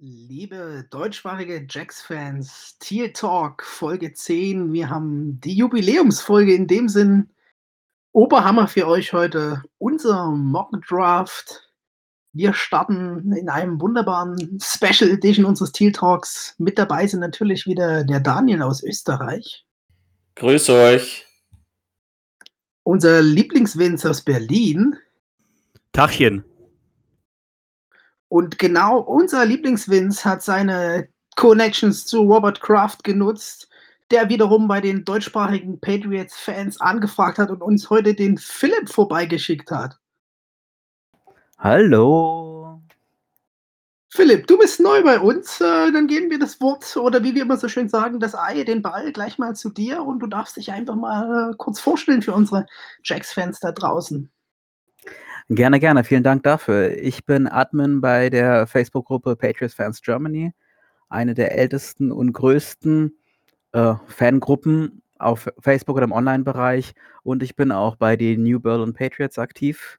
Liebe deutschsprachige Jacks-Fans, Tier Talk Folge 10. Wir haben die Jubiläumsfolge in dem Sinn. Oberhammer für euch heute. Unser Mock Draft. Wir starten in einem wunderbaren Special Edition unseres Teal Talks. Mit dabei sind natürlich wieder der Daniel aus Österreich. Grüße euch. Unser Lieblingswinz aus Berlin. Tachchen. Und genau unser Lieblingsvince hat seine Connections zu Robert Kraft genutzt, der wiederum bei den deutschsprachigen Patriots-Fans angefragt hat und uns heute den Philipp vorbeigeschickt hat. Hallo. Philipp, du bist neu bei uns. Äh, dann geben wir das Wort oder wie wir immer so schön sagen, das Ei, den Ball gleich mal zu dir und du darfst dich einfach mal äh, kurz vorstellen für unsere Jacks-Fans da draußen. Gerne, gerne. Vielen Dank dafür. Ich bin Admin bei der Facebook-Gruppe Patriots Fans Germany, eine der ältesten und größten äh, Fangruppen auf Facebook oder im Online-Bereich. Und ich bin auch bei den New Berlin Patriots aktiv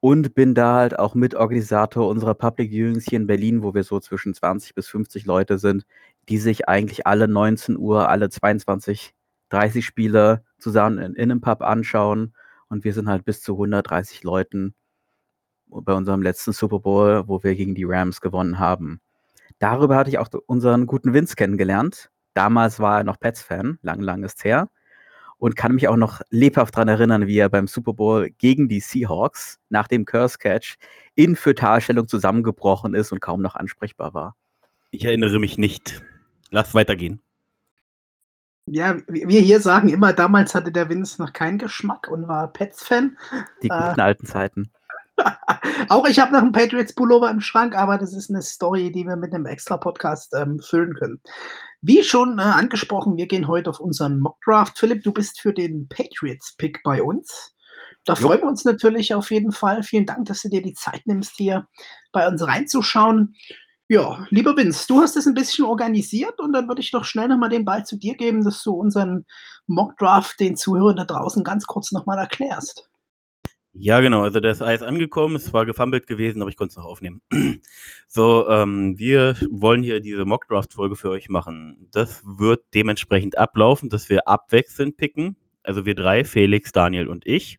und bin da halt auch Mitorganisator unserer Public Viewings hier in Berlin, wo wir so zwischen 20 bis 50 Leute sind, die sich eigentlich alle 19 Uhr, alle 22, 30 Spiele zusammen in, in einem Pub anschauen und wir sind halt bis zu 130 Leuten bei unserem letzten Super Bowl, wo wir gegen die Rams gewonnen haben. Darüber hatte ich auch unseren guten Vince kennengelernt. Damals war er noch Pets-Fan, lang, lang ist her. Und kann mich auch noch lebhaft daran erinnern, wie er beim Super Bowl gegen die Seahawks nach dem Curse Catch in Fötalstellung zusammengebrochen ist und kaum noch ansprechbar war. Ich erinnere mich nicht. Lass weitergehen. Ja, wir hier sagen immer, damals hatte der Vince noch keinen Geschmack und war Pets-Fan. Die guten äh, alten Zeiten. auch ich habe noch einen Patriots-Pullover im Schrank, aber das ist eine Story, die wir mit einem Extra-Podcast ähm, füllen können. Wie schon äh, angesprochen, wir gehen heute auf unseren Mock-Draft. Philipp, du bist für den Patriots-Pick bei uns. Da jo. freuen wir uns natürlich auf jeden Fall. Vielen Dank, dass du dir die Zeit nimmst, hier bei uns reinzuschauen. Ja, lieber Vince, du hast es ein bisschen organisiert und dann würde ich doch schnell nochmal den Ball zu dir geben, dass du unseren Mockdraft den Zuhörern da draußen ganz kurz nochmal erklärst. Ja, genau. Also der ist alles angekommen. Es war gefummelt gewesen, aber ich konnte es noch aufnehmen. so, ähm, wir wollen hier diese Mockdraft-Folge für euch machen. Das wird dementsprechend ablaufen, dass wir abwechselnd picken. Also wir drei, Felix, Daniel und ich.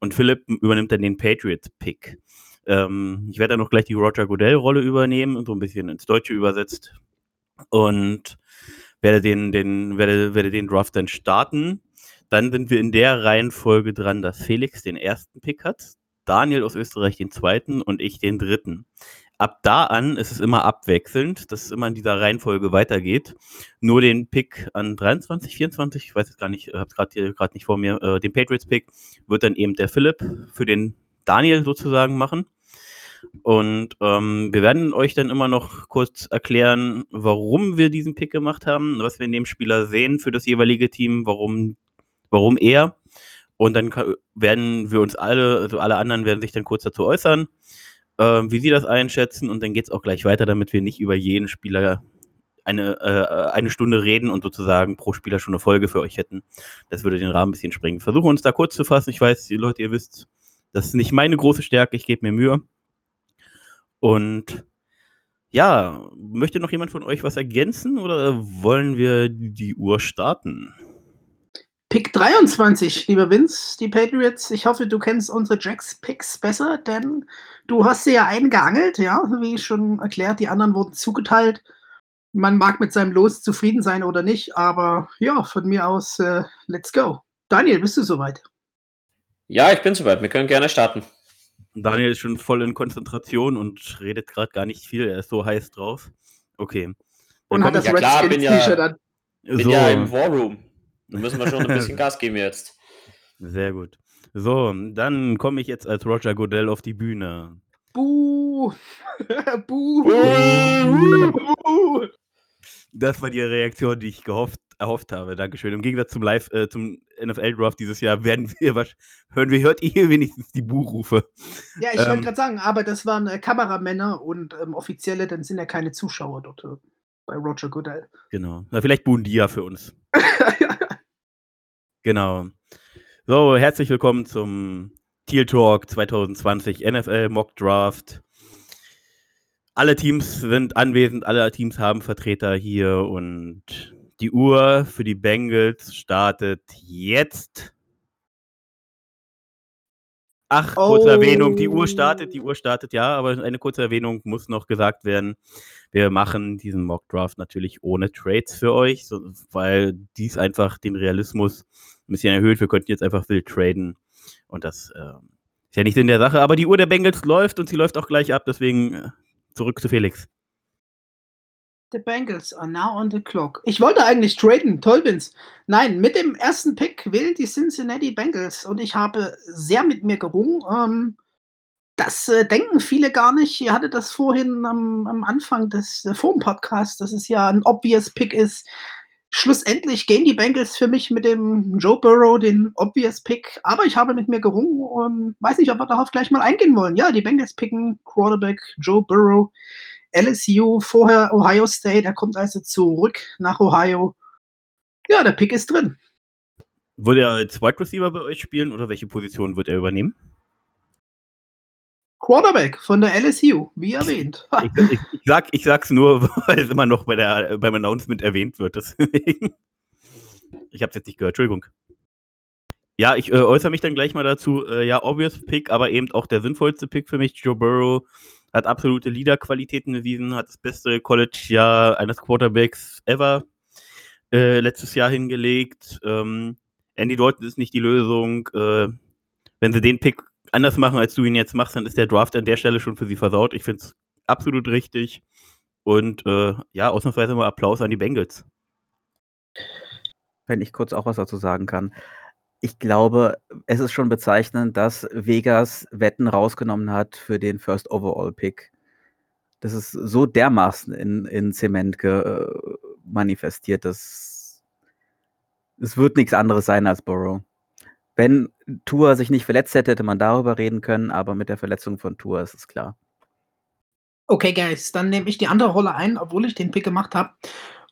Und Philipp übernimmt dann den Patriot-Pick. Ähm, ich werde dann noch gleich die Roger Goodell-Rolle übernehmen und so ein bisschen ins Deutsche übersetzt. Und werde den, den, werde, werde den Draft dann starten. Dann sind wir in der Reihenfolge dran, dass Felix den ersten Pick hat, Daniel aus Österreich den zweiten und ich den dritten. Ab da an ist es immer abwechselnd, dass es immer in dieser Reihenfolge weitergeht. Nur den Pick an 23, 24, ich weiß es gar nicht, habe es gerade gerade nicht vor mir, äh, den Patriots-Pick wird dann eben der Philipp für den Daniel sozusagen machen. Und ähm, wir werden euch dann immer noch kurz erklären, warum wir diesen Pick gemacht haben, was wir in dem Spieler sehen für das jeweilige Team, warum, warum er. Und dann werden wir uns alle, also alle anderen werden sich dann kurz dazu äußern, äh, wie sie das einschätzen. Und dann geht es auch gleich weiter, damit wir nicht über jeden Spieler eine, äh, eine Stunde reden und sozusagen pro Spieler schon eine Folge für euch hätten. Das würde den Rahmen ein bisschen sprengen. Versuchen uns da kurz zu fassen. Ich weiß, die Leute, ihr wisst, das ist nicht meine große Stärke, ich gebe mir Mühe. Und ja, möchte noch jemand von euch was ergänzen oder wollen wir die Uhr starten? Pick 23, lieber Vince, die Patriots. Ich hoffe, du kennst unsere Jacks-Picks besser, denn du hast sie ja eingeangelt, ja, wie schon erklärt, die anderen wurden zugeteilt. Man mag mit seinem Los zufrieden sein oder nicht, aber ja, von mir aus, äh, let's go. Daniel, bist du soweit? Ja, ich bin soweit. Wir können gerne starten. Daniel ist schon voll in Konzentration und redet gerade gar nicht viel. Er ist so heiß drauf. Okay. und hat das ja, klar, bin ja, an. bin so. ja im Warroom. Da müssen wir schon ein bisschen Gas geben jetzt. Sehr gut. So, dann komme ich jetzt als Roger Goodell auf die Bühne. Buh! Buh! Buh! Das war die Reaktion, die ich gehofft erhofft habe. Dankeschön. Im Gegensatz zum Live, äh, zum NFL-Draft dieses Jahr werden wir hören wir, hört ihr wenigstens die Buchrufe. Ja, ich ähm, wollte gerade sagen, aber das waren äh, Kameramänner und ähm, Offizielle, dann sind ja keine Zuschauer dort äh, bei Roger Goodell. Genau. Na, vielleicht Bundia für uns. genau. So, herzlich willkommen zum Teal Talk 2020 NFL Mock Draft. alle Teams sind anwesend, alle Teams haben Vertreter hier und die Uhr für die Bengals startet jetzt. Ach, kurze Oh. Erwähnung, die Uhr startet, die Uhr startet, ja, aber eine kurze Erwähnung muss noch gesagt werden. Wir machen diesen Mock natürlich ohne Trades für euch, so, weil dies einfach den Realismus ein bisschen erhöht. Wir könnten jetzt einfach wild traden und das ähm, ist ja nicht in der Sache. Aber die Uhr der Bengals läuft und sie läuft auch gleich ab, deswegen äh, zurück zu Felix. The Bengals are now on the clock. Ich wollte eigentlich traden, toll Vince. Nein, mit dem ersten Pick wählen die Cincinnati Bengals und ich habe sehr mit mir gerungen. Ähm, das äh, denken viele gar nicht. Ihr hattet das vorhin am, am Anfang des äh, Podcast, dass es ja ein obvious Pick ist. Schlussendlich gehen die Bengals für mich mit dem Joe Burrow den obvious Pick, aber ich habe mit mir gerungen und weiß nicht, ob wir darauf gleich mal eingehen wollen. Ja, die Bengals picken Quarterback Joe Burrow. LSU, vorher Ohio State, er kommt also zurück nach Ohio. Ja, der Pick ist drin. Wird er als Wide Receiver bei euch spielen oder welche Position wird er übernehmen? Quarterback von der LSU, wie erwähnt. Ich, ich, ich, sag, ich sag's nur, weil es immer noch bei der, beim Announcement erwähnt wird. Deswegen. Ich hab's jetzt nicht gehört, Entschuldigung. Ja, ich äh, äußere mich dann gleich mal dazu. Äh, ja, obvious Pick, aber eben auch der sinnvollste Pick für mich. Joe Burrow hat absolute Leader-Qualitäten bewiesen, hat das beste College-Jahr eines Quarterbacks ever äh, letztes Jahr hingelegt. Ähm, Andy Dalton ist nicht die Lösung. Äh, wenn sie den Pick anders machen, als du ihn jetzt machst, dann ist der Draft an der Stelle schon für sie versaut. Ich finde es absolut richtig. Und äh, ja, ausnahmsweise mal Applaus an die Bengals. Wenn ich kurz auch was dazu sagen kann. Ich glaube, es ist schon bezeichnend, dass Vegas Wetten rausgenommen hat für den First Overall Pick. Das ist so dermaßen in, in Zement äh, manifestiert, dass es wird nichts anderes sein als Burrow. Wenn Tour sich nicht verletzt hätte, hätte man darüber reden können, aber mit der Verletzung von Tour ist es klar. Okay, Guys, dann nehme ich die andere Rolle ein, obwohl ich den Pick gemacht habe.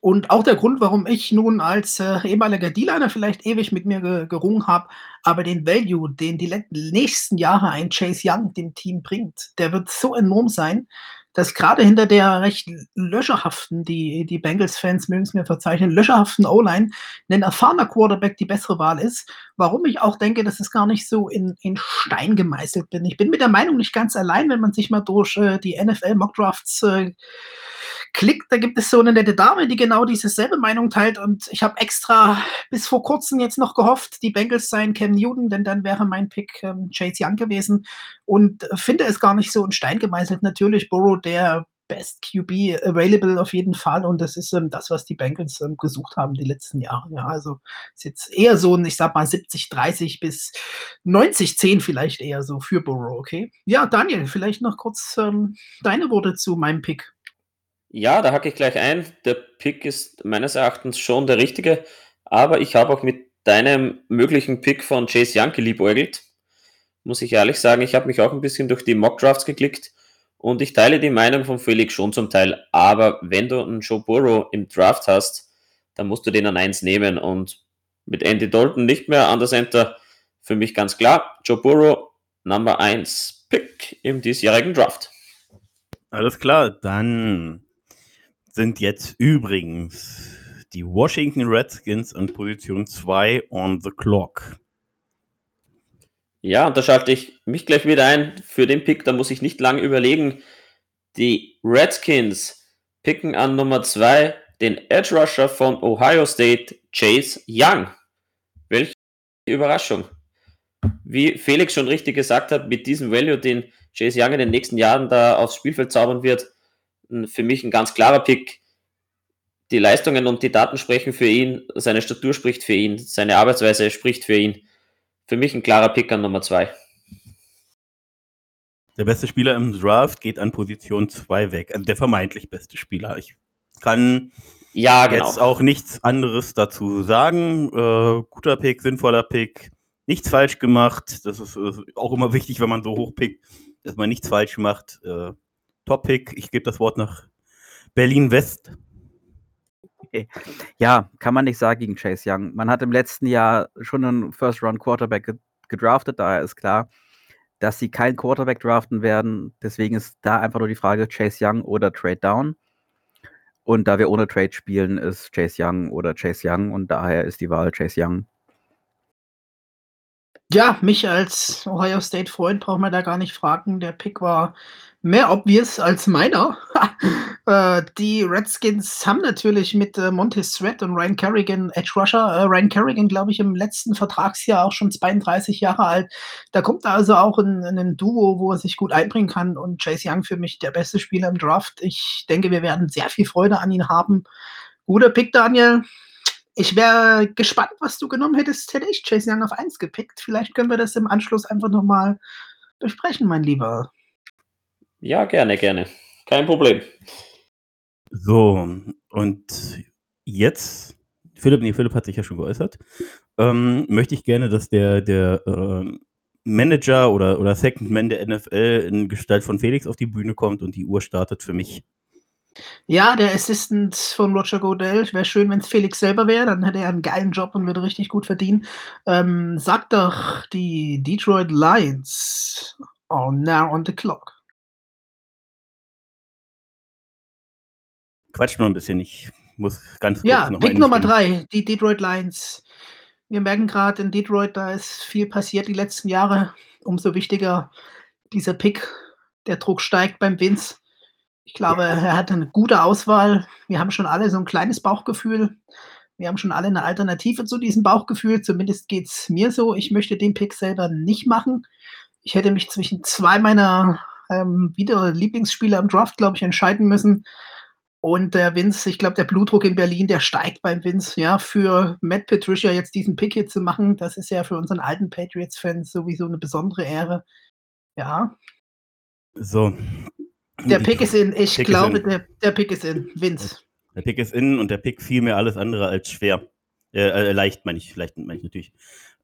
Und auch der Grund, warum ich nun als äh, ehemaliger D-Liner vielleicht ewig mit mir ge gerungen habe, aber den Value, den die nächsten Jahre ein Chase Young dem Team bringt, der wird so enorm sein, dass gerade hinter der recht löcherhaften, die, die Bengals-Fans mögen es mir verzeichnen, löcherhaften O-Line ein erfahrener Quarterback die bessere Wahl ist. Warum ich auch denke, dass es gar nicht so in, in Stein gemeißelt bin. Ich bin mit der Meinung nicht ganz allein, wenn man sich mal durch äh, die NFL-Mockdrafts äh, klickt, da gibt es so eine nette Dame, die genau dieselbe Meinung teilt. Und ich habe extra bis vor kurzem jetzt noch gehofft, die Bengals seien Cam Newton, denn dann wäre mein Pick ähm, Chase Young gewesen. Und finde es gar nicht so in Stein gemeißelt. Natürlich Burrow der Best QB available auf jeden Fall. Und das ist ähm, das, was die Bengals ähm, gesucht haben die letzten Jahre. Ja, also ist jetzt eher so ein, ich sag mal, 70, 30 bis 90, 10 vielleicht eher so für Burrow, okay? Ja, Daniel, vielleicht noch kurz ähm, deine Worte zu meinem Pick. Ja, da hacke ich gleich ein. Der Pick ist meines Erachtens schon der richtige, aber ich habe auch mit deinem möglichen Pick von Chase Young geliebäugelt. Muss ich ehrlich sagen, ich habe mich auch ein bisschen durch die Mock Drafts geklickt und ich teile die Meinung von Felix schon zum Teil. Aber wenn du einen Joe Burrow im Draft hast, dann musst du den an 1 nehmen und mit Andy Dalton nicht mehr an der Center. Für mich ganz klar, Joe Burrow Number 1 Pick im diesjährigen Draft. Alles klar, dann sind jetzt übrigens die Washington Redskins in Position 2 on the clock. Ja, und da schalte ich mich gleich wieder ein für den Pick, da muss ich nicht lange überlegen. Die Redskins picken an Nummer 2 den Edge Rusher von Ohio State, Chase Young. Welche Überraschung. Wie Felix schon richtig gesagt hat, mit diesem Value, den Chase Young in den nächsten Jahren da aufs Spielfeld zaubern wird, für mich ein ganz klarer Pick. Die Leistungen und die Daten sprechen für ihn, seine Statur spricht für ihn, seine Arbeitsweise spricht für ihn. Für mich ein klarer Pick an Nummer 2. Der beste Spieler im Draft geht an Position 2 weg. Also der vermeintlich beste Spieler. Ich kann ja, genau. jetzt auch nichts anderes dazu sagen. Äh, guter Pick, sinnvoller Pick, nichts falsch gemacht. Das ist, ist auch immer wichtig, wenn man so hoch pickt, dass man nichts falsch macht. Äh, Top-Pick. Ich gebe das Wort nach Berlin-West. Okay. Ja, kann man nicht sagen gegen Chase Young. Man hat im letzten Jahr schon einen First-Round-Quarterback gedraftet, daher ist klar, dass sie keinen Quarterback draften werden. Deswegen ist da einfach nur die Frage Chase Young oder Trade Down. Und da wir ohne Trade spielen, ist Chase Young oder Chase Young und daher ist die Wahl Chase Young. Ja, mich als Ohio State-Freund braucht man da gar nicht fragen. Der Pick war mehr obvious als meiner. äh, die Redskins haben natürlich mit äh, Montez Sweat und Ryan Kerrigan Edge Rusher. Äh, Ryan Kerrigan, glaube ich, im letzten Vertragsjahr auch schon 32 Jahre alt. Da kommt also auch ein, ein Duo, wo er sich gut einbringen kann. Und Chase Young für mich der beste Spieler im Draft. Ich denke, wir werden sehr viel Freude an ihn haben. Guter Pick, Daniel. Ich wäre gespannt, was du genommen hättest, hätte ich Chase Young auf 1 gepickt. Vielleicht können wir das im Anschluss einfach nochmal besprechen, mein Lieber. Ja, gerne, gerne. Kein Problem. So, und jetzt, Philipp, nee, Philipp hat sich ja schon geäußert, ähm, möchte ich gerne, dass der, der äh, Manager oder, oder Second Man der NFL in Gestalt von Felix auf die Bühne kommt und die Uhr startet für mich. Ja, der Assistant von Roger Godell. Wäre schön, wenn es Felix selber wäre, dann hätte er einen geilen Job und würde richtig gut verdienen. Ähm, sagt doch, die Detroit Lions are now on the clock. Quatsch nur ein bisschen, ich muss ganz kurz Ja, noch Pick Nummer drei, die Detroit Lions. Wir merken gerade in Detroit, da ist viel passiert die letzten Jahre. Umso wichtiger dieser Pick. Der Druck steigt beim Vince. Ich glaube, er hat eine gute Auswahl. Wir haben schon alle so ein kleines Bauchgefühl. Wir haben schon alle eine Alternative zu diesem Bauchgefühl. Zumindest geht es mir so. Ich möchte den Pick selber nicht machen. Ich hätte mich zwischen zwei meiner ähm, wieder Lieblingsspieler im Draft, glaube ich, entscheiden müssen. Und der Vince, ich glaube, der Blutdruck in Berlin, der steigt beim Vince. Ja, für Matt Patricia jetzt diesen Pick hier zu machen, das ist ja für unseren alten Patriots-Fans sowieso eine besondere Ehre. Ja, So. Der Pick ist in. Ich Pick glaube, in. der, der Pick ist in. Vince. Der Pick ist innen und der Pick fiel mir alles andere als schwer. Äh, äh, leicht meine ich, leicht meine ich natürlich.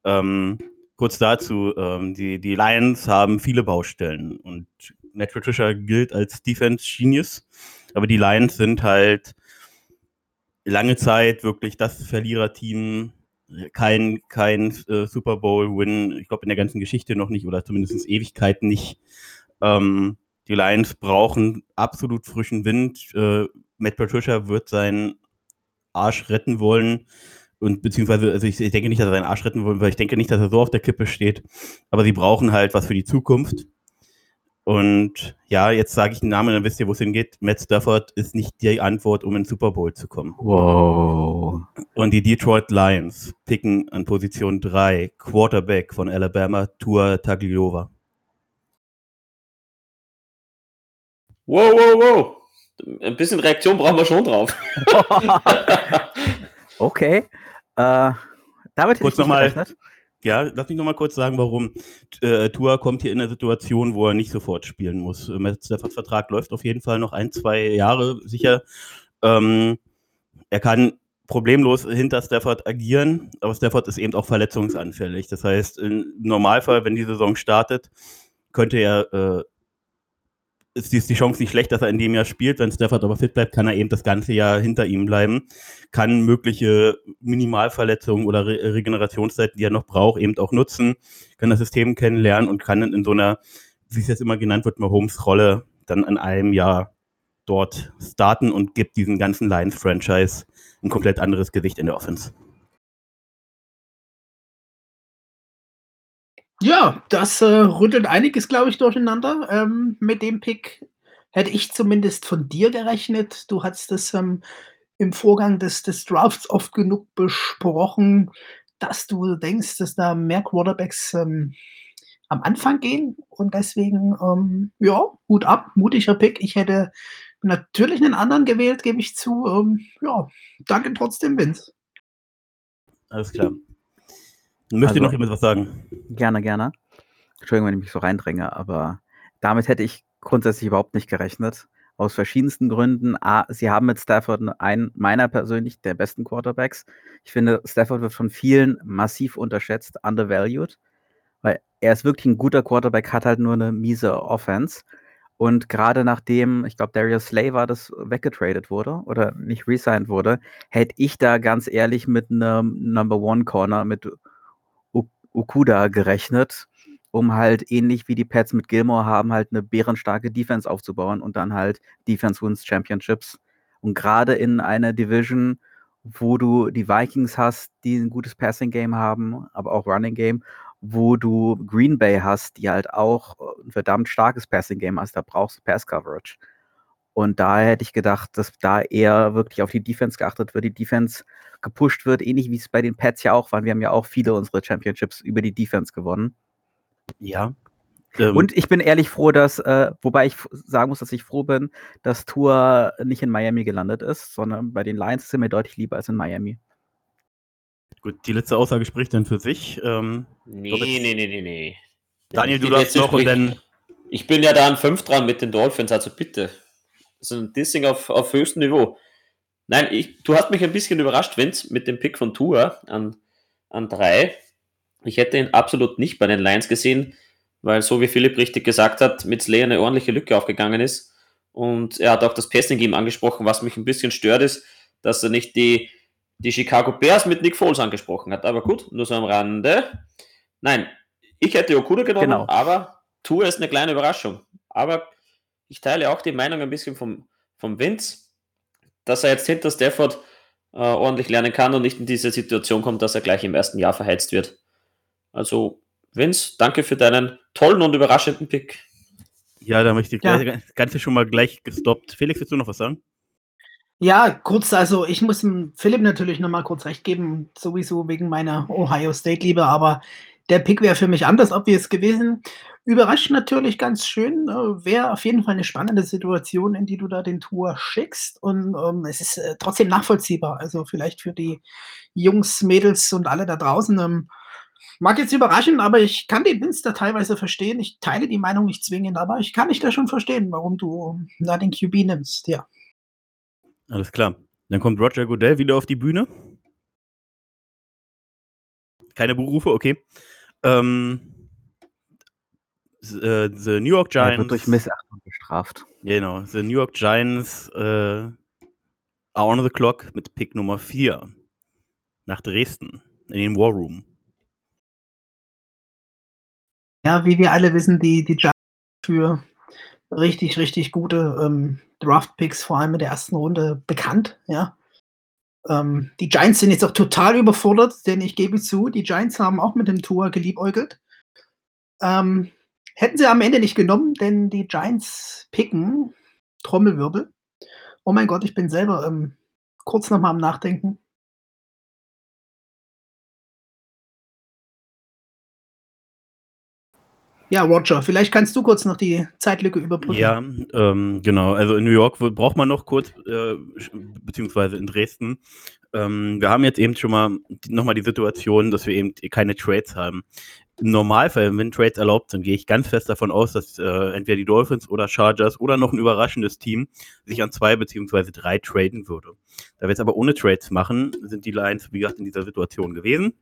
Ähm, kurz dazu, ähm, die, die Lions haben viele Baustellen und Matt Patricia gilt als Defense Genius, aber die Lions sind halt lange Zeit wirklich das Verliererteam, kein, kein äh, Super Bowl-Win, ich glaube in der ganzen Geschichte noch nicht oder zumindest Ewigkeiten nicht. Ähm, die Lions brauchen absolut frischen Wind. Äh, Matt Patricia wird seinen Arsch retten wollen. Und beziehungsweise, also ich, ich denke nicht, dass er seinen Arsch retten will, weil ich denke nicht, dass er so auf der Kippe steht. Aber sie brauchen halt was für die Zukunft. Und ja, jetzt sage ich den Namen, dann wisst ihr, wo es hingeht. Matt Stafford ist nicht die Antwort, um in den Super Bowl zu kommen. Wow. Und die Detroit Lions picken an Position 3 Quarterback von Alabama, Tua Tagliova. Wow, wow, wow. Ein bisschen Reaktion brauchen wir schon drauf. okay. Äh, damit Kurz ich nicht noch mal- gerechnet. Ja, lass mich nochmal kurz sagen, warum. Äh, Tua kommt hier in eine Situation, wo er nicht sofort spielen muss. Staffords Vertrag läuft auf jeden Fall noch ein, zwei Jahre sicher. Ähm, er kann problemlos hinter Stafford agieren, aber Stafford ist eben auch verletzungsanfällig. Das heißt, im Normalfall, wenn die Saison startet, könnte er, äh, ist die, Chance nicht schlecht, dass er in dem Jahr spielt. Wenn Stafford aber fit bleibt, kann er eben das ganze Jahr hinter ihm bleiben, kann mögliche Minimalverletzungen oder Re Regenerationszeiten, die er noch braucht, eben auch nutzen, kann das System kennenlernen und kann in, in so einer, wie es jetzt immer genannt wird, Mahomes-Rolle dann in einem Jahr dort starten und gibt diesen ganzen Lions-Franchise ein komplett anderes Gesicht in der Offense. Ja, das äh, rüttelt einiges, glaube ich, durcheinander. Ähm, mit dem Pick hätte ich zumindest von dir gerechnet. Du hast es ähm, im Vorgang des, des Drafts oft genug besprochen, dass du denkst, dass da mehr Quarterbacks ähm, am Anfang gehen. Und deswegen, ähm, ja, Hut ab, mutiger Pick. Ich hätte natürlich einen anderen gewählt, gebe ich zu. Ähm, ja, danke trotzdem, Vince. Alles klar. Möchte Also- noch jemand was sagen? Gerne, gerne. Entschuldigung, wenn ich mich so reindränge, aber damit hätte ich grundsätzlich überhaupt nicht gerechnet. Aus verschiedensten Gründen. A, sie haben mit Stafford einen meiner persönlich der besten Quarterbacks. Ich finde, Stafford wird von vielen massiv unterschätzt, undervalued, weil er ist wirklich ein guter Quarterback, hat halt nur eine miese Offense. Und gerade nachdem, ich glaube, Darius Slay war das, weggetradet wurde oder nicht resigned wurde, hätte ich da ganz ehrlich mit einem Number One Corner, mit Okuda gerechnet. um halt ähnlich wie die Pets mit Gilmore haben, halt eine bärenstarke Defense aufzubauen und dann halt Defense wins Championships. Und gerade in einer Division, wo du die Vikings hast, die ein gutes Passing Game haben, aber auch Running Game, wo du Green Bay hast, die halt auch ein verdammt starkes Passing Game hast, da brauchst du Pass Coverage. Und daher hätte ich gedacht, dass da eher wirklich auf die Defense geachtet wird, die Defense gepusht wird, ähnlich wie es bei den Pets ja auch war. Wir haben ja auch viele unserer Championships über die Defense gewonnen. Ja. Ähm, und ich bin ehrlich froh, dass, äh, wobei ich sagen muss, dass ich froh bin, dass Tour nicht in Miami gelandet ist, sondern bei den Lions ist er mir deutlich lieber als in Miami. Gut, die letzte Aussage spricht dann für sich. Ähm, nee, nee, nee, nee, nee. Daniel, du darfst noch und dann. Ich bin ja da an 5 dran mit den Dolphins, also bitte. Das ist ein Dissing auf, auf höchstem Niveau. Nein, ich, du hast mich ein bisschen überrascht, Vince, mit dem Pick von Tour an, an drei. Ich hätte ihn absolut nicht bei den Lions gesehen, weil so wie Philipp richtig gesagt hat, mit Slay eine ordentliche Lücke aufgegangen ist. Und er hat auch das Passing Game angesprochen, was mich ein bisschen stört ist, dass er nicht die, die Chicago Bears mit Nick Foles angesprochen hat. Aber gut, nur so am Rande. Nein, ich hätte Okuda genommen, genau. aber Tour ist eine kleine Überraschung. Aber ich teile auch die Meinung ein bisschen vom, vom Vince, dass er jetzt hinter Stafford äh, ordentlich lernen kann und nicht in diese Situation kommt, dass er gleich im ersten Jahr verheizt wird. Also, Vince, danke für deinen tollen und überraschenden Pick. Ja, da möchte ich ja. das Ganze schon mal gleich gestoppt. Felix, willst du noch was sagen? Ja, kurz, also ich muss Philipp natürlich noch mal kurz recht geben, sowieso wegen meiner Ohio State-Liebe, aber der Pick wäre für mich anders obvious gewesen. Überrascht natürlich ganz schön, äh, wäre auf jeden Fall eine spannende Situation, in die du da den Tour schickst und ähm, es ist äh, trotzdem nachvollziehbar, also vielleicht für die Jungs, Mädels und alle da draußen, ähm, Mag jetzt überraschen, aber ich kann den da teilweise verstehen. Ich teile die Meinung nicht zwingend, aber ich kann dich da schon verstehen, warum du da den QB nimmst, ja. Alles klar. Dann kommt Roger Goodell wieder auf die Bühne. Keine Berufe, okay. Ähm, the, äh, the New York Giants. Er wird durch Missachtung bestraft. Genau. The New York Giants äh, are on the clock mit Pick Nummer 4 nach Dresden in den War Room. Ja, wie wir alle wissen, die, die Giants für richtig, richtig gute ähm, Draft-Picks, vor allem in der ersten Runde, bekannt. Ja. Ähm, die Giants sind jetzt auch total überfordert, denn ich gebe zu, die Giants haben auch mit dem Tour geliebäugelt. Ähm, hätten sie am Ende nicht genommen, denn die Giants picken Trommelwirbel. Oh mein Gott, ich bin selber ähm, kurz nochmal am Nachdenken. Ja, Roger, vielleicht kannst du kurz noch die Zeitlücke überbrücken. Ja, ähm, genau. Also in New York braucht man noch kurz, äh, beziehungsweise in Dresden. Ähm, wir haben jetzt eben schon mal nochmal die Situation, dass wir eben keine Trades haben. Im Normalfall, wenn Trades erlaubt sind, gehe ich ganz fest davon aus, dass äh, entweder die Dolphins oder Chargers oder noch ein überraschendes Team sich an zwei beziehungsweise drei traden würde. Da wir jetzt aber ohne Trades machen, sind die Lions, wie gesagt, in dieser Situation gewesen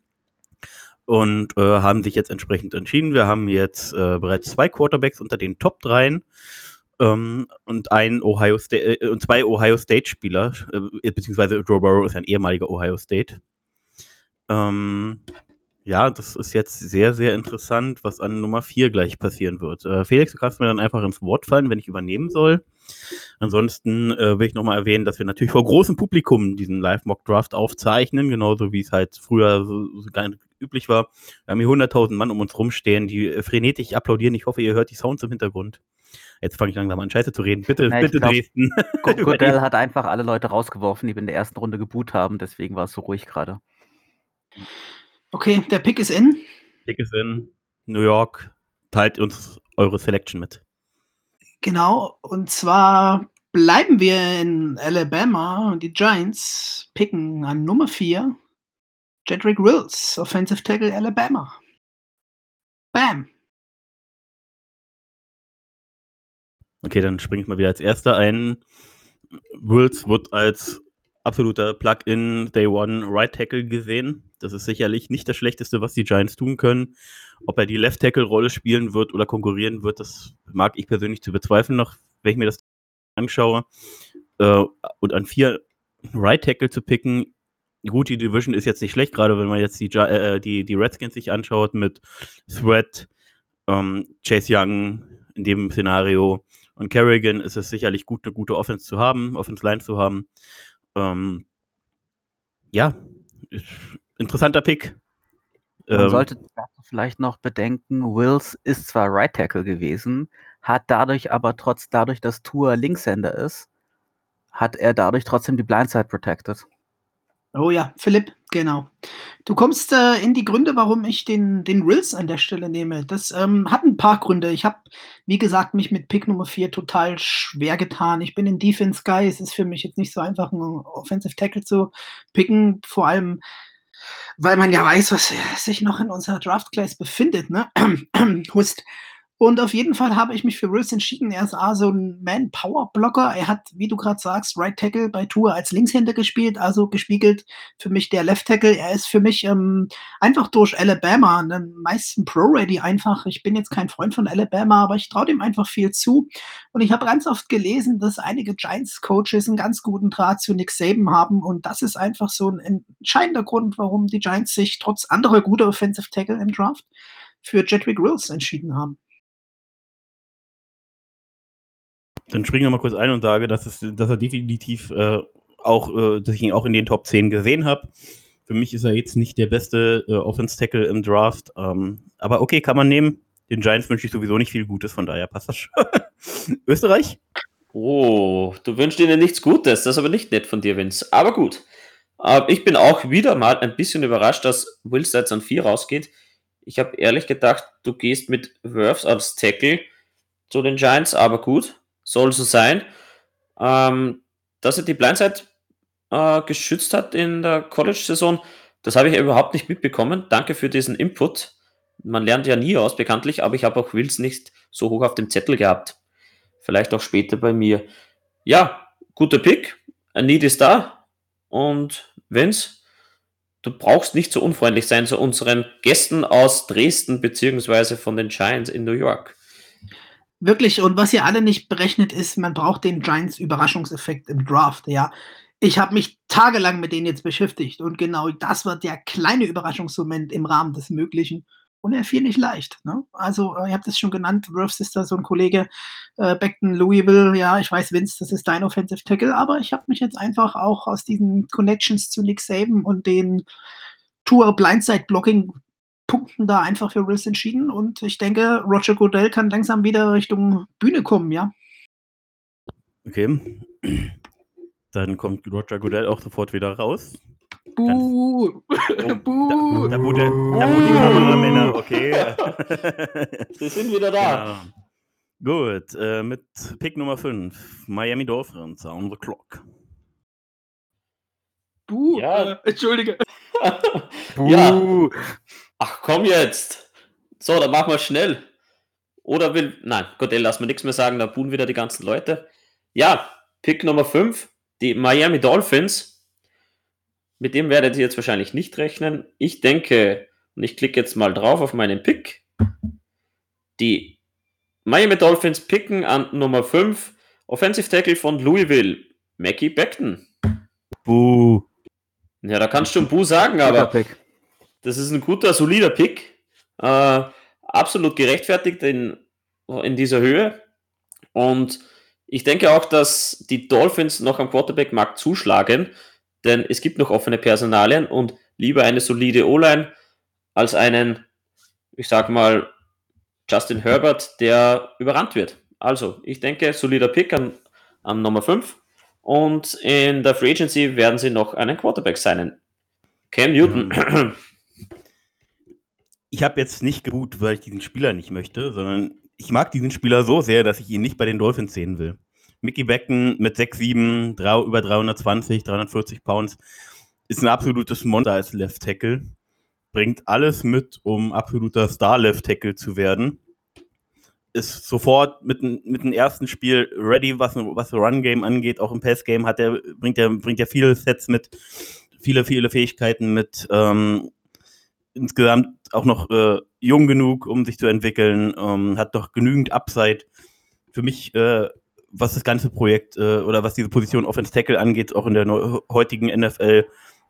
und äh, haben sich jetzt entsprechend entschieden. Wir haben jetzt äh, bereits zwei Quarterbacks unter den Top 3 ähm, und ein Ohio State äh, und zwei Ohio State Spieler, äh, beziehungsweise Joe Burrow ist ein ehemaliger Ohio State. Ähm, ja, das ist jetzt sehr, sehr interessant, was an Nummer 4 gleich passieren wird. Äh, Felix, du kannst mir dann einfach ins Wort fallen, wenn ich übernehmen soll. Ansonsten äh, will ich nochmal erwähnen, dass wir natürlich vor großem Publikum diesen Live-Mock-Draft aufzeichnen, genauso wie es halt früher so, so üblich war. Wir haben hier 100.000 Mann um uns rumstehen, die äh, frenetisch applaudieren. Ich hoffe, ihr hört die Sounds im Hintergrund. Jetzt fange ich langsam an, Scheiße zu reden. Bitte, ja, bitte glaub, Dresden. Godell hat einfach alle Leute rausgeworfen, die wir in der ersten Runde geboot haben. Deswegen war es so ruhig gerade. Okay, der Pick ist in. Pick ist in. New York, teilt uns eure Selection mit. Genau, und zwar bleiben wir in Alabama und die Giants picken an Nummer 4 Jedrick Wills, Offensive Tackle Alabama. Bam. Okay, dann springe ich mal wieder als erster ein. Wills wird als absoluter Plug-in Day One Right Tackle gesehen. Das ist sicherlich nicht das Schlechteste, was die Giants tun können. Ob er die Left Tackle Rolle spielen wird oder konkurrieren wird, das mag ich persönlich zu bezweifeln, noch wenn ich mir das anschaue. Äh, und an vier Right Tackle zu picken, gut, die Division ist jetzt nicht schlecht, gerade wenn man jetzt die, äh, die, die Redskins sich anschaut mit Threat, Ähm, Chase Young in dem Szenario und Kerrigan ist es sicherlich gut, eine gute Offense zu haben, Offense Line zu haben. Ähm, ja, interessanter Pick. Man Ähm, sollte dazu vielleicht noch bedenken, Wills ist zwar Right Tackle gewesen, hat dadurch aber trotz dadurch, dass Tour Linkshänder ist, hat er dadurch trotzdem die Blindside protected. Oh ja, Philipp, genau. Du kommst äh, in die Gründe, warum ich den, den Wills an der Stelle nehme. Das ähm, hat ein paar Gründe. Ich habe, wie gesagt, mich mit Pick Nummer 4 total schwer getan. Ich bin in Defense Guy. Es ist für mich jetzt nicht so einfach, einen Offensive Tackle zu picken. Vor allem, weil man ja weiß, was sich noch in unserer Draft Class befindet. Ne? Hust. Und auf jeden Fall habe ich mich für Wills entschieden. Er ist A, so ein Man-Power-Blocker. Er hat, wie du gerade sagst, Right Tackle bei Tour als Linkshänder gespielt, also gespiegelt für mich der Left Tackle. Er ist für mich ähm, einfach durch Alabama, den meisten Pro-Ready einfach. Ich bin jetzt kein Freund von Alabama, aber ich traue dem einfach viel zu. Und ich habe ganz oft gelesen, dass einige Giants-Coaches einen ganz guten Draht zu Nick Saban haben. Und das ist einfach so ein entscheidender Grund, warum die Giants sich trotz anderer guter Offensive Tackle im Draft für Jedrick Wills entschieden haben. Dann springe ich mal kurz ein und sage, dass, es, dass er definitiv äh, auch, äh, dass ich ihn auch in den Top 10 gesehen habe. Für mich ist er jetzt nicht der beste äh, Offense-Tackle im Draft. Ähm, aber okay, kann man nehmen. Den Giants wünsche ich sowieso nicht viel Gutes, von daher passt das schon. Österreich? Oh, du wünschst ihnen nichts Gutes, das ist aber nicht nett von dir, Vince. Aber gut. Äh, ich bin auch wieder mal ein bisschen überrascht, dass Wills jetzt an 4 rausgeht. Ich habe ehrlich gedacht, du gehst mit Worths als Tackle zu den Giants, aber gut, soll so sein. Ähm, dass er die Blindside äh, geschützt hat in der College-Saison, das habe ich überhaupt nicht mitbekommen. Danke für diesen Input. Man lernt ja nie aus, bekanntlich, aber ich habe auch Wills nicht so hoch auf dem Zettel gehabt. Vielleicht auch später bei mir. Ja, guter Pick. Ein Need ist da. Und Vince, du brauchst nicht so unfreundlich sein zu unseren Gästen aus Dresden beziehungsweise von den Giants in New York. Wirklich, und was ihr alle nicht berechnet ist, man braucht den Giants Überraschungseffekt im Draft, ja. Ich habe mich tagelang mit denen jetzt beschäftigt und genau das war der kleine Überraschungsmoment im Rahmen des Möglichen. Und er fiel nicht leicht. Ne? Also, äh, ihr habt es schon genannt, Wirfs ist da so ein Kollege, äh, Beckton, Louisville, ja, ich weiß, Vince, das ist dein Offensive Tackle, aber ich habe mich jetzt einfach auch aus diesen Connections zu Nick Saban und den Tour Blindside Blocking Punkten da einfach für Wills entschieden und ich denke, Roger Goodell kann langsam wieder Richtung Bühne kommen, ja. Okay. Dann kommt Roger Goodell auch sofort wieder raus. Buh! Buh! Da, da, wo, der, da wo die Kameramänner, okay. Sie sind wieder da. Genau. Gut, äh, mit Pick Nummer 5, Miami Dolphins on the clock. Buh! Ja. Äh, Entschuldige. ja. Ach komm jetzt. So, dann machen wir schnell. Oder will. Nein, Gottell, lass mir nichts mehr sagen, da buhen wieder die ganzen Leute. Ja, Pick Nummer 5, die Miami Dolphins. Mit dem werdet ihr jetzt wahrscheinlich nicht rechnen. Ich denke, und ich klicke jetzt mal drauf auf meinen Pick. Die Miami Dolphins picken an Nummer 5 Offensive Tackle von Louisville, Mackie Beckton. Buh. Ja, da kannst du ein Bu sagen, aber Pick. Das ist ein guter, solider Pick. Äh, absolut gerechtfertigt in, in dieser Höhe. Und ich denke auch, dass die Dolphins noch am Quarterback-Markt zuschlagen, denn es gibt noch offene Personalien und lieber eine solide O-Line als einen, ich sag mal, Justin Herbert, der überrannt wird. Also, ich denke, solider Pick an, an Nummer 5. Und in der Free Agency werden sie noch einen Quarterback signen. Cam Newton. Ich habe jetzt nicht geruht, weil ich diesen Spieler nicht möchte, sondern ich mag diesen Spieler so sehr, dass ich ihn nicht bei den Dolphins sehen will. Mickey Becken mit 6'7, drei, über 320, 340 Pounds, ist ein absolutes Monster als Left Tackle. Bringt alles mit, um absoluter Star-Left Tackle zu werden. Ist sofort mit, mit dem ersten Spiel ready, was, was Run-Game angeht. Auch im Pass-Game hat er, bringt er bringt er viele Sets mit, viele, viele Fähigkeiten mit. Ähm, insgesamt auch noch äh, jung genug, um sich zu entwickeln, ähm, hat doch genügend Upside. Für mich, äh, was das ganze Projekt äh, oder was diese Position Offense Tackle angeht, auch in der heutigen NFL,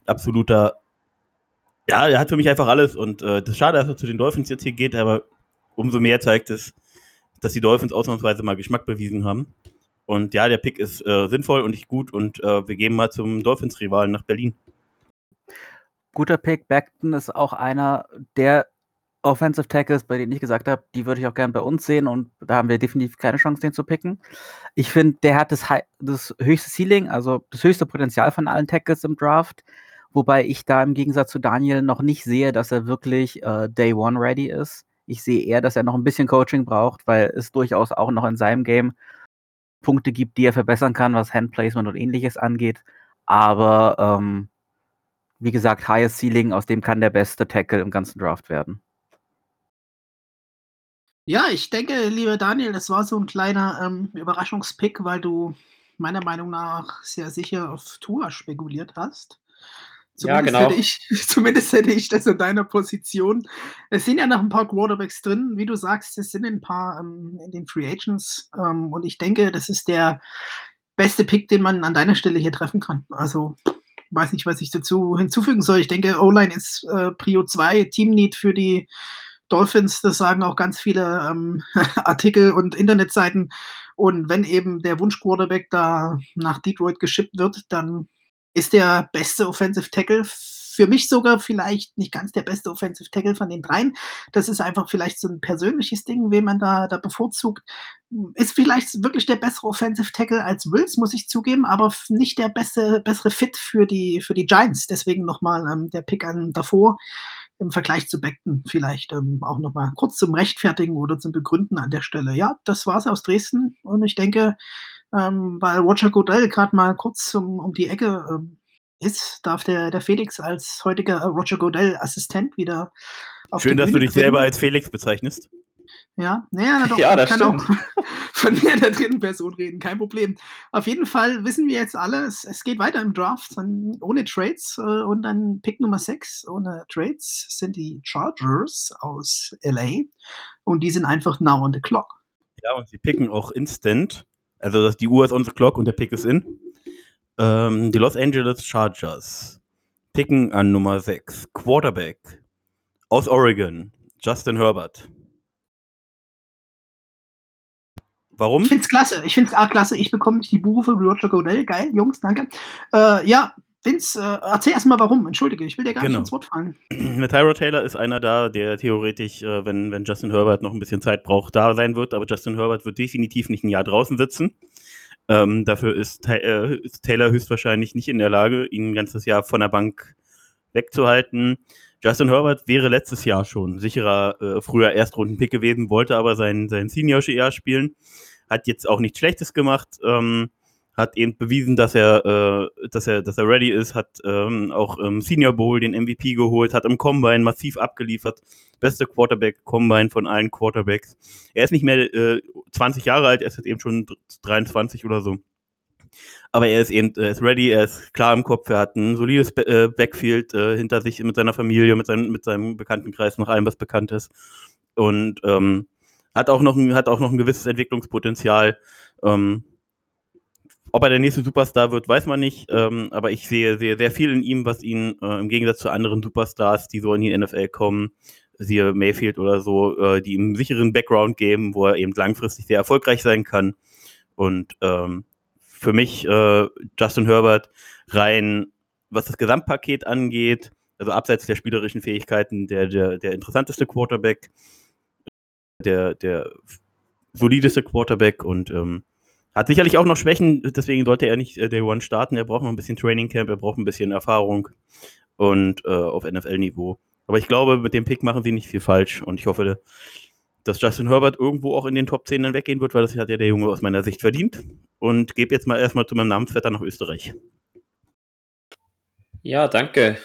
absoluter. Ja, er hat für mich einfach alles und äh, das ist schade, dass er zu den Dolphins jetzt hier geht, aber umso mehr zeigt es, dass die Dolphins ausnahmsweise mal Geschmack bewiesen haben. Und ja, der Pick ist äh, sinnvoll und nicht gut und äh, wir gehen mal zum Dolphins-Rivalen nach Berlin. Guter Pick. Beckton ist auch einer der Offensive Tackles, bei denen ich gesagt habe, die würde ich auch gerne bei uns sehen und da haben wir definitiv keine Chance, den zu picken. Ich finde, der hat das, das, höchste Ceiling, also das höchste Potenzial von allen Tackles im Draft, wobei ich da im Gegensatz zu Daniel noch nicht sehe, dass er wirklich äh, Day One ready ist. Ich sehe eher, dass er noch ein bisschen Coaching braucht, weil es durchaus auch noch in seinem Game Punkte gibt, die er verbessern kann, was Handplacement und ähnliches angeht. Aber ähm, wie gesagt, highest Ceiling, aus dem kann der beste Tackle im ganzen Draft werden. Ja, ich denke, lieber Daniel, das war so ein kleiner ähm, Überraschungspick, weil du meiner Meinung nach sehr sicher auf Tour spekuliert hast. Zumindest, ja, genau. hätte ich, zumindest hätte ich das in deiner Position. Es sind ja noch ein paar Quarterbacks drin, wie du sagst, es sind ein paar ähm, in den Free Agents. Ähm, und ich denke, das ist der beste Pick, den man an deiner Stelle hier treffen kann. Also, weiß nicht, was ich dazu hinzufügen soll. Ich denke, O-Line ist äh, Prio 2, Team Need für die Dolphins. Das sagen auch ganz viele ähm, Artikel und Internetseiten. Und wenn eben der Wunsch-Quarterback da nach Detroit geschippt wird, dann ist der beste Offensive Tackle. Für mich sogar vielleicht nicht ganz der beste Offensive Tackle von den dreien. Das ist einfach vielleicht so ein persönliches Ding, wen man da, da bevorzugt. Ist vielleicht wirklich der bessere Offensive Tackle als Wills, muss ich zugeben, aber nicht der beste, bessere Fit für die, für die Giants. Deswegen nochmal ähm, der Pick an davor im Vergleich zu Beckton vielleicht ähm, auch nochmal kurz zum Rechtfertigen oder zum Begründen an der Stelle. Ja, das war es aus Dresden und ich denke, ähm, weil Roger Godell gerade mal kurz um, um die Ecke ähm, ist, darf der, der Felix als heutiger Roger Godell-Assistent wieder auf Schön, dass du dich selber als Felix bezeichnest. Ja, naja, na doch, ja, das kann stimmt. auch von mir der dritten Person reden, kein Problem. Auf jeden Fall wissen wir jetzt alle, es, es geht weiter im Draft, dann ohne Trades äh, und dann Pick Nummer 6 ohne Trades sind die Chargers aus LA und die sind einfach now on the clock. Ja, und sie picken auch instant also die Uhr ist on the clock und der Pick ist in. Ähm, die Los Angeles Chargers picken an Nummer 6. Quarterback aus Oregon, Justin Herbert. Warum? Ich finde es klasse. Ich finde es klasse. Ich bekomme die Buche für Roger Godell. Geil, Jungs, danke. Äh, ja, Vince, äh, erzähl erstmal warum. Entschuldige, ich will dir gar genau. nicht ins Wort fallen. Mit Tyro Taylor ist einer da, der theoretisch, äh, wenn, wenn Justin Herbert noch ein bisschen Zeit braucht, da sein wird. Aber Justin Herbert wird definitiv nicht ein Jahr draußen sitzen. Ähm, dafür ist, äh, ist, Taylor höchstwahrscheinlich nicht in der Lage, ihn ein ganzes Jahr von der Bank wegzuhalten. Justin Herbert wäre letztes Jahr schon sicherer äh, früher Erstrunden-Pick gewesen, wollte aber sein, sein Senior-Jahr spielen. Hat jetzt auch nichts Schlechtes gemacht. Ähm, hat eben bewiesen, dass er, äh, dass er, dass er ready ist, hat ähm, auch im Senior Bowl den MVP geholt, hat im Combine massiv abgeliefert. Beste Quarterback Combine von allen Quarterbacks. Er ist nicht mehr äh, 20 Jahre alt, er ist jetzt eben schon 23 oder so. Aber er ist eben, er ist ready, er ist klar im Kopf, er hat ein solides äh, Backfield äh, hinter sich mit seiner Familie, mit, seinem, mit seinem Bekanntenkreis, nach allem, was bekannt ist. Und ähm, hat, auch noch ein, hat auch noch ein gewisses Entwicklungspotenzial. Ähm, ob er der nächste Superstar wird, weiß man nicht. Ähm, aber ich sehe, sehe sehr viel in ihm, was ihn äh, im Gegensatz zu anderen Superstars, die so in die NFL kommen, siehe Mayfield oder so, äh, die ihm einen sicheren Background geben, wo er eben langfristig sehr erfolgreich sein kann. Und ähm, für mich äh, Justin Herbert rein, was das Gesamtpaket angeht, also abseits der spielerischen Fähigkeiten, der, der, der interessanteste Quarterback, der, der solideste Quarterback und ähm, hat sicherlich auch noch Schwächen, deswegen sollte er nicht äh, Day One starten. Er braucht noch ein bisschen Training Camp, er braucht ein bisschen Erfahrung und äh, auf NFL-Niveau. Aber ich glaube, mit dem Pick machen sie nicht viel falsch und ich hoffe, dass Justin Herbert irgendwo auch in den Top 10 dann weggehen wird, weil das hat ja der Junge aus meiner Sicht verdient. Und gebe jetzt mal erstmal zu meinem Namensvetter nach Österreich. Ja, danke.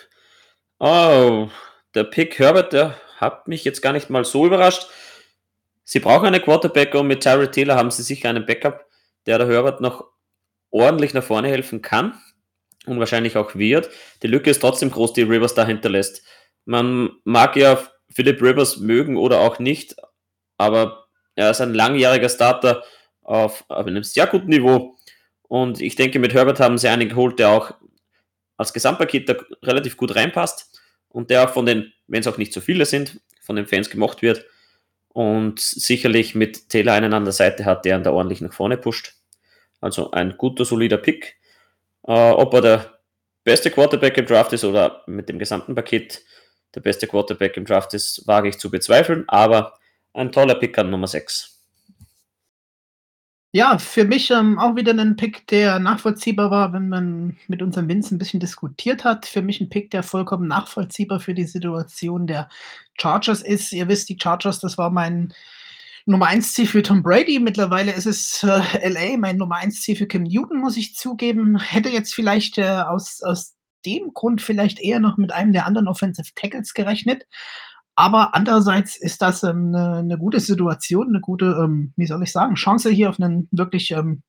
Oh, der Pick Herbert, der hat mich jetzt gar nicht mal so überrascht. Sie brauchen eine Quarterback und mit Tyree Taylor haben sie sicher einen Backup der der Herbert noch ordentlich nach vorne helfen kann und wahrscheinlich auch wird. Die Lücke ist trotzdem groß, die Rivers da hinterlässt. Man mag ja Philip Rivers mögen oder auch nicht, aber er ist ein langjähriger Starter auf, auf einem sehr guten Niveau. Und ich denke, mit Herbert haben sie einen geholt, der auch als Gesamtpaket da relativ gut reinpasst und der auch von den, wenn es auch nicht so viele sind, von den Fans gemocht wird. Und sicherlich mit Taylor einen an der Seite hat, der ihn da ordentlich nach vorne pusht. Also ein guter, solider Pick. Äh, ob er der beste Quarterback im Draft ist oder mit dem gesamten Paket der beste Quarterback im Draft ist, wage ich zu bezweifeln, aber ein toller Pick an Nummer 6. Ja, für mich ähm, auch wieder ein Pick, der nachvollziehbar war, wenn man mit unserem Vince ein bisschen diskutiert hat. Für mich ein Pick, der vollkommen nachvollziehbar für die Situation der Chargers ist. Ihr wisst, die Chargers, das war mein Nummer 1 Ziel für Tom Brady. Mittlerweile ist es äh, LA, mein Nummer 1 Ziel für Cam Newton, muss ich zugeben. Hätte jetzt vielleicht äh, aus, aus dem Grund vielleicht eher noch mit einem der anderen Offensive Tackles gerechnet. Aber andererseits ist das ähm, 'ne 'ne gute Situation, eine gute, ähm, wie soll ich sagen, Chance hier auf einen wirklich, ähm,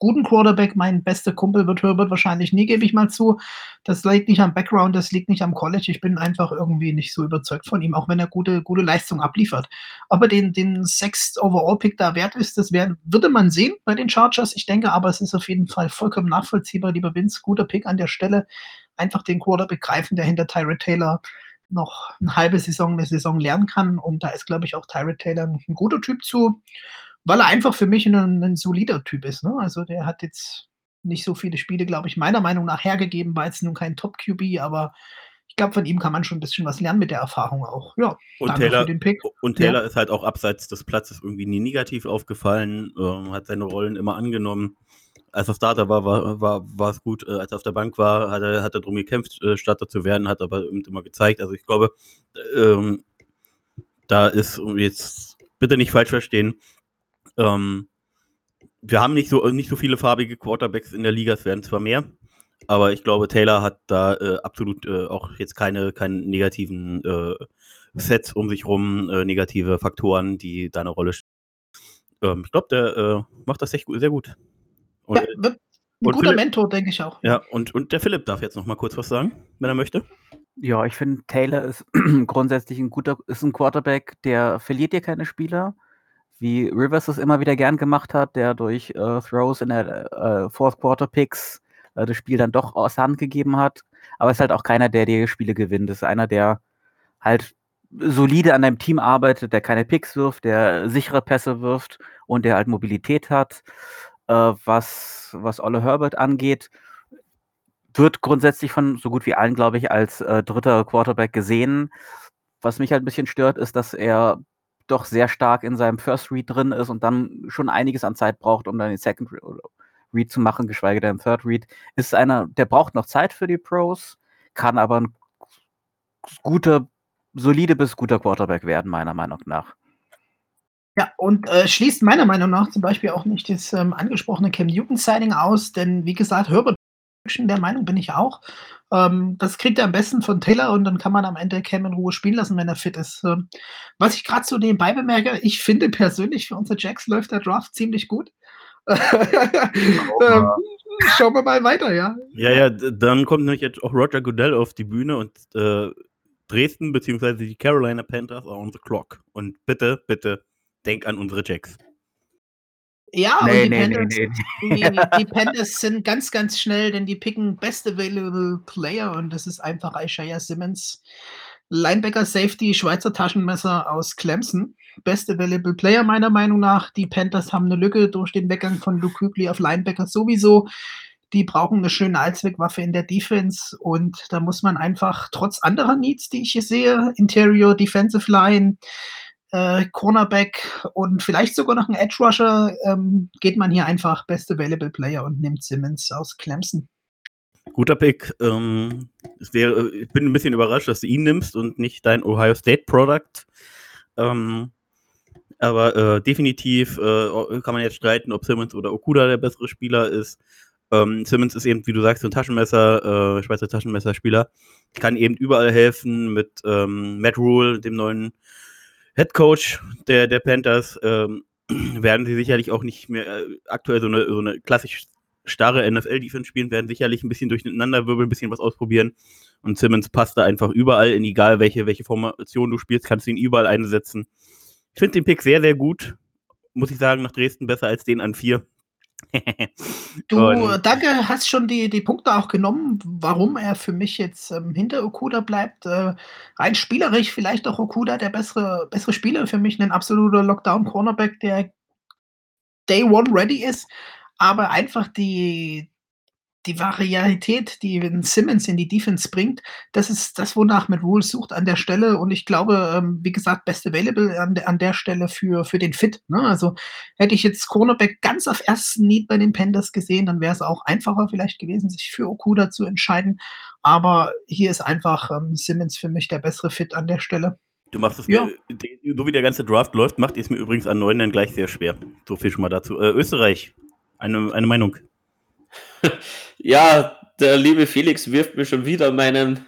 guten Quarterback. Mein bester Kumpel wird Herbert wahrscheinlich nie, gebe ich mal zu. Das liegt nicht am Background, das liegt nicht am College. Ich bin einfach irgendwie nicht so überzeugt von ihm, auch wenn er gute gute Leistung abliefert. Ob er den den Sixth Overall Pick da wert ist, das wär würde man sehen bei den Chargers. Ich denke aber, es ist auf jeden Fall vollkommen nachvollziehbar. Lieber Vince, guter Pick an der Stelle. Einfach den Quarterback greifen, der hinter Tyrod Taylor noch eine halbe Saison, eine Saison lernen kann. Und da ist, glaube ich, auch Tyrod Taylor ein guter Typ zu, weil er einfach für mich ein, ein solider Typ ist. Ne? Also der hat jetzt nicht so viele Spiele, glaube ich, meiner Meinung nach hergegeben, war jetzt nun kein Top-QB, aber ich glaube, von ihm kann man schon ein bisschen was lernen mit der Erfahrung auch. Ja, und Taylor, und Taylor ja. ist halt auch abseits des Platzes irgendwie nie negativ aufgefallen, äh, hat seine Rollen immer angenommen als er Starter war, war, war, war es gut. Äh, als er auf der Bank war, hat er, hat er darum gekämpft, äh, Starter zu werden, hat aber immer gezeigt. Also ich glaube, ähm, da ist jetzt bitte nicht falsch verstehen. Ähm, wir haben nicht so, nicht so viele farbige Quarterbacks in der Liga, es werden zwar mehr, aber ich glaube, Taylor hat da äh, absolut äh, auch jetzt keine, keine negativen äh, Sets um sich rum, äh, negative Faktoren, die da eine Rolle spielen. Ähm, ich glaube, der macht das echt, sehr gut. Und, ja, wird ein guter Philipp, Mentor, denke ich auch. Ja, und, und der Philipp darf jetzt noch mal kurz was sagen, wenn er möchte. Ja, ich finde, Taylor ist grundsätzlich ein guter, ist ein Quarterback, der verliert dir keine Spieler, wie Rivers es immer wieder gern gemacht hat, der durch äh, Throws in der äh, Fourth Quarter Picks äh, das Spiel dann doch aus der Hand gegeben hat. Aber ist halt auch keiner, der dir Spiele gewinnt. Ist einer, der halt solide an deinem Team arbeitet, der keine Picks wirft, der sichere Pässe wirft und der halt Mobilität hat äh, was, was Olle Herbert angeht, wird grundsätzlich von so gut wie allen, glaube ich, als äh, dritter Quarterback gesehen. Was mich halt ein bisschen stört, ist, dass er doch sehr stark in seinem First Read drin ist und dann schon einiges an Zeit braucht, um dann den Second Read zu machen, geschweige denn Third Read. Ist einer, der braucht noch Zeit für die Pros, kann aber ein guter, solide bis guter Quarterback werden, meiner Meinung nach. Ja, und äh, schließt meiner Meinung nach zum Beispiel auch nicht das ähm, angesprochene Cam Newton-Signing aus, denn wie gesagt, Herbert, der Meinung bin ich auch. Ähm, das kriegt er am besten von Taylor und dann kann man am Ende Cam in Ruhe spielen lassen, wenn er fit ist. Ähm, was ich gerade so nebenbei bemerke, ich finde persönlich für unsere Jacks läuft der Draft ziemlich gut. ähm, schauen wir mal weiter, ja. Ja, ja, dann kommt nämlich jetzt auch Roger Goodell auf die Bühne und äh, Dresden bzw. die Carolina Panthers are on the clock. Und bitte, bitte denk an unsere Jacks. Ja, nee, und die, nee, Panthers, nee, die, die, Panthers sind ganz, ganz schnell, denn die picken Best Available Player und das ist einfach Isaiah Simmons. Linebacker Safety, Schweizer Taschenmesser aus Clemson. Best Available Player meiner Meinung nach. Die Panthers haben eine Lücke durch den Weggang von Luke Kuechly auf Linebacker sowieso. Die brauchen eine schöne Allzweckwaffe in der Defense und da muss man einfach trotz anderer Needs, die ich hier sehe, Interior, Defensive Line, äh, Cornerback und vielleicht sogar noch ein Edge Rusher, ähm, geht man hier einfach Best Available Player und nimmt Simmons aus Clemson. Guter Pick. Ähm, wäre, ich bin ein bisschen überrascht, dass du ihn nimmst und nicht dein Ohio State Product. Ähm, aber äh, definitiv äh, kann man jetzt streiten, ob Simmons oder Okuda der bessere Spieler ist. Ähm, Simmons ist eben, wie du sagst, ein Taschenmesser, äh, Schweizer Taschenmesserspieler. Kann eben überall helfen mit ähm, Matt Rule, dem neuen Head Coach der, der Panthers, ähm, werden sie sicherlich auch nicht mehr äh, aktuell so eine, so eine klassisch starre NFL-Defense spielen, werden sicherlich ein bisschen durcheinander wirbeln, ein bisschen was ausprobieren. Und Simmons passt da einfach überall in, egal welche, welche Formation du spielst, kannst du ihn überall einsetzen. Ich finde den Pick sehr, sehr gut. Muss ich sagen, nach Dresden besser als den an vier. Du, Und- danke, hast schon die, die Punkte auch genommen, warum er für mich jetzt ähm, hinter Okuda bleibt. Äh, rein spielerisch vielleicht auch Okuda der bessere, bessere Spieler. Für mich ein absoluter Lockdown-Cornerback, der Day One ready ist, aber einfach die, die Varietät, die Simmons in die Defense bringt, das ist das, wonach mit Rules sucht an der Stelle. Und ich glaube, ähm, wie gesagt, best available an, der- an der Stelle für, für den Fit. Ne? Also hätte ich jetzt Cornerback ganz auf ersten Need bei den Panthers gesehen, dann wäre es auch einfacher vielleicht gewesen, sich für Okuda zu entscheiden. Aber hier ist einfach ähm, Simmons für mich der bessere Fit an der Stelle. Du machst es Ja. mir, so wie der ganze Draft läuft, macht es mir übrigens an neun dann gleich sehr schwer. So viel schon mal dazu. Äh, Österreich, eine, eine Meinung. Ja, der liebe Felix wirft mir schon wieder meinen,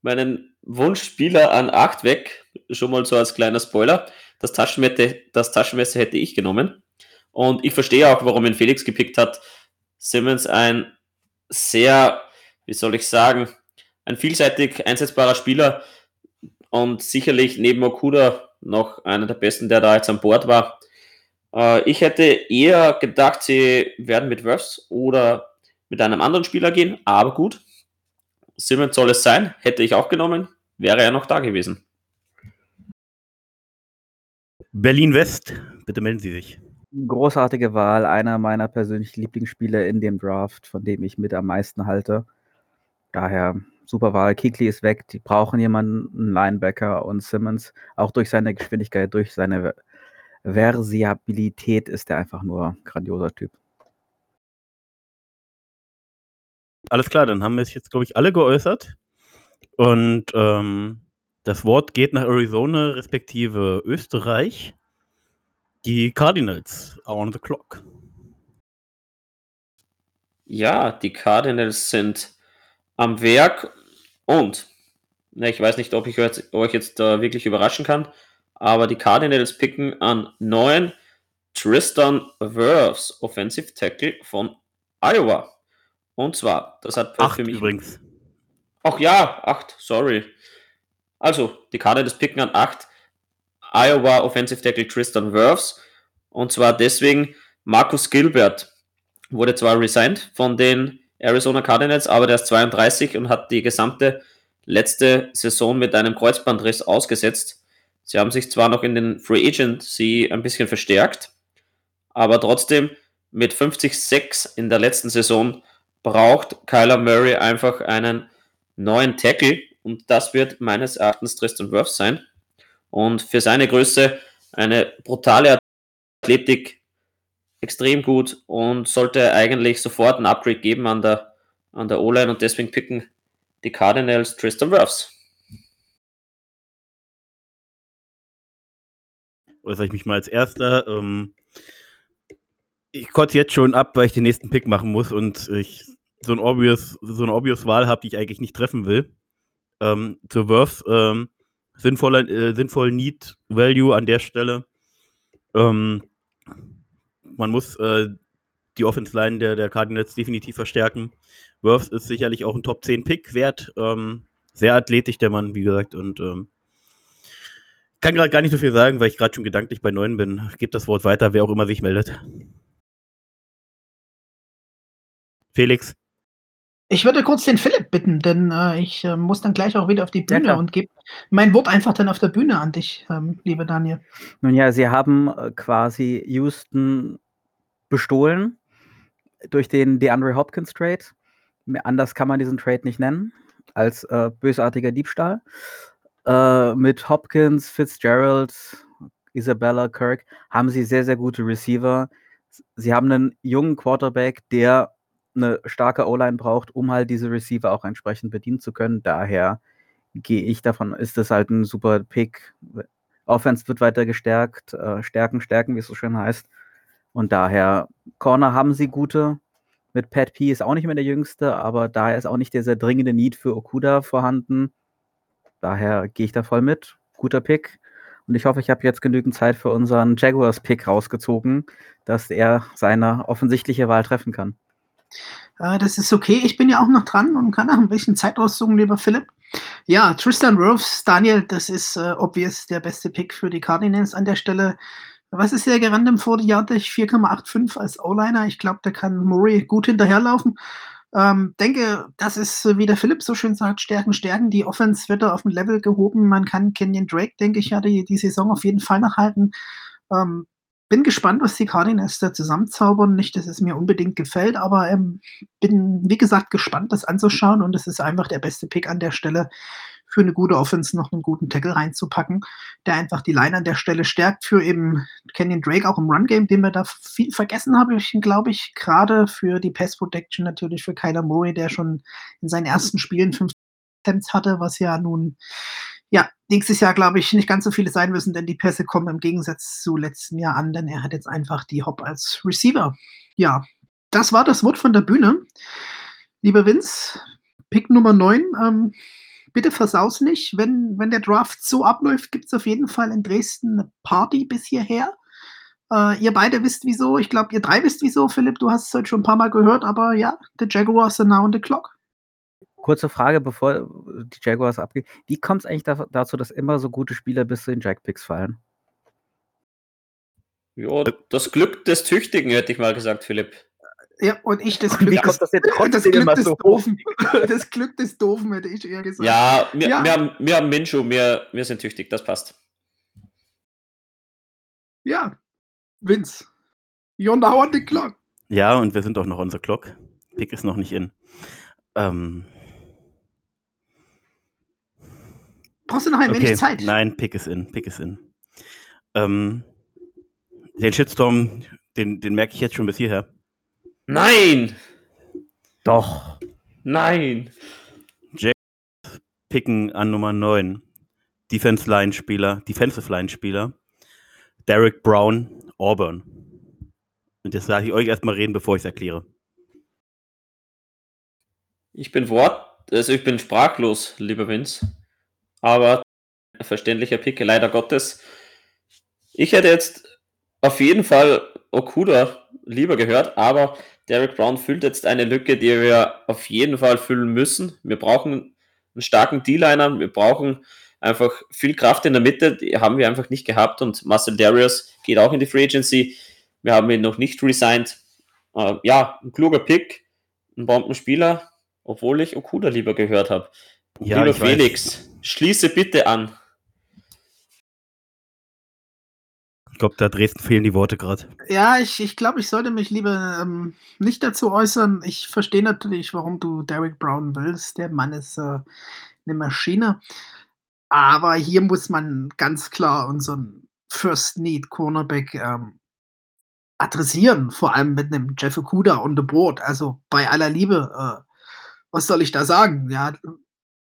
meinen Wunschspieler an 8 weg. Schon mal so als kleiner Spoiler. Das Taschenmesser, das Taschenmesser hätte ich genommen. Und ich verstehe auch, warum ihn Felix gepickt hat. Simmons ein sehr, wie soll ich sagen, ein vielseitig einsetzbarer Spieler und sicherlich neben Okuda noch einer der besten, der da jetzt an Bord war. Äh, ich hätte eher gedacht, sie werden mit Wirfs oder mit einem anderen Spieler gehen, aber gut. Simmons soll es sein, hätte ich auch genommen, wäre er noch da gewesen. Berlin West, bitte melden Sie sich. Großartige Wahl, einer meiner persönlichen Lieblingsspieler in dem Draft, von dem ich mit am meisten halte. Daher super Wahl. Kikli ist weg, die brauchen jemanden, einen Linebacker und Simmons, auch durch seine Geschwindigkeit, durch seine Versiabilität ist er einfach nur grandioser Typ. Alles klar, dann haben wir es jetzt, glaube ich, alle geäußert. Und ähm, das Wort geht nach Arizona, respektive Österreich. Die Cardinals are on the clock. Ja, die Cardinals sind am Werk und na, ich weiß nicht, ob ich euch jetzt äh, wirklich überraschen kann, aber die Cardinals picken an 9 Tristan Wirfs, Offensive Tackle von Iowa. Und zwar, das hat Acht für mich übrigens. Ach ja, 8, sorry. Also, die Cardinals picken an 8 Iowa Offensive Tackle Tristan Wirfs. Und zwar deswegen, Marcus Gilbert wurde zwar resigned von den Arizona Cardinals, aber der ist 32 und hat die gesamte letzte Saison mit einem Kreuzbandriss ausgesetzt. Sie haben sich zwar noch in den Free Agency ein bisschen verstärkt, aber trotzdem mit 50-6 in der letzten Saison braucht Kyler Murray einfach einen neuen Tackle und das wird meines Erachtens Tristan Wirfs sein. Und für seine Größe eine brutale Athletik, extrem gut und sollte eigentlich sofort ein Upgrade geben an der, an der O-Line und deswegen picken die Cardinals Tristan Wirfs. Äußere ich mich mal als erster. Ähm, ich kotze jetzt schon ab, weil ich den nächsten Pick machen muss und ich so, ein obvious, so eine obvious Wahl habe, die ich eigentlich nicht treffen will. Ähm, zu Wirfs, ähm, sinnvoller, äh, sinnvoll Need Value an der Stelle. Ähm, man muss äh, die Offense Line der, der Cardinals definitiv verstärken. Wirfs ist sicherlich auch ein Top 10 Pick wert. Ähm, sehr athletisch, der Mann, wie gesagt, und ähm, kann gerade gar nicht so viel sagen, weil ich gerade schon gedanklich bei neun bin. Gebe das Wort weiter, wer auch immer sich meldet. Felix. Ich würde kurz den Philipp bitten, denn äh, ich äh, muss dann gleich auch wieder auf die Ja, Bühne klar. und gebe mein Wort einfach dann auf der Bühne an dich, ähm, lieber Daniel. Nun ja, sie haben äh, quasi Houston bestohlen durch den DeAndre Hopkins Trade. Anders kann man diesen Trade nicht nennen als äh, bösartiger Diebstahl. Äh, mit Hopkins, Fitzgerald, Isabella, Kirk haben sie sehr, sehr gute Receiver. Sie haben einen jungen Quarterback, der eine starke O-Line braucht, um halt diese Receiver auch entsprechend bedienen zu können. Daher gehe ich davon, ist es halt ein super Pick. Offense wird weiter gestärkt, äh, stärken, stärken, wie es so schön heißt. Und daher, Corner haben sie gute. Mit Pat P ist auch nicht mehr der jüngste, aber daher ist auch nicht dieser dringende Need für Okuda vorhanden. Daher gehe ich da voll mit. Guter Pick. Und ich hoffe, ich habe jetzt genügend Zeit für unseren Jaguars-Pick rausgezogen, dass er seine offensichtliche Wahl treffen kann. Äh, das ist okay. Ich bin ja auch noch dran und kann noch ein bisschen Zeit raussuchen, lieber Philipp. Ja, Tristan Wirfs, Daniel, das ist äh, obvious der beste Pick für die Cardinals an der Stelle. Was ist der gerannt im Jahr durch 4,85 als O-Liner? Ich glaube, da kann Murray gut hinterherlaufen. Ähm, denke, das ist, wie der Philipp so schön sagt, Stärken, Stärken. Die Offense wird da auf ein Level gehoben. Man kann Kenyon Drake, denke ich, ja, die, die Saison auf jeden Fall nachhalten. Ähm, bin gespannt, was die Cardinals da zusammenzaubern. Nicht, dass es mir unbedingt gefällt, aber ähm, bin, wie gesagt, gespannt, das anzuschauen. Und es ist einfach der beste Pick an der Stelle für eine gute Offense noch einen guten Tackle reinzupacken, der einfach die Line an der Stelle stärkt für eben Kenyon Drake auch im Run-Game, den wir da viel vergessen haben, glaube ich, gerade für die Pass Protection natürlich für Kyler Murray, der schon in seinen ersten Spielen fünf Attempts hatte, was ja nun ja, nächstes Jahr glaube ich nicht ganz so viele sein müssen, denn die Pässe kommen im Gegensatz zu letztem Jahr an, denn er hat jetzt einfach die Hop als Receiver. Ja, das war das Wort von der Bühne. Lieber Vince, Pick Nummer 9. Ähm, bitte versaus nicht. Wenn, wenn der Draft so abläuft, gibt es auf jeden Fall in Dresden eine Party bis hierher. Äh, ihr beide wisst wieso. Ich glaube, ihr drei wisst wieso. Philipp, du hast es heute schon ein paar Mal gehört, aber ja, the Jaguars are now on the clock. Kurze Frage, bevor die Jaguars abgehen. Wie kommt es eigentlich da, dazu, dass immer so gute Spieler bis zu den Jackpicks fallen? Ja, das Glück des Tüchtigen, hätte ich mal gesagt, Philipp. Ja, und ich das Glück, kommt das das Glück immer des so Doofen. Das Glück des Doofen, hätte ich eher gesagt. Ja, wir, Ja. wir haben, wir haben Minshew, wir, wir sind tüchtig, das passt. Ja. Vince. You're now on the clock. Ja, und wir sind auch noch on the clock. Pick ist noch nicht in. Ähm, Brauchst du noch ein wenig Zeit? Nein, Pick ist in. Pick ist in. Ähm, den Shitstorm, den, den merke ich jetzt schon bis hierher. Nein! Doch. Nein! Picken an Nummer 9. Defense Line Spieler, Defensive Line Spieler. Derek Brown, Auburn. Und jetzt sage ich euch erstmal reden, bevor ich es erkläre. Ich bin Wort, also ich bin sprachlos, lieber Vince. Aber ein verständlicher Pick, leider Gottes. Ich hätte jetzt auf jeden Fall Okuda lieber gehört, aber Derek Brown füllt jetzt eine Lücke, die wir auf jeden Fall füllen müssen. Wir brauchen einen starken D-Liner, wir brauchen einfach viel Kraft in der Mitte, die haben wir einfach nicht gehabt und Marcel Darius geht auch in die Free Agency. Wir haben ihn noch nicht resigned. Äh, ja, ein kluger Pick, ein Bombenspieler, obwohl ich Okuda lieber gehört habe. Ja, lieber ich weiß. Schließe bitte an. Ich glaube, da Dresden fehlen die Worte gerade. Ja, ich, ich glaube, ich sollte mich lieber ähm, nicht dazu äußern. Ich verstehe natürlich, warum du Derek Brown willst. Der Mann ist äh, eine Maschine. Aber hier muss man ganz klar unseren First Need Cornerback ähm, adressieren. Vor allem mit einem Jeff Okuda on the board. Also bei aller Liebe, äh, was soll ich da sagen? Ja,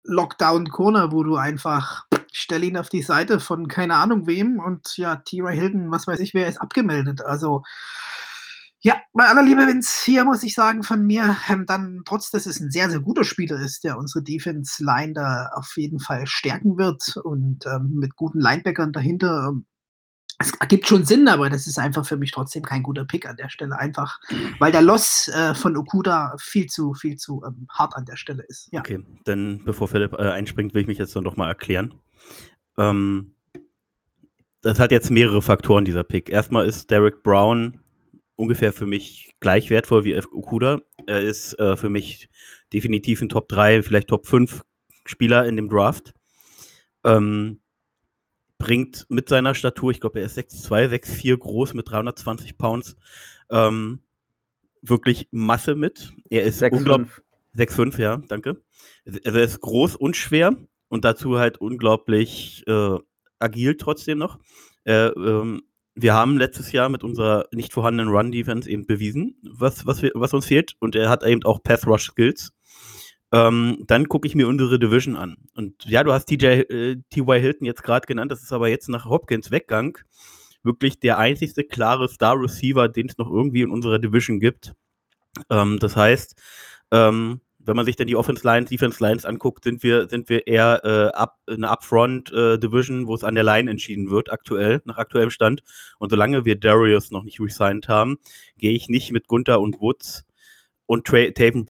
Lockdown Corner, wo du einfach stell ihn auf die Seite von keine Ahnung wem und ja, T.Y. Hilton, was weiß ich, wer ist abgemeldet. Also ja, bei aller Liebe, Vince, hier muss ich sagen von mir, ähm, dann trotz, dass es ein sehr, sehr guter Spieler ist, der unsere Defense-Line da auf jeden Fall stärken wird und ähm, mit guten Linebackern dahinter. Ähm, es ergibt schon Sinn, aber das ist einfach für mich trotzdem kein guter Pick an der Stelle. Einfach, weil der Loss äh, von Okuda viel zu, viel zu ähm, hart an der Stelle ist. Ja. Okay, dann bevor Philipp äh, einspringt, will ich mich jetzt noch mal erklären. Ähm, das hat jetzt mehrere Faktoren, dieser Pick. Erstmal ist Derek Brown ungefähr für mich gleich wertvoll wie Okuda. Er ist äh, für mich definitiv ein Top 3, vielleicht Top 5 Spieler in dem Draft. Ähm, bringt mit seiner Statur, ich glaube, er ist 6'2, 6'4 groß mit 320 Pounds, ähm, wirklich Masse mit. Er ist unglaublich. 6'5, ja, danke. Also er ist groß und schwer und dazu halt unglaublich äh, agil trotzdem noch. Äh, ähm, wir haben letztes Jahr mit unserer nicht vorhandenen Run-Defense eben bewiesen, was, was, wir, was uns fehlt. Und er hat eben auch Path-Rush-Skills. Ähm, dann gucke ich mir unsere Division an. Und ja, du hast TJ, äh, T.Y. Hilton jetzt gerade genannt, das ist aber jetzt nach Hopkins Weggang wirklich der einzigste klare Star-Receiver, den es noch irgendwie in unserer Division gibt. Ähm, das heißt, ähm, wenn man sich dann die Offense Lines, Defense Lines anguckt, sind wir, sind wir eher äh, up, eine Upfront äh, Division, wo es an der Line entschieden wird, aktuell, nach aktuellem Stand. Und solange wir Darius noch nicht resigned haben, gehe ich nicht mit Gunther und Woods und Taven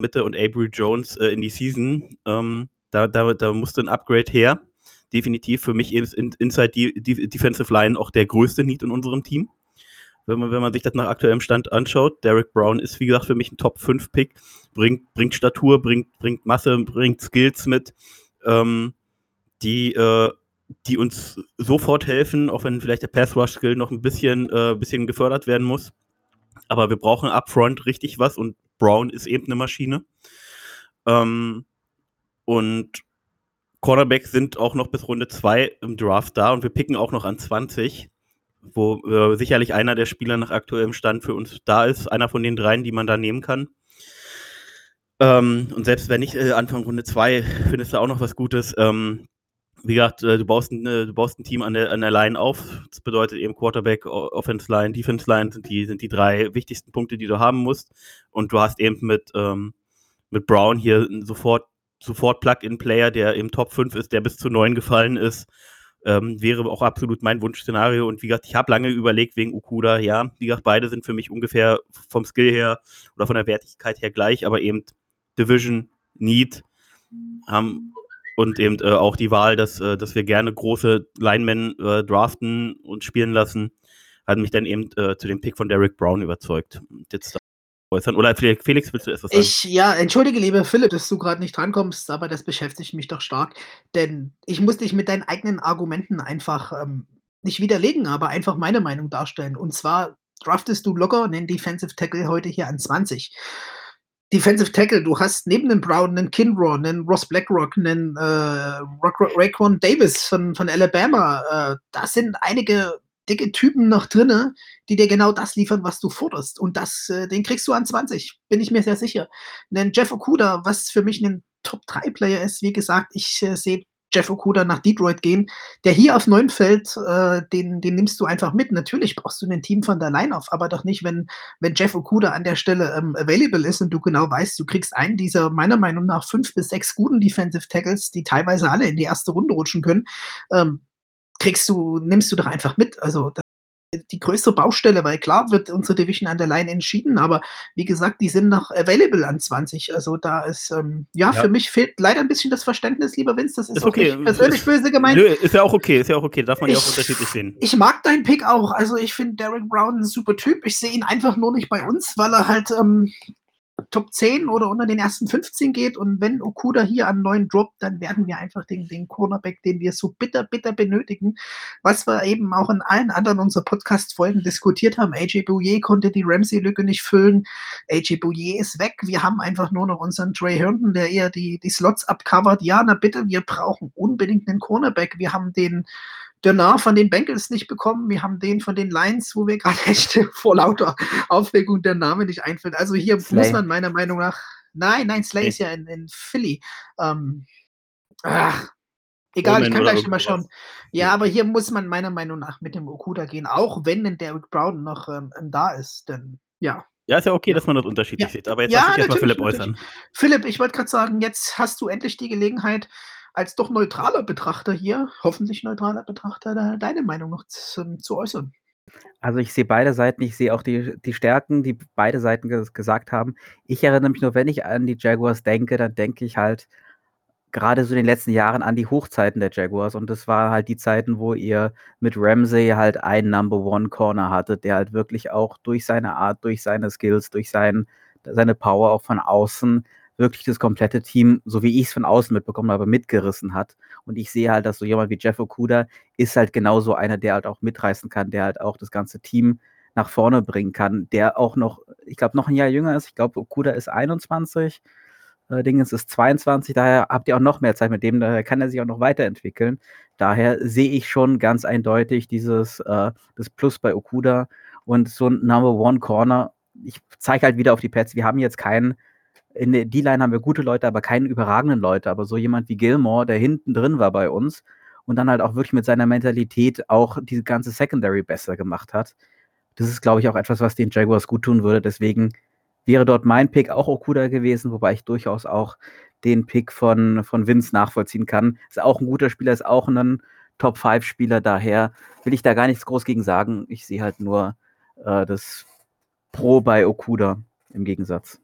Mitte und Avery Jones äh, in die Season. Ähm, da, da, da musste ein Upgrade her. definitiv für mich ist Inside Defensive Line auch der größte Need in unserem Team. Wenn man, wenn man sich das nach aktuellem Stand anschaut, Derek Brown ist, wie gesagt, für mich ein Top-5-Pick, bringt, bringt Statur, bringt, bringt Masse, bringt Skills mit, ähm, die, äh, die uns sofort helfen, auch wenn vielleicht der Pass-Rush-Skill noch ein bisschen, äh, bisschen gefördert werden muss. Aber wir brauchen upfront richtig was und Brown ist eben eine Maschine. Ähm, und Cornerbacks sind auch noch bis Runde 2 im Draft da und wir picken auch noch an 20, wo äh, sicherlich einer der Spieler nach aktuellem Stand für uns da ist, einer von den dreien, die man da nehmen kann. Ähm, und selbst wenn nicht äh, Anfang Runde 2 findest du auch noch was Gutes. Ähm, wie gesagt, äh, du, baust ein, äh, du baust ein Team an der, an der Line auf. Das bedeutet eben Quarterback, Offense Line, Defense Line sind die, sind die drei wichtigsten Punkte, die du haben musst. Und du hast eben mit, ähm, mit Brown hier sofort, sofort Plug-in-Player, der im Top 5 ist, der bis zu 9 gefallen ist. Ähm, wäre auch absolut mein Wunschszenario. Und wie gesagt, ich habe lange überlegt wegen Okuda. Ja, wie gesagt, beide sind für mich ungefähr vom Skill her oder von der Wertigkeit her gleich, aber eben Division, Need haben und eben äh, auch die Wahl, dass, äh, dass wir gerne große Linemen äh, draften und spielen lassen, hat mich dann eben äh, zu dem Pick von Derek Brown überzeugt. Jetzt äußern. Oder Felix, willst du etwas sagen? Ich, ja, entschuldige, lieber Philipp, dass du gerade nicht drankommst, aber das beschäftigt mich doch stark, denn ich muss dich mit deinen eigenen Argumenten einfach ähm, nicht widerlegen, aber einfach meine Meinung darstellen. Und zwar draftest du locker einen Defensive Tackle heute hier an 20. Defensive Tackle, du hast neben dem Brown einen Kinraw, einen Ross Blackrock, einen äh, Raquan Davis von, von Alabama. Äh, da sind einige dicke Typen noch drinne, die dir genau das liefern, was du forderst. Und das, äh, den kriegst du an 20, bin ich mir sehr sicher. Einen Jeff Okuda, was für mich ein Top-3-Player ist, wie gesagt, ich äh, sehe Jeff Okuda nach Detroit gehen, der hier auf 9 fällt, äh, den, den nimmst du einfach mit. Natürlich brauchst du ein Team von der Line auf, aber doch nicht, wenn, wenn Jeff Okuda an der Stelle ähm, available ist und du genau weißt, du kriegst einen dieser meiner Meinung nach fünf bis sechs guten Defensive Tackles, die teilweise alle in die erste Runde rutschen können. Ähm, kriegst du, nimmst du doch einfach mit. Also die größte Baustelle, weil klar wird unsere Division an der Line entschieden, aber wie gesagt, die sind noch available an 20. Also da ist, ähm, ja, ja, für mich fehlt leider ein bisschen das Verständnis, lieber Vince, das ist, ist okay. persönlich böse gemeint. Nö, ist ja auch okay, ist ja auch okay, darf man ich, ja auch unterschiedlich sehen. Ich mag deinen Pick auch, also ich finde Derek Brown ein super Typ, ich sehe ihn einfach nur nicht bei uns, weil er halt ähm, Top 10 oder unter den ersten 15 geht und wenn Okuda hier an neuen droppt, dann werden wir einfach den, den Cornerback, den wir so bitter, bitter benötigen, was wir eben auch in allen anderen unserer Podcast-Folgen diskutiert haben. AJ Bouye konnte die Ramsey-Lücke nicht füllen. AJ Bouye ist weg. Wir haben einfach nur noch unseren Trey Herndon, der eher die, die Slots abcovert. Ja, na bitte, wir brauchen unbedingt einen Cornerback. Wir haben den Dönar von den Bengals nicht bekommen. Wir haben den von den Lions, wo wir gerade echt vor lauter Aufregung der Name nicht einfällt. Also hier Slay. muss man meiner Meinung nach. Nein, nein, Slay ist ja in, in Philly. Ähm, ach, egal, ich kann gleich mal schauen. Ja, aber hier muss man meiner Meinung nach mit dem Okuda gehen, auch wenn denn Derek Brown noch ähm, da ist. Denn ja. Ja, ist ja okay, dass man das unterschiedlich ja. sieht. Aber jetzt ja, lass ich erstmal Philipp äußern. Philipp, ich wollte gerade sagen, jetzt hast du endlich die Gelegenheit, als doch neutraler Betrachter hier, hoffentlich neutraler Betrachter, deine Meinung noch zu, zu äußern. Also ich sehe beide Seiten, ich sehe auch die, die Stärken, die beide Seiten gesagt haben. Ich erinnere mich nur, wenn ich an die Jaguars denke, dann denke ich halt gerade so in den letzten Jahren an die Hochzeiten der Jaguars und das war halt die Zeiten, wo ihr mit Ramsey halt einen Number One Corner hattet, der halt wirklich auch durch seine Art, durch seine Skills, durch sein, seine Power auch von außen wirklich das komplette Team, so wie ich es von außen mitbekommen habe, mitgerissen hat. Und ich sehe halt, dass so jemand wie Jeff Okuda ist halt genauso einer, der halt auch mitreißen kann, der halt auch das ganze Team nach vorne bringen kann, der auch noch, ich glaube, noch ein Jahr jünger ist. Ich glaube, Okuda ist 21, äh, Dingens ist 22, daher habt ihr auch noch mehr Zeit mit dem, daher kann er sich auch noch weiterentwickeln. Daher sehe ich schon ganz eindeutig dieses äh, das Plus bei Okuda und so ein Number One Corner. Ich zeige halt wieder auf die Pads. Wir haben jetzt keinen in der D-Line haben wir gute Leute, aber keine überragenden Leute. Aber so jemand wie Gilmore, der hinten drin war bei uns und dann halt auch wirklich mit seiner Mentalität auch diese ganze Secondary besser gemacht hat. Das ist, glaube ich, auch etwas, was den Jaguars gut tun würde. Deswegen wäre dort mein Pick auch Okuda gewesen, wobei ich durchaus auch den Pick von, von Vince nachvollziehen kann. Ist auch ein guter Spieler, ist auch ein Top-5-Spieler. Daher will ich da gar nichts groß gegen sagen. Ich sehe halt nur äh, das Pro bei Okuda im Gegensatz.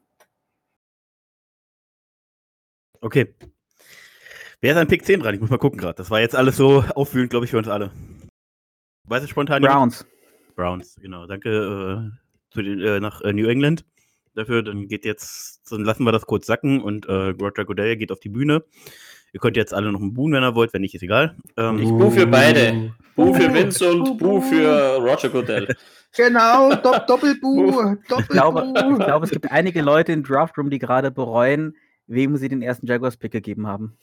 Okay. Wer ist an Pick 10 dran? Ich muss mal gucken gerade. Das war jetzt alles so aufwühlend, glaube ich, für uns alle. Weißt du spontan? Browns. Browns, genau. Danke äh, zu den, äh, nach äh, New England dafür. Dann geht jetzt, dann lassen wir das kurz sacken und äh, Roger Goodell geht auf die Bühne. Ihr könnt jetzt alle noch einen Buhen, wenn ihr wollt, wenn nicht, ist egal. Ähm, ich buh für beide. Buh für Vince und buh für Roger Goodell. Genau, do Doppelbuh. Doppel ich, glaube, ich glaube, es gibt einige Leute im Draftroom, die gerade bereuen, wem sie den ersten Jaguars-Pick gegeben haben.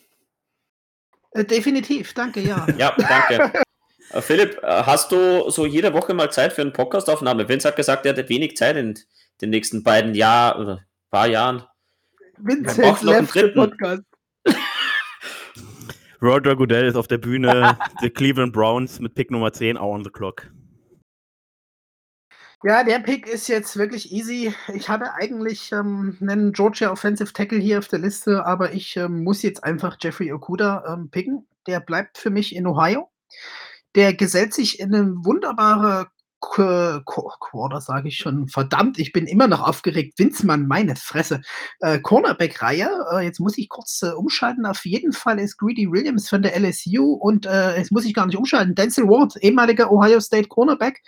Äh, definitiv, danke, ja. ja, danke. Äh, Philipp, äh, hast du so jede Woche mal Zeit für eine Podcastaufnahme? Vince hat gesagt, er hat wenig Zeit in den nächsten beiden Jahren oder paar Jahren. Vince braucht noch einen dritten. Podcast. Roger Goodell ist auf der Bühne, die Cleveland Browns mit Pick Nummer 10, auch on the clock. Ja, der Pick ist jetzt wirklich easy. Ich hatte eigentlich ähm, einen Georgia Offensive Tackle hier auf der Liste, aber ich ähm, muss jetzt einfach Jeffrey Okuda ähm, picken. Der bleibt für mich in Ohio. Der gesellt sich in eine wunderbare Quarter, sage ich schon. Verdammt, ich bin immer noch aufgeregt. Winzmann, meine Fresse. Äh, Cornerback-Reihe. Äh, jetzt muss ich kurz äh, umschalten. Auf jeden Fall ist Greedy Williams von der LSU und äh, jetzt muss ich gar nicht umschalten. Denzel Ward, ehemaliger Ohio State Cornerback.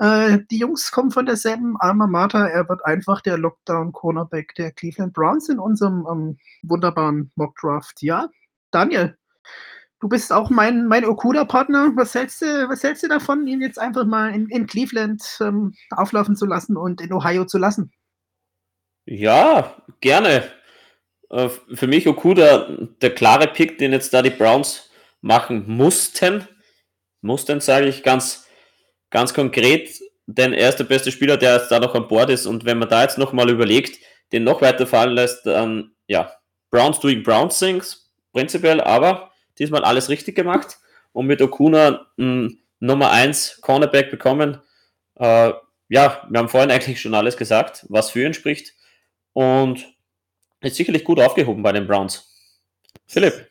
Äh, die Jungs kommen von derselben Alma Mater. Er wird einfach der Lockdown-Cornerback der Cleveland Browns in unserem ähm, wunderbaren Mock-Draft. Ja, Daniel, du bist auch mein, mein Okuda-Partner. Was hältst, du, was hältst du davon, ihn jetzt einfach mal in, in Cleveland ähm, auflaufen zu lassen und in Ohio zu lassen? Ja, gerne. Äh, für mich Okuda der klare Pick, den jetzt da die Browns machen mussten. Mussten, sage ich ganz ganz konkret, denn er ist der beste Spieler, der jetzt da noch an Bord ist. Und wenn man da jetzt nochmal überlegt, den noch weiter fallen lässt, dann ja, Browns doing Browns things, prinzipiell, aber diesmal alles richtig gemacht und mit Okuna m, Nummer 1 Cornerback bekommen. Äh, ja, wir haben vorhin eigentlich schon alles gesagt, was für ihn spricht und ist sicherlich gut aufgehoben bei den Browns. Philipp.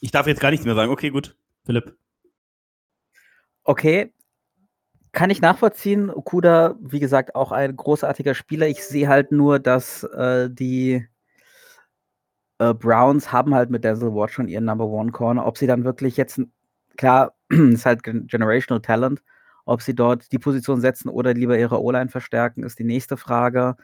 Ich darf jetzt gar nichts mehr sagen. Okay, gut. Philipp. Okay, kann ich nachvollziehen. Okuda, wie gesagt, auch ein großartiger Spieler. Ich sehe halt nur, dass äh, die äh, Browns haben halt mit Denzel Ward schon ihren Number One Corner. Ob sie dann wirklich jetzt, klar, ist halt Generational Talent, ob sie dort die Position setzen oder lieber ihre O-Line verstärken, ist die nächste Frage.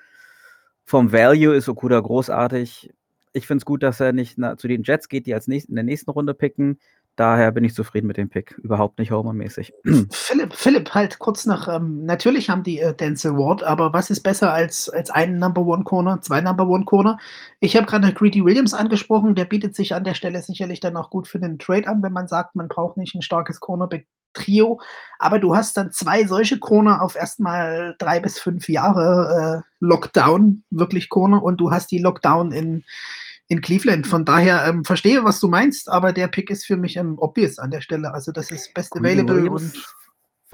Vom Value ist Okuda großartig. Ich finde es gut, dass er nicht na, zu den Jets geht, die als nächst, in der nächsten Runde picken. Daher bin ich zufrieden mit dem Pick. Überhaupt nicht Homer-mäßig. Philipp, Philipp, halt kurz nach. Ähm, natürlich haben die äh, Denzel Ward, aber was ist besser als, als ein Number One Corner, zwei Number One Corner? Ich habe gerade Greedy Williams angesprochen. Der bietet sich an der Stelle sicherlich dann auch gut für den Trade an, wenn man sagt, man braucht nicht ein starkes Cornerback. Trio, aber du hast dann zwei solche Corner auf erstmal drei bis fünf Jahre äh, Lockdown, wirklich Corner, und du hast die Lockdown in, in Cleveland. Von daher ähm, verstehe, was du meinst, aber der Pick ist für mich ähm, obvious an der Stelle. Also das ist best available und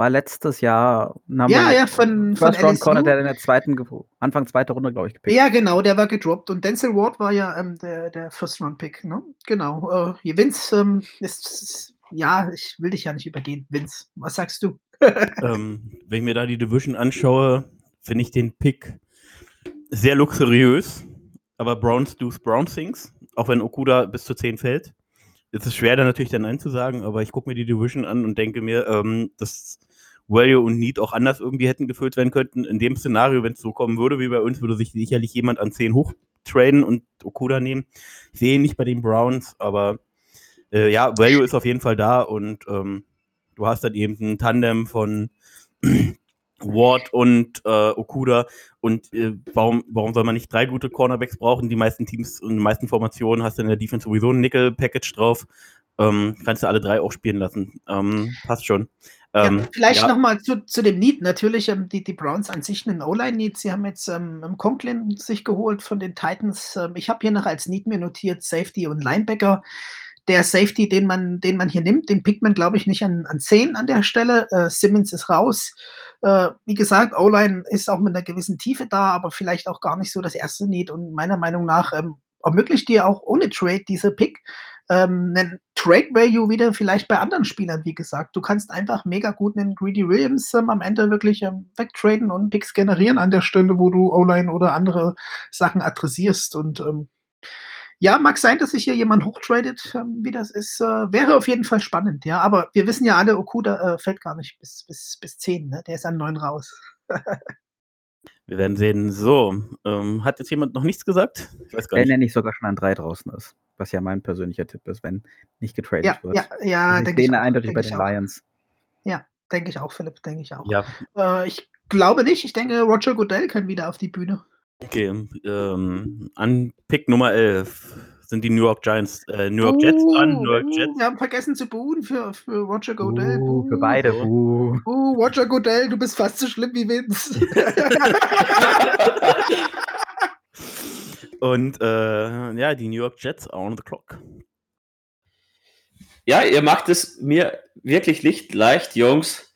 war letztes Jahr ja, ja, von, First von Round. Corner, der in der zweiten, Anfang zweiter Runde, glaube ich, gepickt. Ja, genau, der war gedroppt. Und Denzel Ward war ja ähm, der, der First Round Pick, ne? Genau. Äh, Vince ähm, ist, ja, ich will dich ja nicht übergehen. Vince, was sagst du? ähm, wenn ich mir da die Division anschaue, finde ich den Pick sehr luxuriös aber Browns do Brown things, auch wenn Okuda bis zu 10 fällt. Es ist schwer, da natürlich dann Nein zu sagen, aber ich gucke mir die Division an und denke mir, ähm, dass Value und Need auch anders irgendwie hätten gefüllt werden könnten. In dem Szenario, wenn es so kommen würde wie bei uns, würde sich sicherlich jemand an 10 hochtraden und Okuda nehmen. Ich sehe ihn nicht bei den Browns, aber äh, ja, Value ist auf jeden Fall da und ähm, du hast dann eben ein Tandem von Ward und äh, Okuda. Und äh, warum, warum soll man nicht drei gute Cornerbacks brauchen? Die meisten Teams und die meisten Formationen hast du in der Defense sowieso ein Nickel-Package drauf. Ähm, kannst du alle drei auch spielen lassen. Ähm, passt schon. Ähm, ja, vielleicht ja. nochmal zu, zu dem Need. Natürlich, ähm, die, die Browns an sich einen O-Line-Need. Sie haben jetzt ähm, Conklin sich geholt von den Titans. Ähm, ich habe hier noch als Need mir notiert Safety und Linebacker der Safety, den man, den man hier nimmt, den pickt man, glaube ich, nicht an, an 10 an der Stelle. Äh, Simmons ist raus. Äh, wie gesagt, O-Line ist auch mit einer gewissen Tiefe da, aber vielleicht auch gar nicht so das erste Need. Und meiner Meinung nach ähm, ermöglicht dir auch ohne Trade dieser Pick ähm, einen Trade Value wieder vielleicht bei anderen Spielern, wie gesagt. Du kannst einfach mega gut einen Greedy Williams ähm, am Ende wirklich ähm, wegtraden und Picks generieren an der Stelle, wo du O-Line oder andere Sachen adressierst. Und ähm, Ja, mag sein, dass sich hier jemand hochtradet, ähm, wie das ist. Äh, wäre auf jeden Fall spannend, ja. Aber wir wissen ja alle, Okuda äh, fällt gar nicht bis, bis, bis 10, ne? Der ist an 9 raus. Wir werden sehen. So, ähm, hat jetzt jemand noch nichts gesagt? Ich weiß gar wenn nicht. er nicht sogar schon an 3 draußen ist. Was ja mein persönlicher Tipp ist, wenn nicht getradet ja, wird. Ja, ja, also denke ich. Auch, eindeutig bei den Lions. Ja, denke ich auch, Philipp, denke ich auch. Ja. Äh, ich glaube nicht. Ich denke, Roger Goodell kann wieder auf die Bühne. Okay, ähm, an Pick Nummer 11 sind die New York Giants, äh, New York uh, Jets an, New York Jets. Wir haben vergessen zu buhen für, für Roger Godell. Uh, für beide. Uh. uh, Roger Godell, du bist fast so schlimm wie Vince. Und äh, ja, die New York Jets are on the clock. Ja, ihr macht es mir wirklich nicht leicht, Jungs.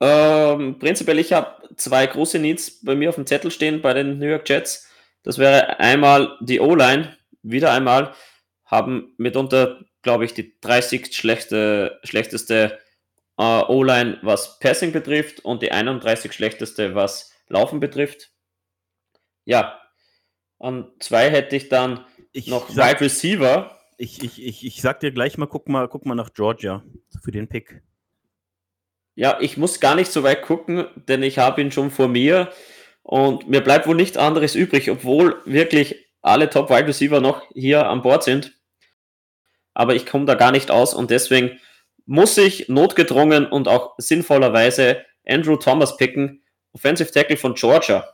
Ähm, prinzipiell, ich habe zwei große Needs bei mir auf dem Zettel stehen bei den New York Jets. Das wäre einmal die O-Line, wieder einmal, haben mitunter, glaube ich, die 30 schlechte, schlechteste äh, O-Line, was Passing betrifft und die 31 schlechteste, was Laufen betrifft. Ja, an zwei hätte ich dann ich noch sag, Wide Receiver. Ich, ich, ich, ich sag dir gleich mal, guck mal, guck mal nach Georgia für den Pick. Ja, ich muss gar nicht so weit gucken, denn ich habe ihn schon vor mir und mir bleibt wohl nichts anderes übrig, obwohl wirklich alle Top Wide Receiver noch hier an Bord sind. Aber ich komme da gar nicht aus und deswegen muss ich notgedrungen und auch sinnvollerweise Andrew Thomas picken, Offensive Tackle von Georgia.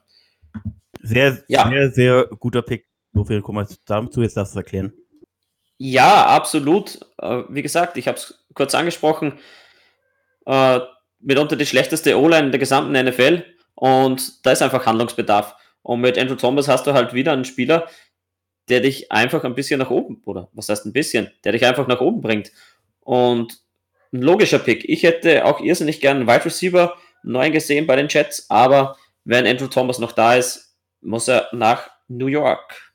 Sehr, ja. sehr, sehr guter Pick. So viel, guck mal, dazu jetzt darfst du es erklären. Ja, absolut. Äh, wie gesagt, ich habe es kurz angesprochen. Äh, mitunter die schlechteste O-Line der gesamten NFL und da ist einfach Handlungsbedarf. Und mit Andrew Thomas hast du halt wieder einen Spieler, der dich einfach ein bisschen nach oben, oder was heißt ein bisschen, der dich einfach nach oben bringt. Und ein logischer Pick. Ich hätte auch irrsinnig gerne einen Wide Receiver neu gesehen bei den Jets, aber wenn Andrew Thomas noch da ist, muss er nach New York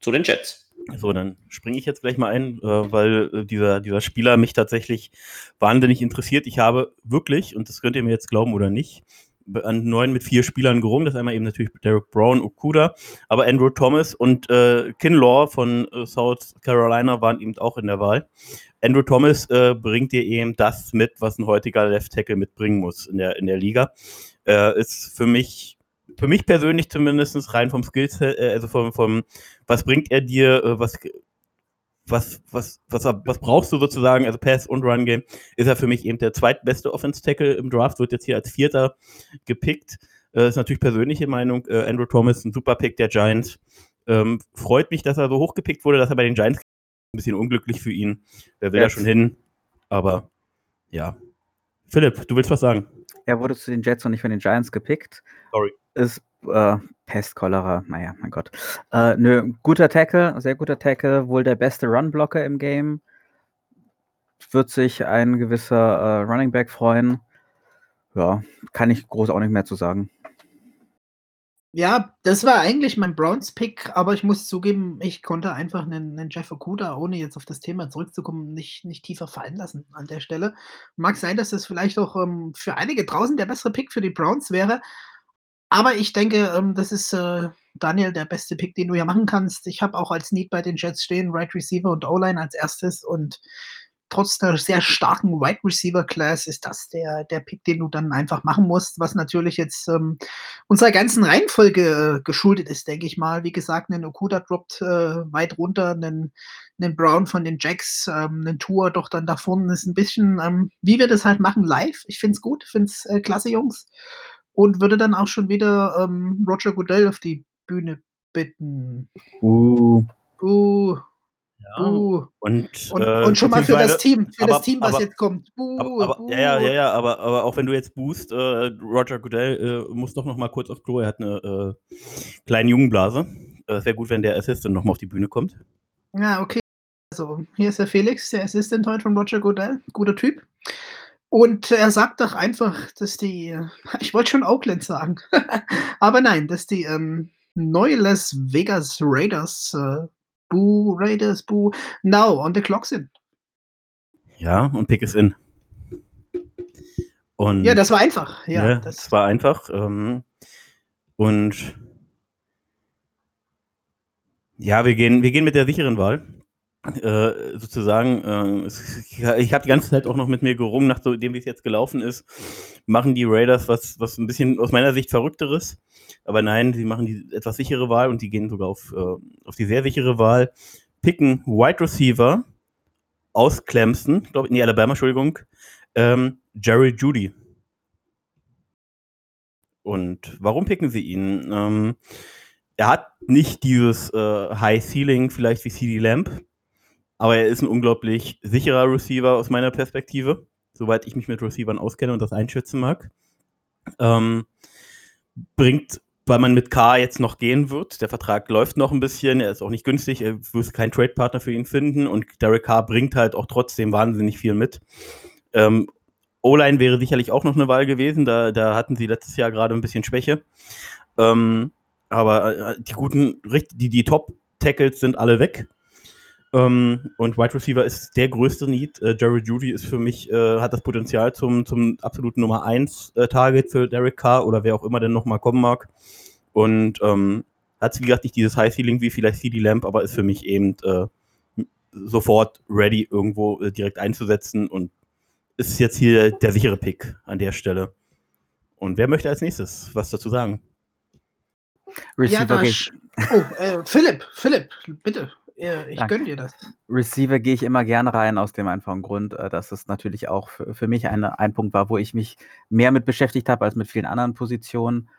zu den Jets. So, dann springe ich jetzt gleich mal ein, äh, weil äh, dieser, dieser Spieler mich tatsächlich wahnsinnig interessiert. Ich habe wirklich, und das könnt ihr mir jetzt glauben oder nicht, an neun mit vier Spielern gerungen. Das ist einmal eben natürlich Derek Brown, Okuda, aber Andrew Thomas und äh, Kinlaw von äh, South Carolina waren eben auch in der Wahl. Andrew Thomas äh, bringt dir eben das mit, was ein heutiger Left Tackle mitbringen muss in der, in der Liga. Äh, ist für mich für mich persönlich zumindest rein vom Skillset, äh, also vom, vom, was bringt er dir, äh, was, was, was, was, was brauchst du sozusagen, also Pass und Run Game, ist er für mich eben der zweitbeste Offense Tackle im Draft, wird jetzt hier als Vierter gepickt. Äh, ist natürlich persönliche Meinung. Äh, Andrew Thomas, ein super Pick der Giants. Ähm, freut mich, dass er so hochgepickt wurde, dass er bei den Giants ein bisschen unglücklich für ihn. Wer will da schon hin? Aber ja. Philipp, du willst was sagen? Er wurde zu den Jets und nicht von den Giants gepickt. Sorry. Ist äh, Pest, Cholera, naja, mein Gott. Äh, nö, guter Tackle, sehr guter Tackle, wohl der beste Runblocker im Game. Wird sich ein gewisser äh, Running Back freuen. Ja, kann ich groß auch nicht mehr zu sagen. Ja, das war eigentlich mein Browns-Pick, aber ich muss zugeben, ich konnte einfach einen, einen Jeff Okuda, ohne jetzt auf das Thema zurückzukommen, nicht, nicht tiefer fallen lassen an der Stelle. Mag sein, dass das vielleicht auch ähm, für einige draußen der bessere Pick für die Browns wäre, aber ich denke, ähm, das ist, äh, Daniel, der beste Pick, den du ja machen kannst. Ich habe auch als Need bei den Jets stehen, Right Receiver und O-Line als erstes und trotz der sehr starken Wide Receiver Class ist das der, der Pick, den du dann einfach machen musst, was natürlich jetzt ähm, unserer ganzen Reihenfolge äh, geschuldet ist, denke ich mal. Wie gesagt, einen Okuda droppt äh, weit runter, einen, einen Brown von den Jacks, ähm, einen Tour doch dann da vorne ist ein bisschen, ähm, wie wir das halt machen, live. Ich finde es gut, finde es äh, klasse, Jungs und würde dann auch schon wieder ähm, Roger Goodell auf die Bühne bitten. Uh. Uh. Ja. Uh. Und, und, äh, und, schon mal für das Team, für aber, das Team, was aber, jetzt kommt. Buh, aber, buh. Ja, ja, ja, aber, aber auch wenn du jetzt boost, äh, Roger Goodell äh, muss doch noch mal kurz auf Klo. Er hat eine äh, kleine Jungenblase. Es äh, wäre gut, wenn der Assistant noch mal auf die Bühne kommt. Ja, okay. Also, hier ist der Felix, der Assistant heute von Roger Goodell. Guter Typ. Und er sagt doch einfach, dass die, ich wollte schon Oakland sagen, aber nein, dass die ähm, neue Las Vegas Raiders, äh, Boo, Raiders, Boo, now on the clock sind. Ja, und Pick ist in. Und, ja, das war einfach. Ja, ne, das, das, war einfach. Ähm, und Ja, wir gehen, wir gehen mit der sicheren Wahl. Äh, sozusagen, äh, ich habe die ganze Zeit auch noch mit mir gerungen, nachdem wie es jetzt gelaufen ist, machen die Raiders was, was ein bisschen aus meiner Sicht verrückteres. Aber nein, sie machen die etwas sichere Wahl und die gehen sogar auf, äh, auf die sehr sichere Wahl. Picken Wide Receiver aus Clemson, glaube ich, nee, Alabama, Entschuldigung, ähm, Jerry Judy. Und warum picken sie ihn? Ähm, er hat nicht dieses äh, High Ceiling vielleicht wie CD Lamp, aber er ist ein unglaublich sicherer Receiver aus meiner Perspektive, soweit ich mich mit Receivern auskenne und das einschätzen mag. Ähm, bringt, weil man mit K jetzt noch gehen wird, der Vertrag läuft noch ein bisschen, er ist auch nicht günstig, er wirst keinen Trade-Partner für ihn finden und Derek Carr bringt halt auch trotzdem wahnsinnig viel mit. Ähm, O-Line wäre sicherlich auch noch eine Wahl gewesen, da, da hatten sie letztes Jahr gerade ein bisschen Schwäche. Ähm, aber äh, die guten, die, die Top-Tackles sind alle weg. Ähm, und Wide Receiver ist der größte Need. Äh, Jerry Judy ist für mich, äh, hat das Potenzial zum, zum absoluten Nummer 1 äh, Target für Derek Carr oder wer auch immer denn nochmal kommen mag. Und ähm, hat, wie gesagt, nicht dieses High Ceiling wie vielleicht CD Lamp, aber ist für mich eben äh, sofort ready, irgendwo äh, direkt einzusetzen und ist jetzt hier der sichere Pick an der Stelle. Und wer möchte als nächstes was dazu sagen? Receiver ja, oh, äh, Philipp, Philipp, bitte. Ich gönne dir das. Receiver gehe ich immer gerne rein, aus dem einfachen Grund, äh, dass es natürlich auch für, für mich eine, ein Punkt war, wo ich mich mehr mit beschäftigt habe als mit vielen anderen Positionen.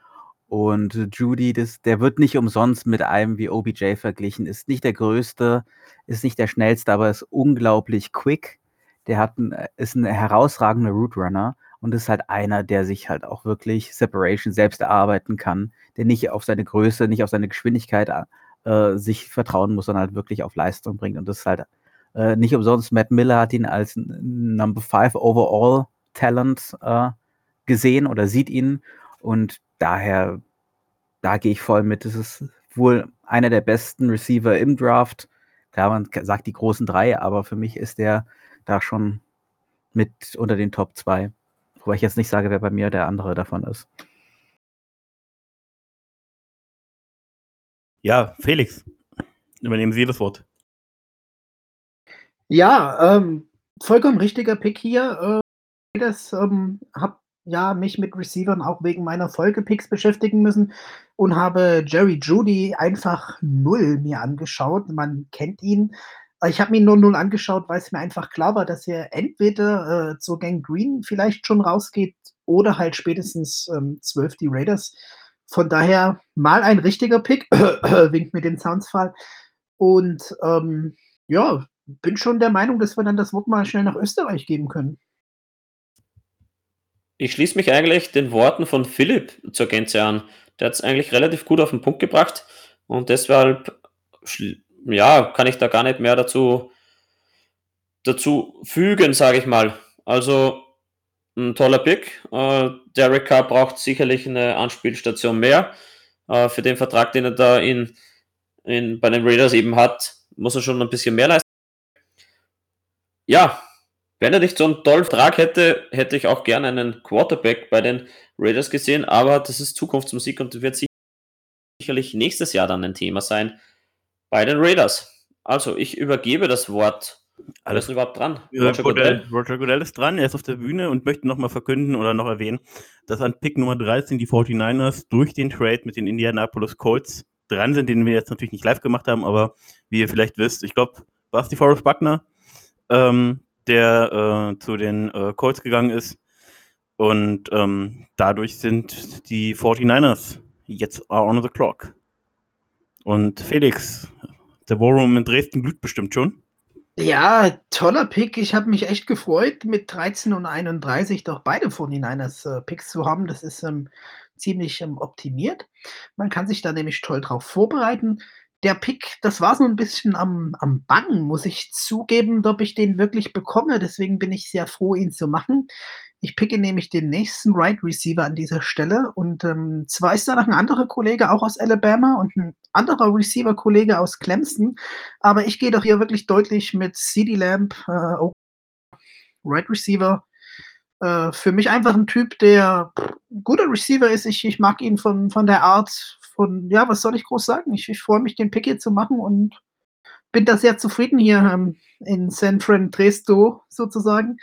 Und Judy, das, der wird nicht umsonst mit einem wie OBJ verglichen. Ist nicht der größte, ist nicht der schnellste, aber ist unglaublich quick. Der hat ein, ist ein herausragender Root Runner und ist halt einer, der sich halt auch wirklich Separation selbst erarbeiten kann, der nicht auf seine Größe, nicht auf seine Geschwindigkeit äh, sich vertrauen muss, sondern halt wirklich auf Leistung bringt. Und das ist halt äh, nicht umsonst, Matt Miller hat ihn als Number 5 Overall Talent äh, gesehen oder sieht ihn. Und daher, da gehe ich voll mit. Das ist wohl einer der besten Receiver im Draft. Klar, man sagt die großen drei, aber für mich ist der da schon mit unter den Top 2. Wobei ich jetzt nicht sage, wer bei mir der andere davon ist. Ja, Felix, übernehmen Sie das Wort. Ja, ähm, vollkommen richtiger Pick hier. Äh, das ähm, habe ja mich mit Receivern auch wegen meiner Folgepicks beschäftigen müssen und habe Jerry Judy einfach null mir angeschaut. Man kennt ihn. Ich habe mir nur null angeschaut, weil es mir einfach klar war, dass er entweder äh, zur Gang Green vielleicht schon rausgeht oder halt spätestens ähm, 12 die Raiders von daher mal ein richtiger Pick, winkt mit dem Soundsfall. Und ähm, ja, bin schon der Meinung, dass wir dann das Wort mal schnell nach Österreich geben können. Ich schließe mich eigentlich den Worten von Philipp zur Gänze an. Der hat es eigentlich relativ gut auf den Punkt gebracht und deshalb ja, kann ich da gar nicht mehr dazu, dazu fügen, sage ich mal. Also ein toller Pick. Äh, Derek Carr braucht sicherlich eine Anspielstation mehr. Äh, für den Vertrag, den er da in, in, bei den Raiders eben hat, muss er schon ein bisschen mehr leisten. Ja, wenn er nicht so einen tollen Vertrag hätte, hätte ich auch gerne einen Quarterback bei den Raiders gesehen, aber das ist Zukunftsmusik und wird sicherlich nächstes Jahr dann ein Thema sein bei den Raiders. Also, ich übergebe das Wort alles überhaupt dran. Roger Goodell. Roger Goodell ist dran, er ist auf der Bühne und möchte nochmal verkünden oder noch erwähnen, dass an Pick Nummer 13 die 49ers durch den Trade mit den Indianapolis Colts dran sind, den wir jetzt natürlich nicht live gemacht haben, aber wie ihr vielleicht wisst, ich glaube, war es die Forrest Buckner, ähm, der äh, zu den äh, Colts gegangen ist. Und ähm, dadurch sind die 49ers jetzt on the clock. Und Felix, der War Room in Dresden glüht bestimmt schon. Ja, toller Pick. Ich habe mich echt gefreut, mit 13 und 31 doch beide 49ers äh, Picks zu haben. Das ist ähm, ziemlich ähm, optimiert. Man kann sich da nämlich toll drauf vorbereiten. Der Pick, das war so ein bisschen am, am Bangen, muss ich zugeben, ob ich den wirklich bekomme. Deswegen bin ich sehr froh, ihn zu machen. Ich picke nämlich den nächsten Right Receiver an dieser Stelle. Und ähm, zwar ist da noch ein anderer Kollege auch aus Alabama und ein anderer Receiver-Kollege aus Clemson. Aber ich gehe doch hier wirklich deutlich mit CD Lamb, äh, Right Receiver. Äh, für mich einfach ein Typ, der guter Receiver ist. Ich, ich mag ihn von, von der Art, Und ja, was soll ich groß sagen? Ich, ich freue mich, den Pick hier zu machen und bin da sehr zufrieden hier ähm, in San Fran Tresto sozusagen,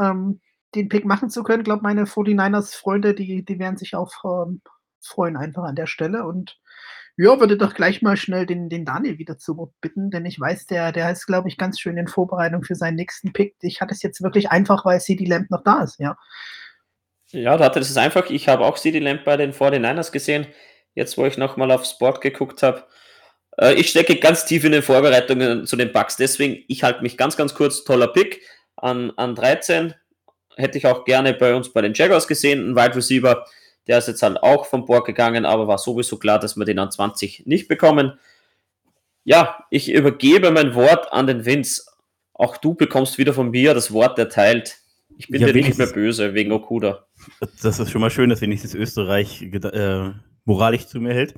ähm, den Pick machen zu können. Ich glaube, meine 49ers-Freunde, die, die werden sich auch ähm, freuen einfach an der Stelle. Und ja, würde doch gleich mal schnell den, den Daniel wieder zu bitten, denn ich weiß, der, der ist, glaube ich, ganz schön in Vorbereitung für seinen nächsten Pick. Ich hatte es jetzt wirklich einfach, weil CD Lamp noch da ist, ja. Ja, da hatte das einfach. Ich habe auch CD Lamp bei den 49ers gesehen, jetzt wo ich nochmal auf Sport geguckt habe. Äh, ich stecke ganz tief in den Vorbereitungen zu den Bugs, deswegen ich halte mich ganz, ganz kurz. Toller Pick an, an 13. Hätte ich auch gerne bei uns bei den Jaguars gesehen, ein Wide Receiver der ist jetzt halt auch vom Bord gegangen, aber war sowieso klar, dass wir den an 20 nicht bekommen. Ja, ich übergebe mein Wort an den Vince. Auch du bekommst wieder von mir das Wort erteilt. Ich bin ja, dir nicht mehr böse wegen Okuda. Das ist schon mal schön, dass wenigstens Österreich äh, moralisch zu mir hält.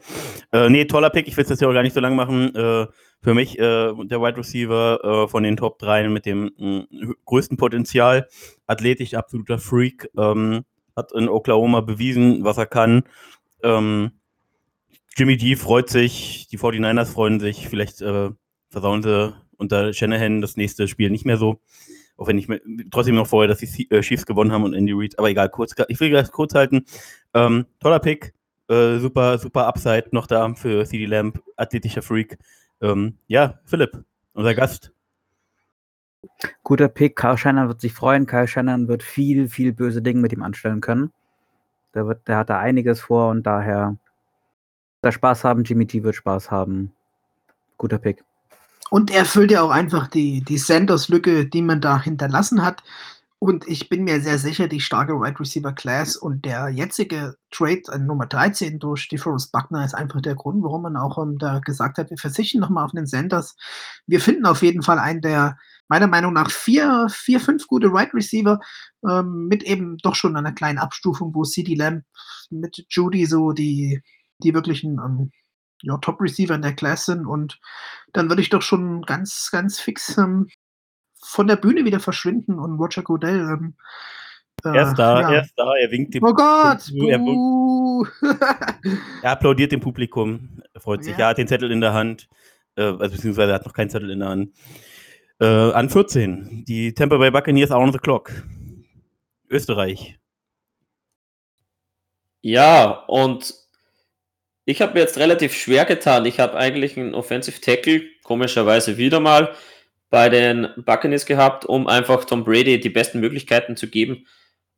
Äh, nee, toller Pick. Ich will es jetzt ja auch gar nicht so lang machen. Äh, für mich äh, der Wide Receiver äh, von den Top 3 mit dem größten Potenzial. Athletisch, absoluter Freak. Ähm, hat in Oklahoma bewiesen, was er kann. Ähm, Jimmy G freut sich, die 49ers freuen sich, vielleicht äh, versauen sie unter Shanahan das nächste Spiel nicht mehr so. Auch wenn ich mir, trotzdem noch vorher, dass die Chiefs gewonnen haben und Andy Reid, aber egal, kurz, ich will das kurz halten. Ähm, toller Pick, äh, super, super Upside noch da für CD Lamp, athletischer Freak. Ähm, ja, Philipp, unser Gast. Guter Pick. Kyle Shannon wird sich freuen. Kyle Shannon wird viel, viel böse Dinge mit ihm anstellen können. Der, wird, der hat da einiges vor und daher da Spaß haben. Jimmy T wird Spaß haben. Guter Pick. Und er füllt ja auch einfach die, die Sanders-Lücke, die man da hinterlassen hat. Und ich bin mir sehr sicher, die starke Wide Receiver Class und der jetzige Trade an Nummer 13 durch DeForest Buckner ist einfach der Grund, warum man auch um, da gesagt hat, wir verzichten nochmal auf den Sanders. Wir finden auf jeden Fall einen, der meiner Meinung nach vier, vier fünf gute Wide Receiver ähm, mit eben doch schon einer kleinen Abstufung, wo CD Lamb mit Judy so die, die wirklichen ähm, ja, Top-Receiver in der Class sind und dann würde ich doch schon ganz, ganz fix ähm, von der Bühne wieder verschwinden und Roger Godell. Ähm, äh, er ist da, ja. er ist da, er winkt dem Oh Gott! Er, er, applaudiert dem Publikum, er freut sich, ja. er hat den Zettel in der Hand, äh, also beziehungsweise er hat noch keinen Zettel in der Hand. Äh, an 14, die Tampa Bay Buccaneers are on the clock. Österreich. Ja, und ich habe mir jetzt relativ schwer getan. Ich habe eigentlich einen Offensive Tackle, komischerweise wieder mal, bei den Buccaneers gehabt, um einfach Tom Brady die besten Möglichkeiten zu geben,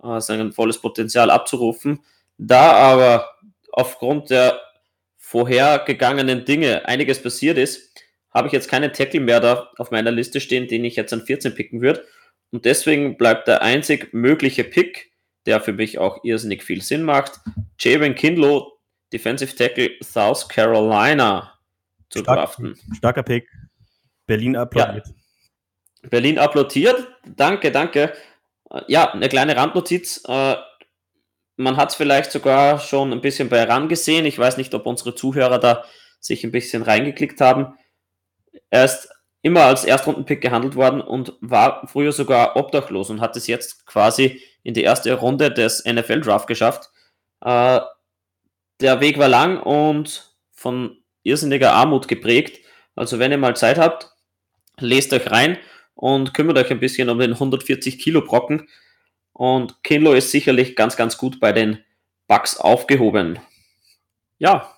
äh, sein volles Potenzial abzurufen. Da aber aufgrund der vorhergegangenen Dinge einiges passiert ist, habe ich jetzt keinen Tackle mehr da auf meiner Liste stehen, den ich jetzt an 14 picken würde. Und deswegen bleibt der einzig mögliche Pick, der für mich auch irrsinnig viel Sinn macht, Jalen Kindlow, Defensive Tackle South Carolina zu Stark, draften. Starker Pick. Berlin applaudiert. Ja. Berlin applaudiert. Danke, danke. Ja, eine kleine Randnotiz. Äh, man hat es vielleicht sogar schon ein bisschen bei RAN gesehen. Ich weiß nicht, ob unsere Zuhörer da sich ein bisschen reingeklickt haben. Er ist immer als Erstrundenpick gehandelt worden und war früher sogar obdachlos und hat es jetzt quasi in die erste Runde des NFL-Draft geschafft. Äh, der Weg war lang und von irrsinniger Armut geprägt. Also wenn ihr mal Zeit habt, lest euch rein und kümmert euch ein bisschen um den 140 Kilo Brocken. Und Kinlo ist sicherlich ganz, ganz gut bei den Bugs aufgehoben. Ja,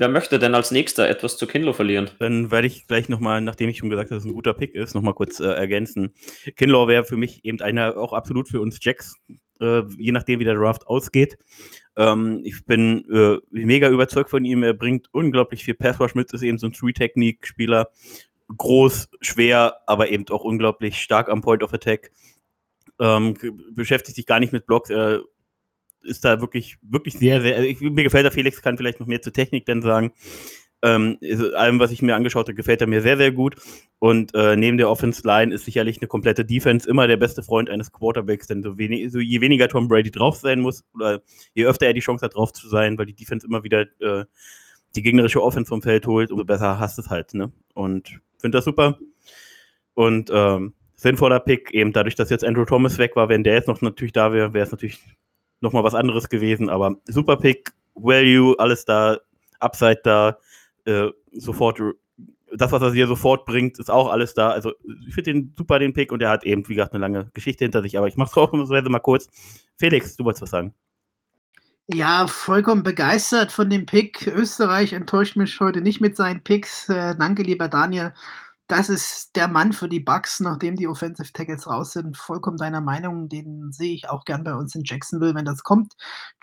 Wer möchte denn als nächster etwas zu Kinlo verlieren? Dann werde ich gleich nochmal, nachdem ich schon gesagt habe, dass es ein guter Pick ist, nochmal kurz äh, ergänzen. Kinlo wäre für mich eben einer, auch absolut für uns Jacks, äh, je nachdem, wie der Draft ausgeht. Ähm, ich bin äh, mega überzeugt von ihm. Er bringt unglaublich viel Passwash mit, ist eben so ein Three-Technique-Spieler. Groß, schwer, aber eben auch unglaublich stark am Point of Attack. Ähm, beschäftigt sich gar nicht mit Blocks, er ist da wirklich, wirklich sehr, sehr, ich, mir gefällt der Felix, kann vielleicht noch mehr zur Technik dann sagen. Ähm, allem, was ich mir angeschaut habe, gefällt er mir sehr, sehr gut. Und äh, neben der Offense Line ist sicherlich eine komplette Defense immer der beste Freund eines Quarterbacks, denn so, wenig, so je weniger Tom Brady drauf sein muss, oder je öfter er die Chance hat, drauf zu sein, weil die Defense immer wieder äh, die gegnerische Offense vom Feld holt, umso besser hast es halt. Ne? Und finde das super. Und ähm, sinnvoller Pick, eben dadurch, dass jetzt Andrew Thomas weg war, wenn der jetzt noch natürlich da wäre, wäre es natürlich nochmal was anderes gewesen, aber super Pick, Value, alles da, Upside da, äh, sofort, das, was er hier sofort bringt, ist auch alles da. Also ich finde den super, den Pick, und er hat eben, wie gesagt, eine lange Geschichte hinter sich, aber ich mache es auch mal kurz. Felix, du wolltest was sagen. Ja, vollkommen begeistert von dem Pick. Österreich enttäuscht mich heute nicht mit seinen Picks. Äh, danke, lieber Daniel das ist der Mann für die Bucks, nachdem die Offensive Tackles raus sind. Vollkommen deiner Meinung. Den sehe ich auch gern bei uns in Jacksonville, wenn das kommt.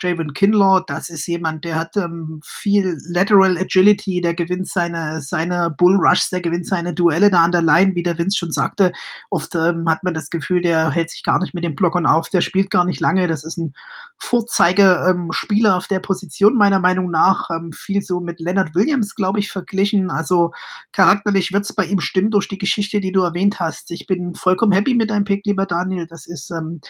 Javon Kinlaw, das ist jemand, der hat ähm, viel Lateral Agility, der gewinnt seine, seine Bull Rushs, der gewinnt seine Duelle da an der Line, wie der Vince schon sagte. Oft ähm, hat man das Gefühl, der hält sich gar nicht mit den Blockern auf, der spielt gar nicht lange. Das ist ein Vorzeigespieler ähm, auf der Position, meiner Meinung nach. Ähm, viel so mit Leonard Williams, glaube ich, verglichen. Also charakterlich wird es bei ihm stimmen durch die Geschichte, die du erwähnt hast. Ich bin vollkommen happy mit deinem Pick, lieber Daniel. Das ist ähm,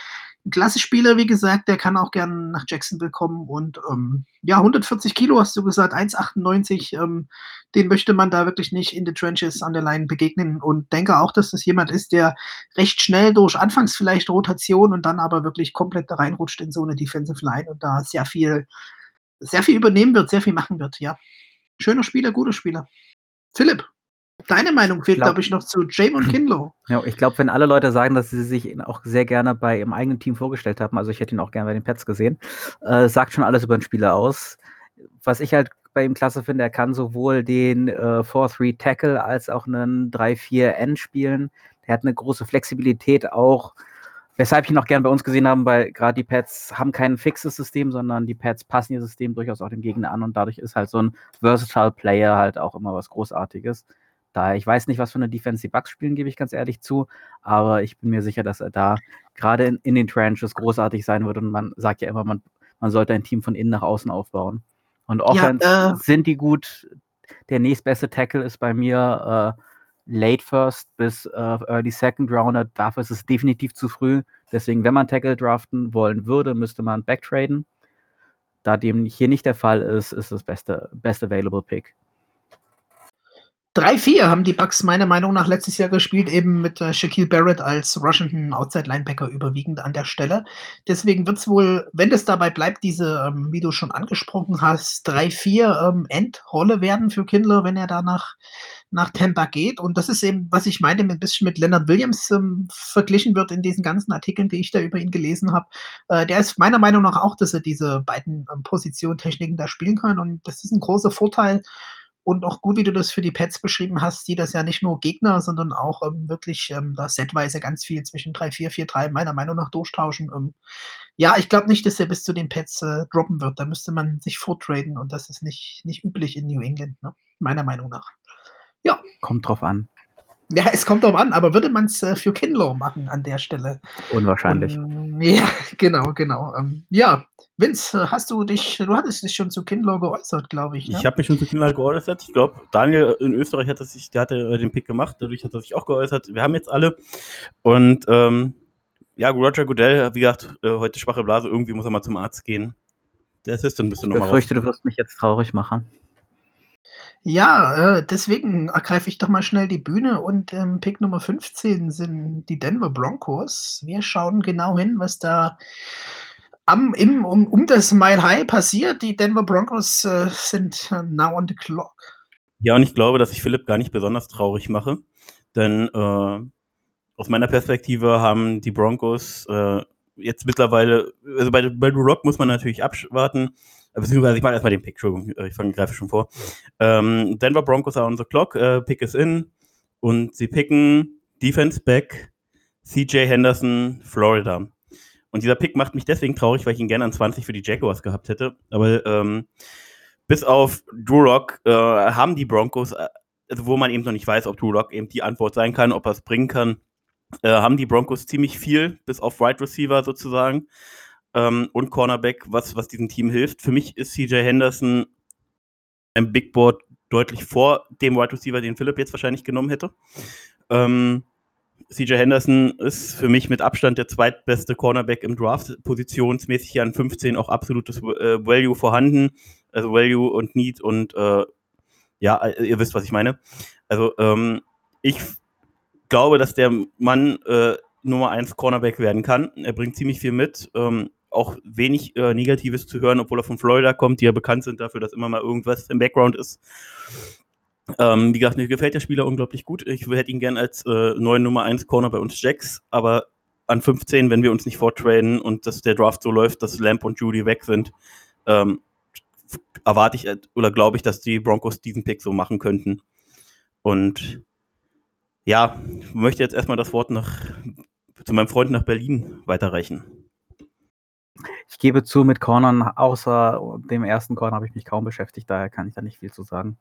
ein klasse Spieler, wie gesagt. Der kann auch gerne nach Jacksonville kommen. Und ähm, ja, 140 Kilo hast du gesagt, 1,98. Ähm, den möchte man da wirklich nicht in the trenches an der Line begegnen. Und denke auch, dass das jemand ist, der recht schnell durch anfangs vielleicht Rotation und dann aber wirklich komplett da reinrutscht in so eine Defensive Line und da sehr viel, sehr viel übernehmen wird, sehr viel machen wird. Ja, schöner Spieler, guter Spieler. Philipp, Deine Meinung fehlt, glaube ich, noch zu Jamon Kinlow. Ja, ich glaube, wenn alle Leute sagen, dass sie sich ihn auch sehr gerne bei ihrem eigenen Team vorgestellt haben, also ich hätte ihn auch gerne bei den Pets gesehen, äh, sagt schon alles über den Spieler aus. Was ich halt bei ihm klasse finde, er kann sowohl den äh, 4-3 Tackle als auch einen 3-4 N spielen. Er hat eine große Flexibilität auch, weshalb ich ihn auch gerne bei uns gesehen habe, weil gerade die Pets haben kein fixes System, sondern die Pets passen ihr System durchaus auch dem Gegner an und dadurch ist halt so ein Versatile Player halt auch immer was Großartiges. Da ich weiß nicht, was für eine Defense die Bucks spielen, gebe ich ganz ehrlich zu, aber ich bin mir sicher, dass er da gerade in, in, den Trenches großartig sein wird und man sagt ja immer, man, man sollte ein Team von innen nach außen aufbauen. Und Offense ja, äh, sind die gut. Der nächstbeste Tackle ist bei mir äh, Late First bis äh, Early Second Rounder. Dafür ist es definitiv zu früh. Deswegen, wenn man Tackle draften wollen würde, müsste man backtraden. Da dem hier nicht der Fall ist, ist das beste, best available Pick. 3-4 haben die Bucks meiner Meinung nach letztes Jahr gespielt, eben mit äh, Shaquille Barrett als Russian Outside Linebacker überwiegend an der Stelle. Deswegen wird es wohl, wenn es dabei bleibt, diese, ähm, wie du schon angesprochen hast, 3-4 ähm, Endrolle werden für Kindler, wenn er da nach, Tampa geht. Und das ist eben, was ich meinte, ein bisschen mit Leonard Williams ähm, verglichen wird in diesen ganzen Artikeln, die ich da über ihn gelesen habe. Äh, der ist meiner Meinung nach auch, dass er diese beiden ähm, Positiontechniken da spielen kann. Und das ist ein großer Vorteil und auch gut, wie du das für die Pets beschrieben hast, die das ja nicht nur Gegner, sondern auch ähm, wirklich ähm, da setweise ganz viel zwischen 3, 4, 4, 3 meiner Meinung nach durchtauschen. Ähm, ja, ich glaube nicht, dass er bis zu den Pets äh, droppen wird. Da müsste man sich vortraden und das ist nicht, nicht üblich in New England, ne? meiner Meinung nach. Ja. Kommt drauf an. Ja, es kommt drauf an, aber würde man es äh, für Kinlow machen an der Stelle? Unwahrscheinlich. Um, ja, genau, genau. Um, ja, Vince, hast du dich, du hattest dich schon zu Kinlow geäußert, glaube ich. Ne? Ich habe mich schon zu Kinlow geäußert. Ich glaube, Daniel in Österreich hat sich, der hatte den Pick gemacht, dadurch hat er sich auch geäußert. Wir haben jetzt alle. Und ähm, ja, Roger Goodell, wie gesagt, äh, heute schwache Blase, irgendwie muss er mal zum Arzt gehen. Der Assistant du nochmal. Ich befürchte, du wirst mich jetzt traurig machen. Ja, äh, deswegen ergreife ich doch mal schnell die Bühne und ähm, Pick Nummer 15 sind die Denver Broncos. Wir schauen genau hin, was da am, im, um, um das Mile High passiert. Die Denver Broncos äh, sind äh, now on the clock. Ja, und ich glaube, dass ich Philipp gar nicht besonders traurig mache, denn äh, aus meiner Perspektive haben die Broncos äh, jetzt mittlerweile, also bei, bei Rock muss man natürlich abwarten, beziehungsweise ich mache erstmal den Pick, Entschuldigung, ich fange greife schon vor. Ähm, Denver Broncos are on the clock, äh, Pick is in und sie picken Defense Back CJ Henderson, Florida. Und dieser Pick macht mich deswegen traurig, weil ich ihn gerne an 20 für die Jaguars gehabt hätte. Aber ähm, bis auf Drew Rock äh, haben die Broncos, also wo man eben noch nicht weiß, ob Drew Rock eben die Antwort sein kann, ob er es bringen kann, äh, haben die Broncos ziemlich viel, bis auf Wide right Receiver sozusagen ähm, und Cornerback, was, was diesem Team hilft. Für mich ist CJ Henderson ein Big Board deutlich vor dem Wide Receiver, den Philipp jetzt wahrscheinlich genommen hätte. Ähm, CJ Henderson ist für mich mit Abstand der zweitbeste Cornerback im Draft, positionsmäßig hier an 15 auch absolutes äh, Value vorhanden, also Value und Need und äh, ja, ihr wisst, was ich meine. Also ähm, ich glaube, dass der Mann äh, Nummer 1 Cornerback werden kann. Er bringt ziemlich viel mit. Ähm, auch wenig äh, Negatives zu hören, obwohl er von Florida kommt, die ja bekannt sind dafür, dass immer mal irgendwas im Background ist. Ähm, wie gesagt, mir gefällt der Spieler unglaublich gut. Ich hätte ihn gern als äh, neuen Nummer 1 Corner bei uns Jacks, aber an 15, wenn wir uns nicht vortraden und dass der Draft so läuft, dass Lamp und Judy weg sind, ähm, erwarte ich oder glaube ich, dass die Broncos diesen Pick so machen könnten. Und ja, ich möchte jetzt erstmal das Wort nach, zu meinem Freund nach Berlin weiterreichen. Ich gebe zu, mit Cornern, außer dem ersten Corner habe ich mich kaum beschäftigt, daher kann ich da nicht viel zu sagen.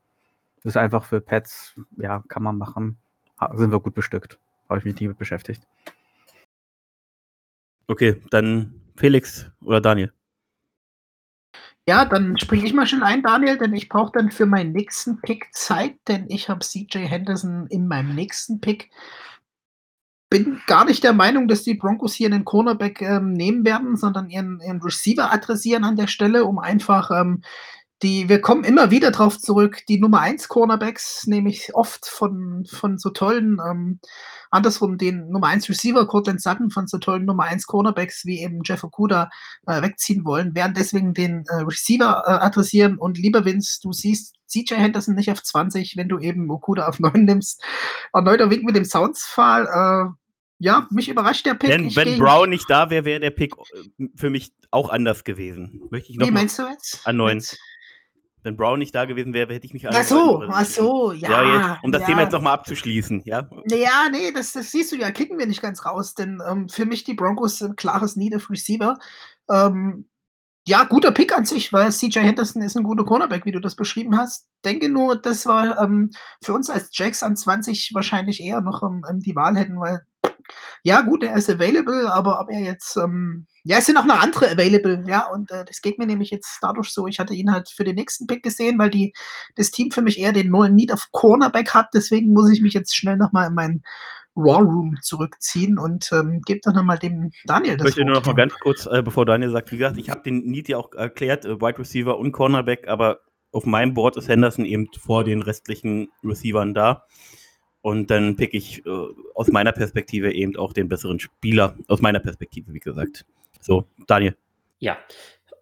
Das ist einfach für Pets, ja, kann man machen. Sind wir gut bestückt. Habe ich mich nie mit beschäftigt. Okay, dann Felix oder Daniel. Ja, dann springe ich mal schon ein, Daniel, denn ich brauche dann für meinen nächsten Pick Zeit, denn ich habe CJ Henderson in meinem nächsten Pick. Bin gar nicht der Meinung, dass die Broncos hier einen Cornerback ähm, nehmen werden, sondern ihren, ihren, Receiver adressieren an der Stelle, um einfach ähm, die, wir kommen immer wieder drauf zurück, die Nummer 1 Cornerbacks, nämlich oft von, von so tollen, ähm, andersrum den Nummer 1 Receiver Cortland Sutton von so tollen Nummer 1 Cornerbacks wie eben Jeff Okuda äh, wegziehen wollen, werden deswegen den äh, Receiver äh, adressieren und lieber Vince, du siehst CJ Henderson nicht auf 20, wenn du eben Okuda auf 9 nimmst. Erneuter Wink mit dem Soundsfall, äh, ja, mich überrascht der Pick. Wenn, wenn Brown nicht da wäre, wäre der Pick äh, für mich auch anders gewesen. Möchte ich noch Wie meinst du jetzt? An 9 wenn Brown nicht da gewesen wäre, hätte ich mich Ach so, ach so, ja. ja jetzt, um das ja. Thema jetzt nochmal abzuschließen, ja. Ja, nee, das, das siehst du ja, kicken wir nicht ganz raus, denn ähm, für mich die Broncos sind klares Need of Receiver. Ähm, ja, guter Pick an sich, weil CJ Henderson ist ein guter Cornerback, wie du das beschrieben hast. Denke nur, das war ähm, für uns als Jacks an 20 wahrscheinlich eher noch ähm, die Wahl hätten, weil ja, gut, er ist available, aber ob er jetzt, ähm, ja, es sind auch noch andere available, ja, und äh, das geht mir nämlich jetzt dadurch so, ich hatte ihn halt für den nächsten Pick gesehen, weil die, das Team für mich eher den neuen Need of Cornerback hat, deswegen muss ich mich jetzt schnell nochmal in meinen Raw Room zurückziehen und ähm, gebe doch nochmal dem Daniel das Ich möchte nur noch mal ganz kurz, äh, bevor Daniel sagt, wie gesagt, ich habe den Need ja auch erklärt, äh, Wide Receiver und Cornerback, aber auf meinem Board ist Henderson eben vor den restlichen Receivern da. Und dann pick ich äh, aus meiner Perspektive eben auch den besseren Spieler. Aus meiner Perspektive, wie gesagt. So, Daniel. Ja.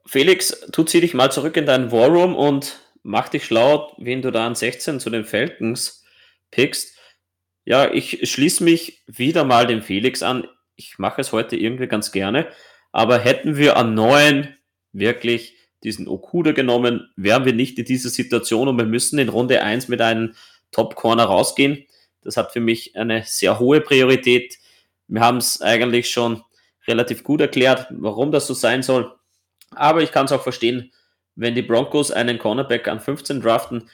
Felix, tu zieh dich mal zurück in deinen War Room und mach dich schlau, wen du da an 16 zu den Falcons pickst. Ja, ich schließe mich wieder mal dem Felix an. Ich mache es heute irgendwie ganz gerne. Aber hätten wir an 9 wirklich diesen Okuda genommen, wären wir nicht in dieser Situation und wir müssen in Runde 1 mit einem Top Corner rausgehen. Das hat für mich eine sehr hohe Priorität. Wir haben es eigentlich schon relativ gut erklärt, warum das so sein soll. Aber ich kann es auch verstehen, wenn die Broncos einen Cornerback an 15 draften.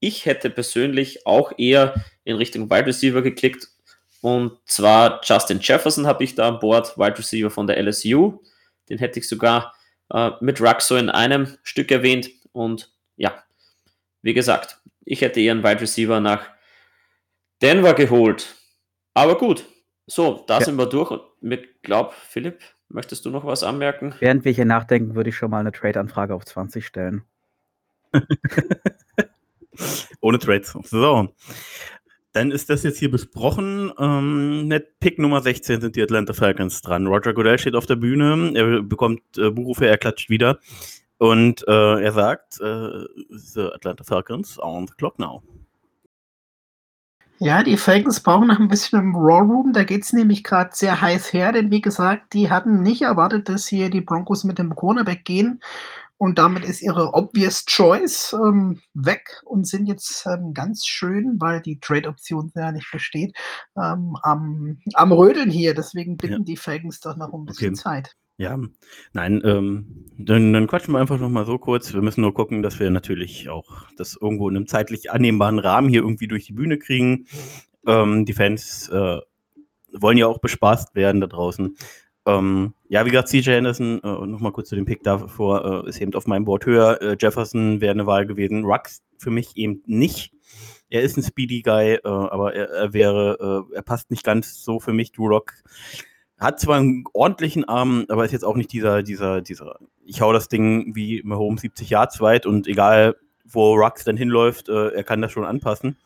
Ich hätte persönlich auch eher in Richtung Wide Receiver geklickt. Und zwar Justin Jefferson habe ich da an Bord, Wide Receiver von der LSU. Den hätte ich sogar äh, mit Rux so in einem Stück erwähnt. Und ja, wie gesagt, ich hätte eher einen Wide Receiver nach Denver geholt. Aber gut, so, da ja. sind wir durch. Und ich glaube, Philipp, möchtest du noch was anmerken? Während wir hier nachdenken, würde ich schon mal eine Trade-Anfrage auf 20 stellen. Ohne Trades. So. Dann ist das jetzt hier besprochen. Ähm, mit Pick Nummer 16 sind die Atlanta Falcons dran. Roger Goodell steht auf der Bühne. Er bekommt äh, Buchrufe, er klatscht wieder. Und äh, er sagt: äh, The Atlanta Falcons on the clock now. Ja, die Falcons brauchen noch ein bisschen im Raw Room. Da geht es nämlich gerade sehr heiß her, denn wie gesagt, die hatten nicht erwartet, dass hier die Broncos mit dem Cornerback gehen. Und damit ist ihre obvious choice ähm, weg und sind jetzt ähm, ganz schön, weil die Trade-Option ja nicht besteht, ähm, am, am Rödeln hier. Deswegen bitten ja. die Falcons doch noch ein bisschen okay. Zeit. Ja, nein, ähm, dann, dann quatschen wir einfach noch mal so kurz. Wir müssen nur gucken, dass wir natürlich auch das irgendwo in einem zeitlich annehmbaren Rahmen hier irgendwie durch die Bühne kriegen. Ähm, die Fans äh, wollen ja auch bespaßt werden da draußen. Ähm, ja, wie gesagt, CJ Anderson, äh, noch mal kurz zu dem Pick davor, äh, ist eben auf meinem Board höher. Äh, Jefferson wäre eine Wahl gewesen. Rux für mich eben nicht. Er ist ein Speedy Guy, äh, aber er, er wäre, äh, er passt nicht ganz so für mich. Drew Rock hat zwar einen ordentlichen Arm, aber ist jetzt auch nicht dieser, dieser, dieser, ich hau das Ding wie Mahomes 70 Yards weit und egal, wo Rux dann hinläuft, äh, er kann das schon anpassen.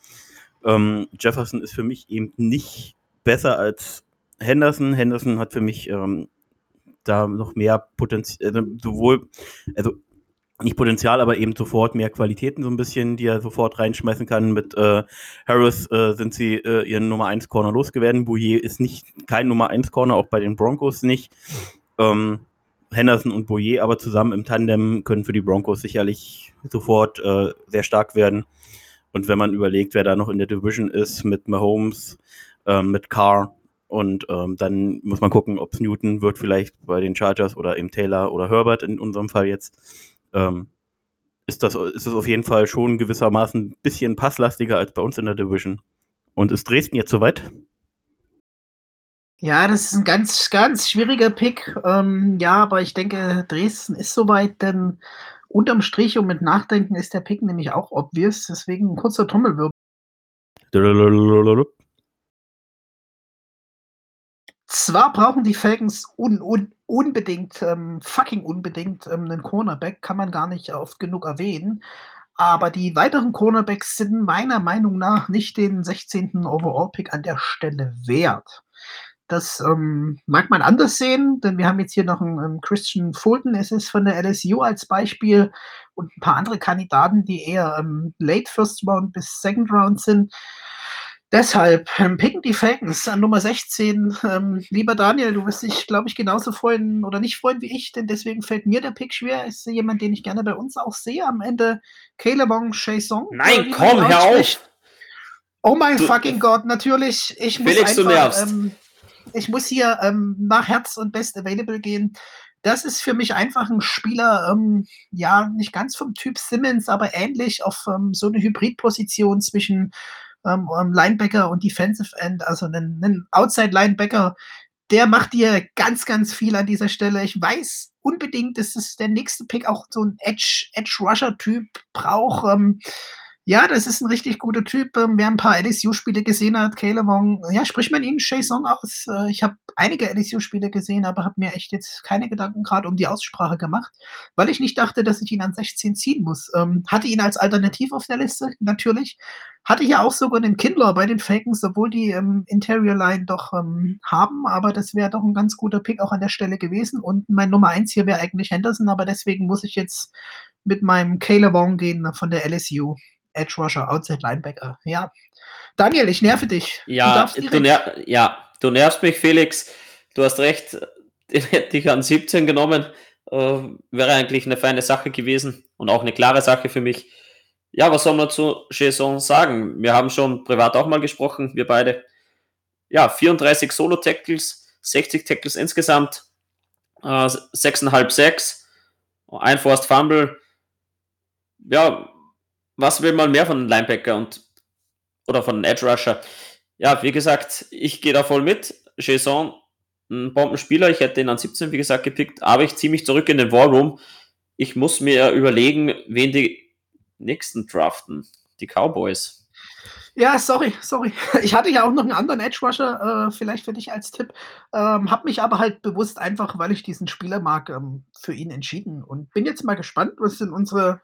Ähm, Jefferson ist für mich eben nicht besser als Henderson. Henderson hat für mich ähm, da noch mehr Potenzial, also sowohl, also nicht Potenzial, aber eben sofort mehr Qualitäten so ein bisschen, die er sofort reinschmeißen kann. Mit äh, Harris äh, sind sie äh, ihren Nummer 1 Corner losgeworden. Bouillet ist nicht kein Nummer 1 Corner, auch bei den Broncos nicht. Ähm, Henderson und Bouillet aber zusammen im Tandem können für die Broncos sicherlich sofort äh, sehr stark werden. Und wenn man überlegt, wer da noch in der Division ist, mit Mahomes, ähm, mit Carr, und ähm, dann muss man gucken, ob es Newton wird, vielleicht bei den Chargers oder eben Taylor oder Herbert in unserem Fall jetzt ähm, ist das ist es auf jeden Fall schon gewissermaßen ein bisschen passlastiger als bei uns in der Division. Und ist Dresden jetzt soweit? Ja, das ist ein ganz, ganz schwieriger Pick. Ähm, ja, aber ich denke, Dresden ist soweit, denn unterm Strich und mit Nachdenken ist der Pick nämlich auch obvious. Deswegen ein kurzer Trommelwirbel. Zwar brauchen die Falcons un, un, unbedingt, ähm, fucking unbedingt ähm, einen Cornerback, kann man gar nicht oft genug erwähnen. Aber die weiteren Cornerbacks sind meiner Meinung nach nicht den 16. Overall-Pick an der Stelle wert. Das ähm, mag man anders sehen, denn wir haben jetzt hier noch einen, einen Christian Fulton, es ist von der LSU als Beispiel und ein paar andere Kandidaten, die eher ähm, Late First Round bis Second Round sind. Deshalb ähm, picken die Falcons an Nummer 16. Ähm, lieber Daniel, du wirst dich, glaube ich, genauso freuen oder nicht freuen wie ich, denn deswegen fällt mir der Pick schwer. Ist jemand, den ich gerne bei uns auch sehe. Am Ende Calebong Chason. Nein, komm, hör auf! Oh mein du, fucking Gott, natürlich. Ich muss Felix, einfach, du nervst. Ähm, ich muss hier ähm, nach Herz und Best Available gehen. Das ist für mich einfach ein Spieler, ähm, ja, nicht ganz vom Typ Simmons, aber ähnlich auf ähm, so eine Hybridposition zwischen ähm, Linebacker und Defensive End, also einen, einen Outside-Linebacker, der macht dir ganz, ganz viel an dieser Stelle. Ich weiß unbedingt, dass es der nächste Pick auch so ein Edge-Rusher-Typ braucht. Ähm, ja, das ist ein richtig guter Typ. Ähm, wer ein paar LSU-Spiele gesehen hat, Caleb Wong, ja, spricht man ihn Shay Song aus. Äh, ich habe einige LSU-Spiele gesehen, aber habe mir echt jetzt keine Gedanken gerade um die Aussprache gemacht, weil ich nicht dachte, dass ich ihn an 16 ziehen muss. Ähm, hatte ihn als Alternativ auf der Liste, natürlich. Hatte ja auch sogar den Kindler bei den Falcons, obwohl die ähm, Interior Line doch ähm, haben, aber das wäre doch ein ganz guter Pick auch an der Stelle gewesen. Und mein Nummer 1 hier wäre eigentlich Henderson, aber deswegen muss ich jetzt mit meinem Caleb Wong gehen von der LSU. Edge Rusher, Outside Linebacker. Ja. Daniel, ich nerve dich. Ja, du, du ner ja, du nervst mich, Felix. Du hast recht, den hätte ich an 17 genommen. Äh, wäre eigentlich eine feine Sache gewesen und auch eine klare Sache für mich. Ja, was soll man zu Jason sagen? Wir haben schon privat auch mal gesprochen, wir beide. Ja, 34 Solo-Tackles, 60 Tackles insgesamt, äh, 6,5 6, ein Forced Fumble. Ja, was will man mehr von einem Linebacker und oder von einem Edge Rusher? Ja, wie gesagt, ich gehe da voll mit. Jason, ein Bombenspieler, ich hätte ihn an 17, wie gesagt, gepickt, aber ich ziehe mich zurück in den War Room. Ich muss mir überlegen, wen die nächsten draften. Die Cowboys. Ja, sorry, sorry. Ich hatte ja auch noch einen anderen Edge Rusher, äh, vielleicht für dich als Tipp. Ähm, hab mich aber halt bewusst einfach, weil ich diesen Spieler mag, ähm, für ihn entschieden und bin jetzt mal gespannt, was sind unsere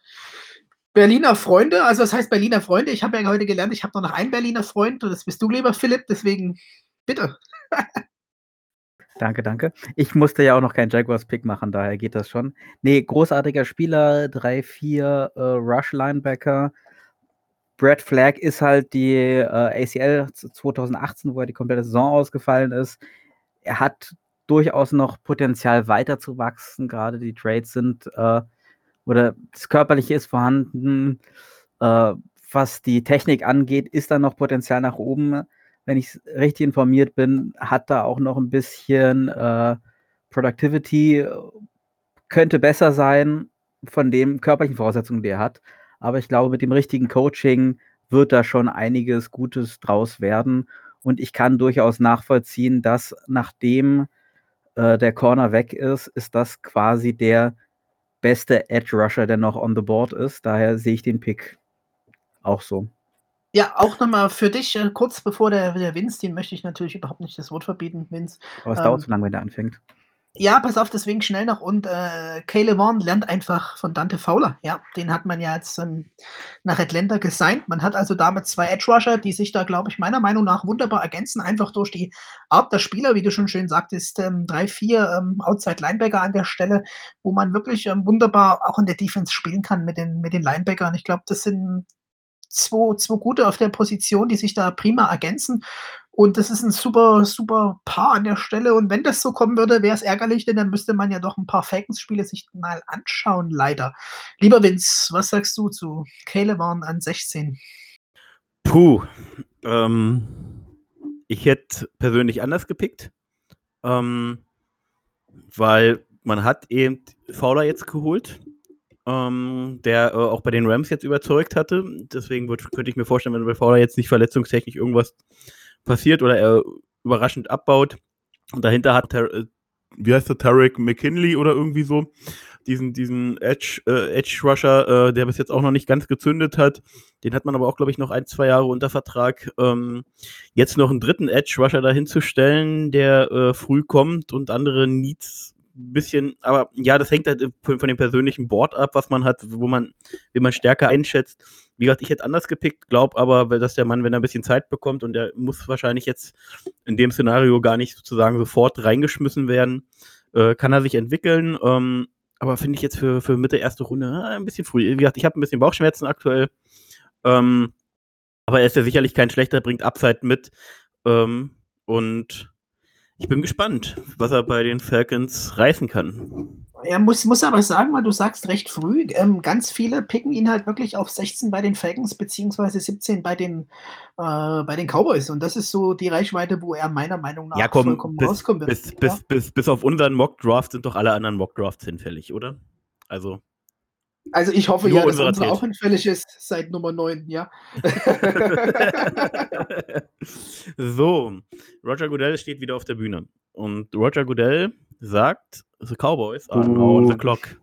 Berliner Freunde, also das heißt Berliner Freunde. Ich habe ja heute gelernt, ich habe noch einen Berliner Freund und das bist du, lieber Philipp, deswegen bitte. Danke, danke. Ich musste ja auch noch keinen Jaguars-Pick machen, daher geht das schon. Nee, großartiger Spieler, 3-4 äh, Rush-Linebacker. Brad Flagg ist halt die äh, ACL 2018, wo er die komplette Saison ausgefallen ist. Er hat durchaus noch Potenzial weiterzuwachsen. Gerade die Trades sind äh, oder das Körperliche ist vorhanden. Äh, was die Technik angeht, ist da noch Potenzial nach oben. Wenn ich richtig informiert bin, hat da auch noch ein bisschen äh, Productivity, könnte besser sein von den körperlichen Voraussetzungen, die er hat. Aber ich glaube, mit dem richtigen Coaching wird da schon einiges Gutes draus werden. Und ich kann durchaus nachvollziehen, dass nachdem äh, der Corner weg ist, ist das quasi der beste Edge Rusher, der noch on the board ist. Daher sehe ich den Pick auch so. Ja, auch nochmal für dich, äh, kurz bevor der, der Vince, den möchte ich natürlich überhaupt nicht das Wort verbieten, Vince. Aber es ähm, dauert zu lange, wenn der anfängt. Ja, pass auf, deswegen schnell noch. Und äh, Caleb Vaughn lernt einfach von Dante Fowler. Ja, den hat man ja jetzt ähm, nach Atlanta gesigned. Man hat also damit zwei Edge Rusher, die sich da, glaube ich, meiner Meinung nach wunderbar ergänzen. Einfach durch die Art der Spieler, wie du schon schön sagtest, ähm, drei, vier ähm, Outside Linebacker an der Stelle, wo man wirklich ähm, wunderbar auch in der Defense spielen kann mit den, mit den Linebackern. Ich glaube, das sind zwei, zwei gute auf der Position, die sich da prima ergänzen. Und das ist ein super, super Paar an der Stelle. Und wenn das so kommen würde, wäre es ärgerlich, denn dann müsste man ja doch ein paar Falcons-Spiele sich mal anschauen, leider. Lieber Vince, was sagst du zu Caleb waren an 16? Puh. Ähm, ich hätte persönlich anders gepickt. Ähm, weil man hat eben Fowler jetzt geholt, ähm, der äh, auch bei den Rams jetzt überzeugt hatte. Deswegen würd, könnte ich mir vorstellen, wenn bei Fowler jetzt nicht verletzungstechnisch irgendwas passiert oder er überraschend abbaut. Und dahinter hat, äh, wie heißt der, Tarek McKinley oder irgendwie so, diesen, diesen Edge, äh, Edge Rusher, äh, der bis jetzt auch noch nicht ganz gezündet hat. Den hat man aber auch, glaube ich, noch ein, zwei Jahre unter Vertrag. Ähm, jetzt noch einen dritten Edge Rusher dahin zu stellen, der äh, früh kommt und andere Needs bisschen, aber ja, das hängt halt von, dem persönlichen Board ab, was man hat, wo man, wie man stärker einschätzt. Wie gesagt, ich hätte anders gepickt, glaube aber, dass der Mann, wenn er ein bisschen Zeit bekommt und er muss wahrscheinlich jetzt in dem Szenario gar nicht sozusagen sofort reingeschmissen werden, äh, kann er sich entwickeln. Ähm, aber finde ich jetzt für, für Mitte erste Runde äh, ein bisschen früh. Wie gesagt, ich habe ein bisschen Bauchschmerzen aktuell. Ähm, aber er ist ja sicherlich kein schlechter, bringt Upside mit. Ähm, und ich bin gespannt, was er bei den Falcons reißen kann. Er muss, muss aber sagen, weil du sagst recht früh, ähm, ganz viele picken ihn halt wirklich auf 16 bei den Falcons beziehungsweise 17 bei den, äh, bei den Cowboys. Und das ist so die Reichweite, wo er meiner Meinung nach ja, komm, vollkommen bis, rauskommen wird. Bis, ja? bis, bis, bis auf unseren Mock-Draft sind doch alle anderen Mock-Drafts hinfällig, oder? Also. Also ich hoffe ja, dass unsere auch hinfällig ist seit Nummer 9, ja. so, Roger Goodell steht wieder auf der Bühne. Und Roger Goodell sagt, the Cowboys are now on the clock.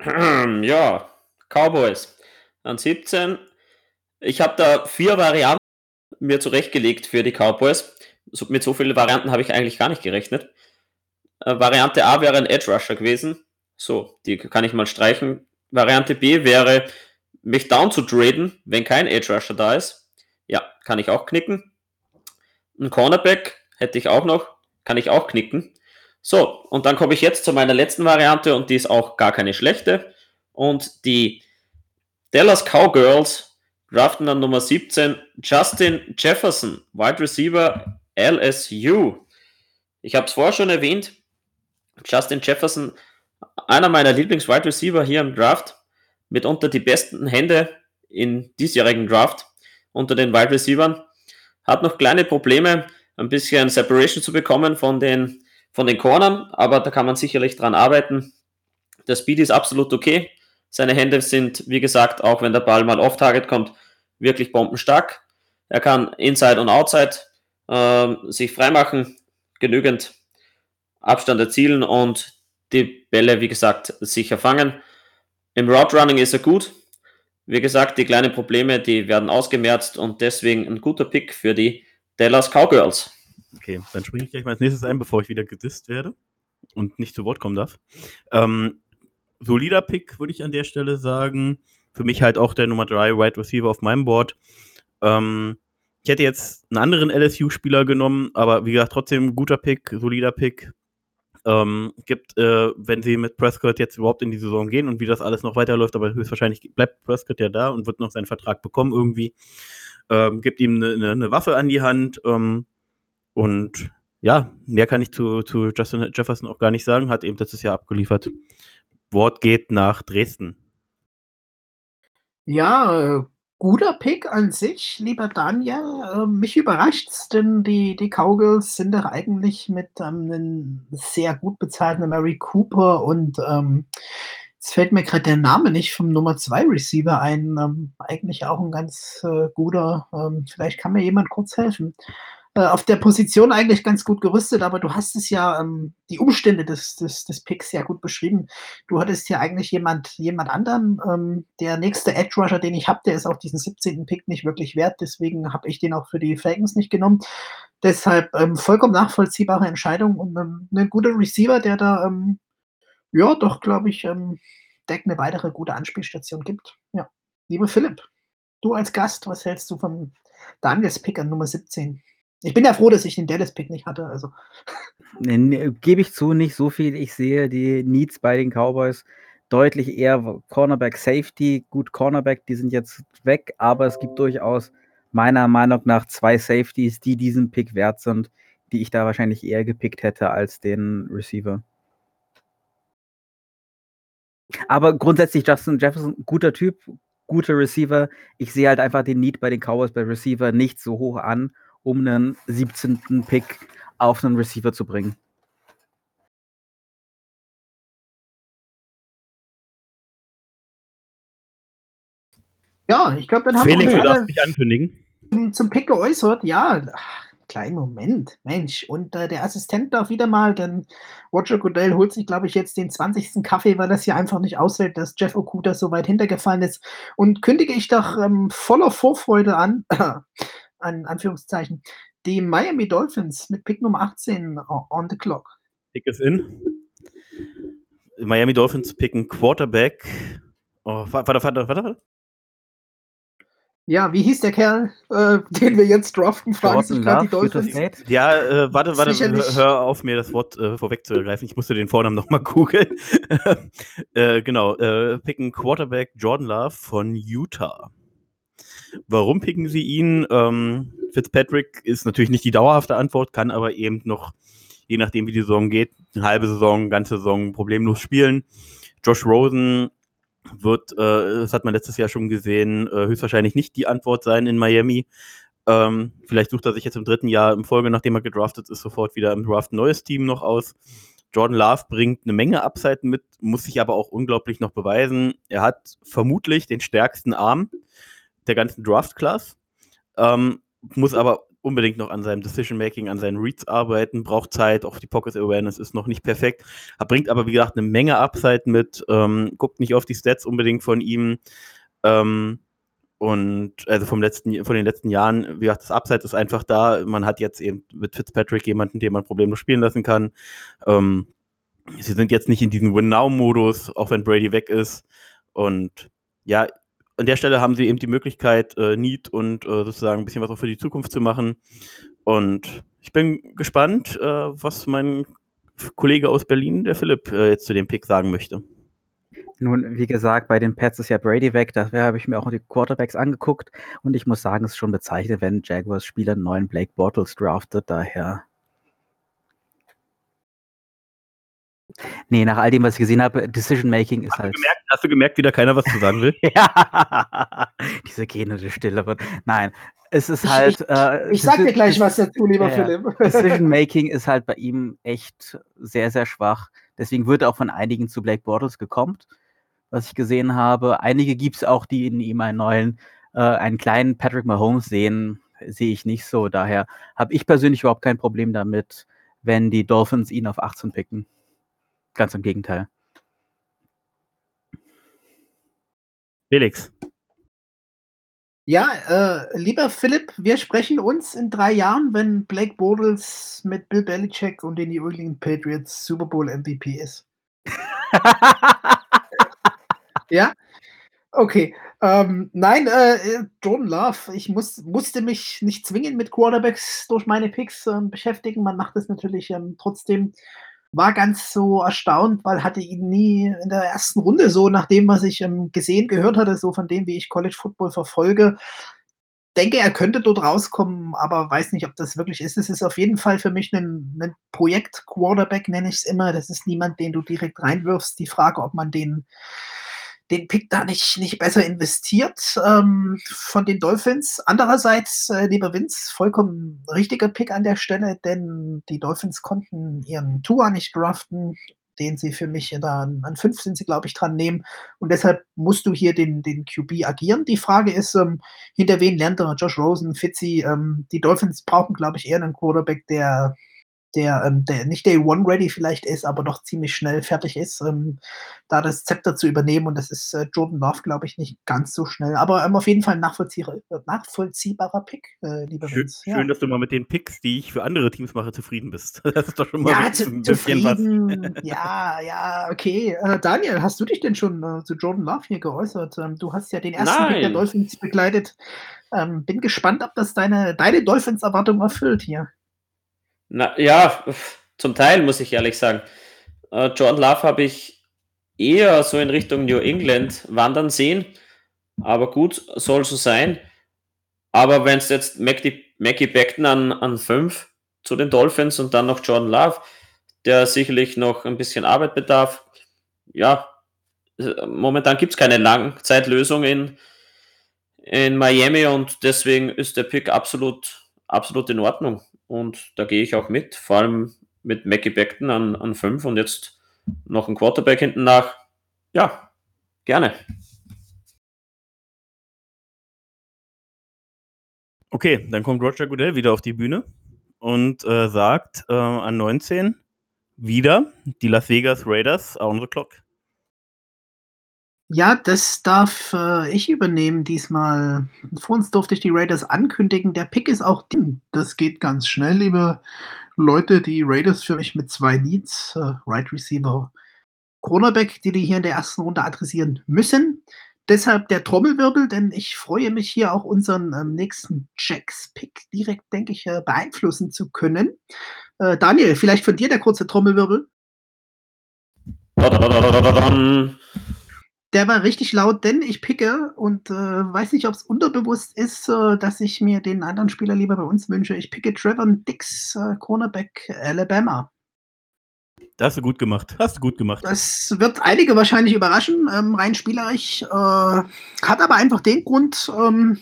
Ja, Cowboys an 17. Ich habe da vier Varianten mir zurechtgelegt für die Cowboys. So, mit so vielen Varianten habe ich eigentlich gar nicht gerechnet. Äh, Variante A wäre ein Edge Rusher gewesen. So, die kann ich mal streichen. Variante B wäre, mich down zu traden, wenn kein Edge Rusher da ist. Ja, kann ich auch knicken. Ein Cornerback hätte ich auch noch, kann ich auch knicken. So, und dann komme ich jetzt zu meiner letzten Variante und die ist auch gar keine schlechte. Und die Dallas Cowgirls draften dann Nummer 17 Justin Jefferson, Wide Receiver LSU. Ich habe es vorher schon erwähnt, Justin Jefferson, einer meiner Lieblings-Wide Receiver hier im Draft, mitunter die besten Hände in diesjährigen Draft unter den Wide Receivers, hat noch kleine Probleme, ein bisschen Separation zu bekommen von den, von den Cornern, aber da kann man sicherlich dran arbeiten. Der Speed ist absolut okay. Seine Hände sind, wie gesagt, auch wenn der Ball mal off-Target kommt, wirklich bombenstark. Er kann Inside und Outside äh, sich freimachen, genügend Abstand erzielen und die Bälle, wie gesagt, sicher fangen. Im Route Running ist er gut. Wie gesagt, die kleinen Probleme, die werden ausgemerzt und deswegen ein guter Pick für die Dallas Cowgirls. Okay, dann springe ich gleich mal als nächstes ein, bevor ich wieder gedisst werde und nicht zu Wort kommen darf. Ähm, solider Pick, würde ich an der Stelle sagen. Für mich halt auch der Nummer 3 Wide Receiver auf meinem Board. Ähm, ich hätte jetzt einen anderen LSU-Spieler genommen, aber wie gesagt, trotzdem guter Pick, solider Pick. Ähm, gibt, äh, wenn sie mit Prescott jetzt überhaupt in die Saison gehen und wie das alles noch weiterläuft, aber höchstwahrscheinlich bleibt Prescott ja da und wird noch seinen Vertrag bekommen irgendwie. Ähm, gibt ihm eine, eine, eine, Waffe an die Hand ähm, und ja, mehr kann ich zu, zu Justin Jefferson auch gar nicht sagen, hat eben letztes Jahr abgeliefert. Wort geht nach Dresden. Ja, äh, guter Pick an sich, lieber Daniel. Äh, mich überrascht's, denn die, die Cowgirls sind doch eigentlich mit ähm, einem sehr gut bezahlten Mary Cooper und ähm, jetzt fällt mir gerade der Name nicht vom Nummer 2 Receiver ein. Ähm, eigentlich auch ein ganz äh, guter. Ähm, vielleicht kann mir jemand kurz helfen. Äh, auf der Position eigentlich ganz gut gerüstet, aber du hast es ja, ähm, die Umstände des, des, des Picks ja gut beschrieben. Du hattest ja eigentlich jemand, jemand anderen. Ähm, der nächste Edge Rusher, den ich habe, der ist auch diesen 17. Pick nicht wirklich wert, deswegen habe ich den auch für die Falcons nicht genommen. Deshalb ähm, vollkommen nachvollziehbare Entscheidung und ähm, 'ne guter Receiver, der da, ähm, ja, doch, glaube ich, ähm, Dak 'ne weitere gute Anspielstation gibt. Ja. Lieber Philipp, du als Gast, was hältst du von Daniels Pick an Nummer 17? Ich bin ja froh, dass ich den Dallas-Pick nicht hatte, also. Gebe ich zu, nicht so viel. Ich sehe die Needs bei den Cowboys deutlich eher Cornerback, Safety. Gut, Cornerback, die sind jetzt weg, aber es gibt durchaus meiner Meinung nach zwei Safeties, die diesen Pick wert sind, die ich da wahrscheinlich eher gepickt hätte als den Receiver. Aber grundsätzlich Justin Jefferson, guter Typ, guter Receiver. Ich sehe halt einfach den Need bei den Cowboys bei Receiver nicht so hoch an, um einen 17. Pick auf einen Receiver zu bringen. Ja, ich glaube, dann haben Felix, wir du darfst dich ankündigen. zum Pick geäußert. Ja, ach, kleinen Moment, Mensch. Und, äh, der Assistent darf wieder mal, denn Roger Goodell holt sich, glaube ich, jetzt den 20. Kaffee, weil das hier einfach nicht aushält, dass Jeff Okudah so weit hintergefallen ist. Und kündige ich doch, ähm, voller Vorfreude an an Anführungszeichen, die Miami Dolphins mit Pick Nummer 18 o on the clock. Pick is in. Miami Dolphins picken Quarterback. Oh, wa warte, warte, warte, warte. Ja, wie hieß der Kerl, äh, den wir jetzt draften, fragen sich Jordan grad die Dolphins. Ja, äh, warte, warte, Sicherlich. hör hör auf, mir das Wort äh, vorwegzugreifen. Ich musste den Vornamen nochmal googeln. äh, genau, äh, picken Quarterback Jordan Love von Utah. Warum picken sie ihn? Ähm, Fitzpatrick ist natürlich nicht die dauerhafte Antwort, kann aber eben noch, je nachdem wie die Saison geht, eine halbe Saison, ganze Saison problemlos spielen. Josh Rosen wird, äh, das hat man letztes Jahr schon gesehen, äh, höchstwahrscheinlich nicht die Antwort sein in Miami. Ähm, vielleicht sucht er sich jetzt im dritten Jahr in Folge, nachdem er gedraftet ist, sofort wieder im Draft ein neues Team noch aus. Jordan Love bringt eine Menge Upside mit, muss sich aber auch unglaublich noch beweisen. Er hat vermutlich den stärksten Arm der ganzen Draft-Class, ähm, muss aber unbedingt noch an seinem Decision-Making, an seinen Reads arbeiten, braucht Zeit, auch die Pocket-Awareness ist noch nicht perfekt, er bringt aber, wie gesagt, eine Menge Upside mit, ähm, guckt nicht auf die Stats unbedingt von ihm, ähm, und also vom letzten, von den letzten Jahren, wie gesagt, das Upside ist einfach da. Man hat jetzt eben mit Fitzpatrick jemanden, den man problemlos spielen lassen kann. Ähm, sie sind jetzt nicht in diesem Win-Now-Modus, auch wenn Brady weg ist. Und ja, an der Stelle haben sie eben die Möglichkeit, äh, Need und äh, sozusagen ein bisschen was auch für die Zukunft zu machen. Und ich bin gespannt, äh, was mein Kollege aus Berlin, der Philipp, äh, jetzt zu dem Pick sagen möchte. Nun, wie gesagt, bei den Pets ist ja Brady weg. Da habe ich mir auch die Quarterbacks angeguckt. Und ich muss sagen, es ist schon bezeichnet, wenn Jaguars Spieler einen neuen Blake Bortles draftet. Daher. Nee, nach all dem, was ich gesehen habe, Decision Making ist Hast, halt. du gemerkt, hast du gemerkt, wie da keiner was zu sagen will? ja, diese gähnende Stille wird. Nein, es ist halt. ich- äh, Ich sag dir gleich was dazu, lieber Ja, ja. Philipp. Decision Making ist halt bei ihm echt sehr, sehr schwach. Deswegen wird er auch von einigen zu Black Bortles gekommen, was ich gesehen habe. Einige gibt es auch, die in ihm einen neuen, äh, einen kleinen Patrick Mahomes sehen, sehe ich nicht so. Daher habe ich persönlich überhaupt kein Problem damit, wenn die Dolphins ihn auf 18 picken. Ganz im Gegenteil. Felix. Ja, äh, lieber Philipp, wir sprechen uns in drei Jahren, wenn Blake Bortles mit Bill Belichick und den New England Patriots Super Bowl MVP ist. Ja? Okay. Ähm, nein, äh, äh, Jordan Love, ich muss, musste mich nicht zwingend mit Quarterbacks durch meine Picks ähm, beschäftigen. Man macht es natürlich ähm, trotzdem. War ganz so erstaunt, weil hatte ihn nie in der ersten Runde so, nach dem, was ich ähm, gesehen, gehört hatte, so von dem, wie ich College Football verfolge. Denke, er könnte dort rauskommen, aber weiß nicht, ob das wirklich ist. Es ist auf jeden Fall für mich ein, ein Projekt-Quarterback, nenne ich es immer. Das ist niemand, den du direkt reinwirfst. Die Frage, ob man den den Pick da nicht, nicht besser investiert ähm, von den Dolphins. Andererseits, äh, lieber Vince, vollkommen richtiger Pick an der Stelle, denn die Dolphins konnten ihren Tua nicht draften, den sie für mich da an, fünf sind sie, glaube ich, dran nehmen. Und deshalb musst du hier den, den QB agieren. Die Frage ist, ähm, hinter wen lernt er Josh Rosen, Fitzy? Ähm, die Dolphins brauchen, glaube ich, eher einen Quarterback, der der, ähm, der nicht Day One ready vielleicht ist, aber doch ziemlich schnell fertig ist, ähm, da das Zepter zu übernehmen. Und das ist äh, Jordan Love, glaube ich, nicht ganz so schnell. Aber ähm, auf jeden Fall ein nachvollziehbarer, nachvollziehbarer Pick, äh, lieber Schön, Vince. schön, dass du mal mit den Picks, die ich für andere Teams mache, zufrieden bist. Das ist doch schon mal Ja, ein zu, bisschen was. zufrieden. ja, ja, okay. Äh, Daniel, hast du dich denn schon äh, zu Jordan Love hier geäußert? Ähm, du hast ja den ersten Pick der. Dolphins begleitet. Ähm, bin gespannt, ob das deine, deine Dolphins-Erwartung erfüllt hier. Na, ja, zum Teil muss ich ehrlich sagen. Äh, Jordan Love habe ich eher so in Richtung New England wandern sehen. Aber gut, soll so sein. Aber wenn es jetzt Mackie, Mackie Beckton an, an 5 zu den Dolphins und dann noch Jordan Love, der sicherlich noch ein bisschen Arbeit bedarf. Ja, äh, momentan gibt es keine Langzeitlösung in, in Miami und deswegen ist der Pick absolut, absolut in Ordnung. Und da gehe ich auch mit, vor allem mit Mackie Beckton an, an 5 und jetzt noch ein Quarterback hinten nach. Ja, gerne. Okay, dann kommt Roger Goodell wieder auf die Bühne und äh, sagt äh, an 19 wieder die Las Vegas Raiders on the clock. Ja, das darf äh, ich übernehmen diesmal. Vor uns durfte ich die Raiders ankündigen. Der Pick ist auch drin. Das geht ganz schnell, liebe Leute. Die Raiders für mich mit zwei Needs, äh, Right Receiver, Cornerback, die die hier in der ersten Runde adressieren müssen. Deshalb der Trommelwirbel, denn ich freue mich hier auch unseren ähm, nächsten Jacks-Pick direkt, denke ich, äh, beeinflussen zu können. Äh, Daniel, vielleicht von dir der kurze Trommelwirbel. Der war richtig laut, denn ich picke und äh, weiß nicht, ob es unterbewusst ist, äh, dass ich mir den anderen Spieler lieber bei uns wünsche. Ich picke Trevor Dix, äh, Cornerback Alabama. Das hast du gut gemacht. Hast du gut gemacht. Das wird einige wahrscheinlich überraschen, ähm, rein spielerisch. Äh, hat aber einfach den Grund, ähm,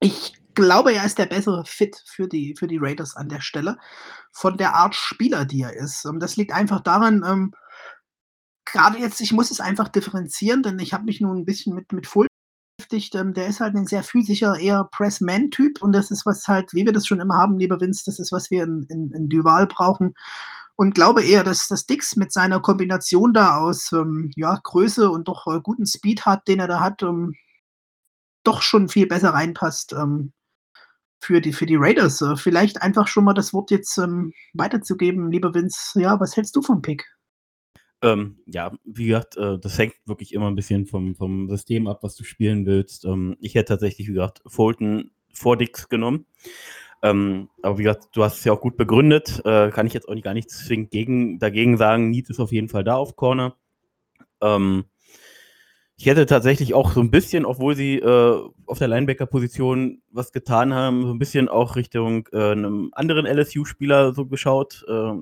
ich glaube, er ist der bessere Fit für die, für die Raiders an der Stelle, von der Art Spieler, die er ist. Ähm, das liegt einfach daran, ähm, gerade jetzt, ich muss es einfach differenzieren, denn ich habe mich nun ein bisschen mit, mit Fulton beschäftigt. Ähm, der ist halt ein sehr physischer, eher Press-Man-Typ und das ist was halt, wie wir das schon immer haben, lieber Vince, das ist, was wir in, in, in Duval brauchen. Und glaube eher, dass das Dix mit seiner Kombination da aus ähm, ja, Größe und doch äh, guten Speed hat, den er da hat, ähm, doch schon viel besser reinpasst ähm, für, die, für die Raiders. Äh, vielleicht einfach schon mal das Wort jetzt ähm, weiterzugeben, lieber Vince. Ja, was hältst du vom Pick? Ähm, ja, wie gesagt, äh, das hängt wirklich immer ein bisschen vom, vom System ab, was du spielen willst. Ähm, ich hätte tatsächlich, wie gesagt, Fulton vor Dix genommen. Ähm, aber wie gesagt, du hast es ja auch gut begründet. Äh, kann ich jetzt auch nicht gar nichts zwingend gegen, dagegen sagen. Need ist auf jeden Fall da auf Corner. Ähm, ich hätte tatsächlich auch so ein bisschen, obwohl sie äh, auf der Linebacker-Position was getan haben, so ein bisschen auch Richtung äh, einem anderen LSU-Spieler so geschaut. Äh,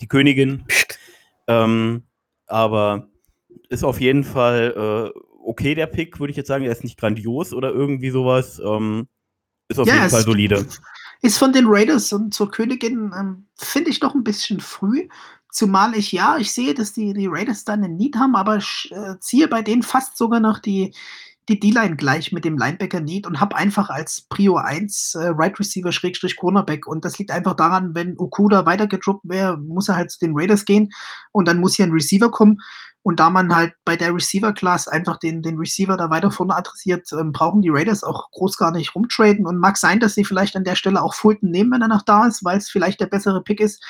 die Königin. Ähm, aber ist auf jeden Fall äh, okay, der Pick, würde ich jetzt sagen. Er ist nicht grandios oder irgendwie sowas. Ähm, ist auf Ja, jeden Fall solide. Ist von den Raiders und zur Königin, ähm, finde ich doch ein bisschen früh. Zumal ich, ja, ich sehe, dass die, die Raiders da einen Need haben, aber ich äh, ziehe bei denen fast sogar noch die, die D-Line gleich mit dem Linebacker-Need und habe einfach als Prio 1 äh, Right Receiver Schrägstrich Cornerback. Und das liegt einfach daran, wenn Okuda weitergedroppt wäre, muss er halt zu den Raiders gehen und dann muss hier ein Receiver kommen. Und da man halt bei der Receiver-Class einfach den, den Receiver da weiter vorne adressiert, ähm, brauchen die Raiders auch groß gar nicht rumtraden. Und mag sein, dass sie vielleicht an der Stelle auch Fulton nehmen, wenn er noch da ist, weil es vielleicht der bessere Pick ist.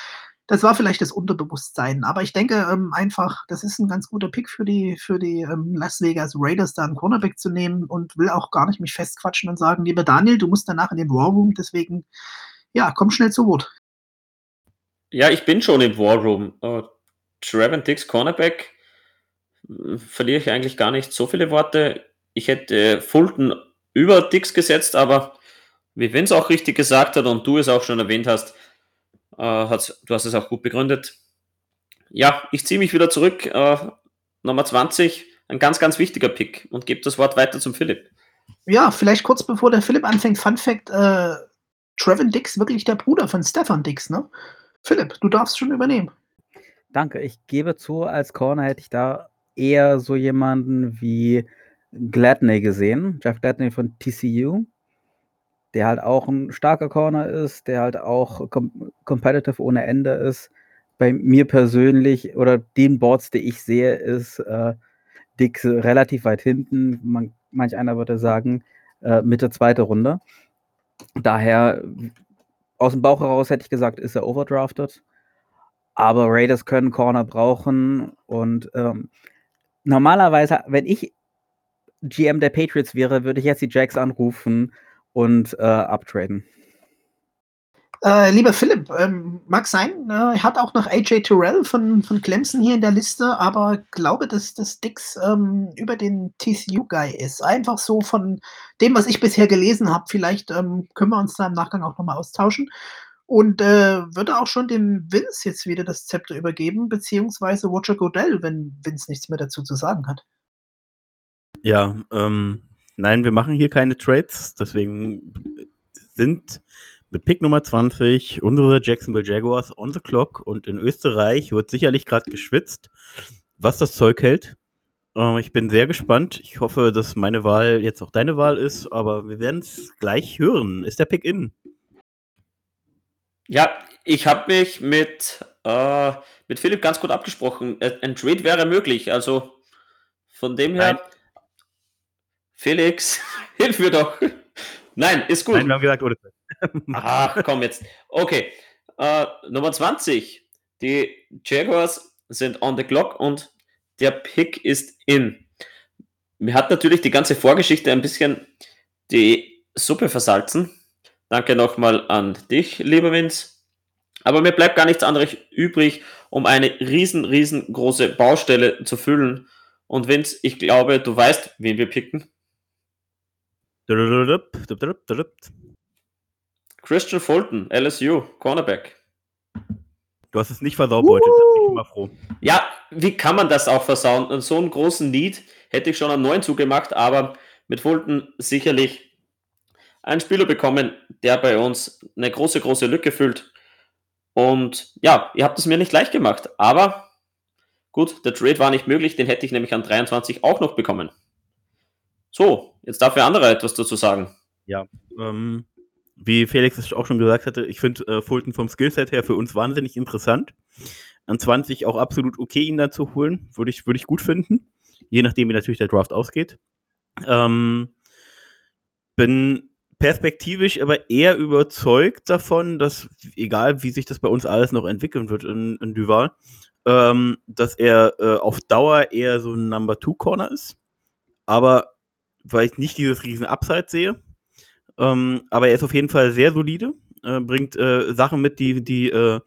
Das war vielleicht das Unterbewusstsein. Aber ich denke ähm, einfach, das ist ein ganz guter Pick für die, für die ähm, Las Vegas Raiders, da einen Cornerback zu nehmen und will auch gar nicht mich festquatschen und sagen, lieber Daniel, du musst danach in den War Room. Deswegen, ja, komm schnell zu Wort. Ja, ich bin schon im War Room. Äh, Trevor Dix Cornerback äh, verliere ich eigentlich gar nicht so viele Worte. Ich hätte äh, Fulton über Dix gesetzt, aber wie Vince auch richtig gesagt hat und du es auch schon erwähnt hast, äh, du hast es auch gut begründet. Ja, ich ziehe mich wieder zurück. Äh, Nummer 20, ein ganz, ganz wichtiger Pick und gebe das Wort weiter zum Philipp. Ja, vielleicht kurz bevor der Philipp anfängt, Fun Fact, äh, Trevin Dix, wirklich der Bruder von Stefan Dix, ne? Philipp, du darfst schon übernehmen. Danke. Ich gebe zu, als Corner hätte ich da eher so jemanden wie Gladney gesehen, Jeff Gladney von TCU. Der halt auch ein starker Corner ist, der halt auch com competitive ohne Ende ist. Bei mir persönlich oder den Boards, die ich sehe, ist äh, Dix relativ weit hinten. Man, manch einer würde sagen, äh, Mitte zweite Runde. Daher, aus dem Bauch heraus hätte ich gesagt, ist er overdrafted. Aber Raiders können Corner brauchen und ähm, normalerweise, wenn ich GM der Patriots wäre, würde ich jetzt die Jacks anrufen und äh, uptraden. Äh, lieber Philipp, ähm, mag sein, äh, er hat auch noch AJ Terrell von, von Clemson hier in der Liste, aber glaube, dass das Dix ähm, über den TCU-Guy ist. Einfach so von dem, was ich bisher gelesen habe. Vielleicht ähm, können wir uns da im Nachgang auch nochmal austauschen. Und äh, würde auch schon dem Vince jetzt wieder das Zepter übergeben, beziehungsweise Roger Godell, wenn Vince nichts mehr dazu zu sagen hat. Ja, ähm, nein, wir machen hier keine Trades, deswegen sind mit Pick Nummer 20 unsere Jacksonville Jaguars on the clock und in Österreich wird sicherlich gerade geschwitzt, was das Zeug hält. Äh, ich bin sehr gespannt. Ich hoffe, dass meine Wahl jetzt auch deine Wahl ist, aber wir werden es gleich hören. Ist der Pick in? Ja, ich habe mich mit, äh, mit Philipp ganz gut abgesprochen. Äh, ein Trade wäre möglich. Also von dem her, Nein. Felix, hilf mir doch. Nein, ist gut. Nein, wir haben gesagt, oh, Ach, komm jetzt. Okay. Uh, Nummer 20. Die Jaguars sind on the clock und der Pick ist in. Mir hat natürlich die ganze Vorgeschichte ein bisschen die Suppe versalzen. Danke nochmal an dich, lieber Vince. Aber mir bleibt gar nichts anderes übrig, um eine riesen, riesengroße Baustelle zu füllen. Und Vince, ich glaube, du weißt, wen wir picken. Christian Fulton, LSU, Cornerback. Du hast es nicht versaubeutet, uh. da bin ich immer froh. Ja, wie kann man das auch versauen? Und so einen großen Need hätte ich schon einen neuen zugemacht, aber mit Fulton sicherlich einen Spieler bekommen, der bei uns eine große, große Lücke füllt. Und ja, ihr habt es mir nicht leicht gemacht, aber gut, der Trade war nicht möglich, den hätte ich nämlich an 23 auch noch bekommen. So, jetzt darf der andere etwas dazu sagen. Ja, ähm, wie Felix es auch schon gesagt hatte, ich finde äh, Fulton vom Skillset her für uns wahnsinnig interessant. An 20 auch absolut okay, ihn da zu holen. Würde ich, würd ich gut finden. Je nachdem, wie natürlich der Draft ausgeht. Ähm, bin perspektivisch aber eher überzeugt davon, dass, egal wie sich das bei uns alles noch entwickeln wird in, in Duval, ähm, dass er äh, auf Dauer eher so ein Number Two Corner ist. Aber weil ich nicht dieses riesen Upside sehe. Ähm, aber er ist auf jeden Fall sehr solide, äh, bringt äh, Sachen mit, die, die äh,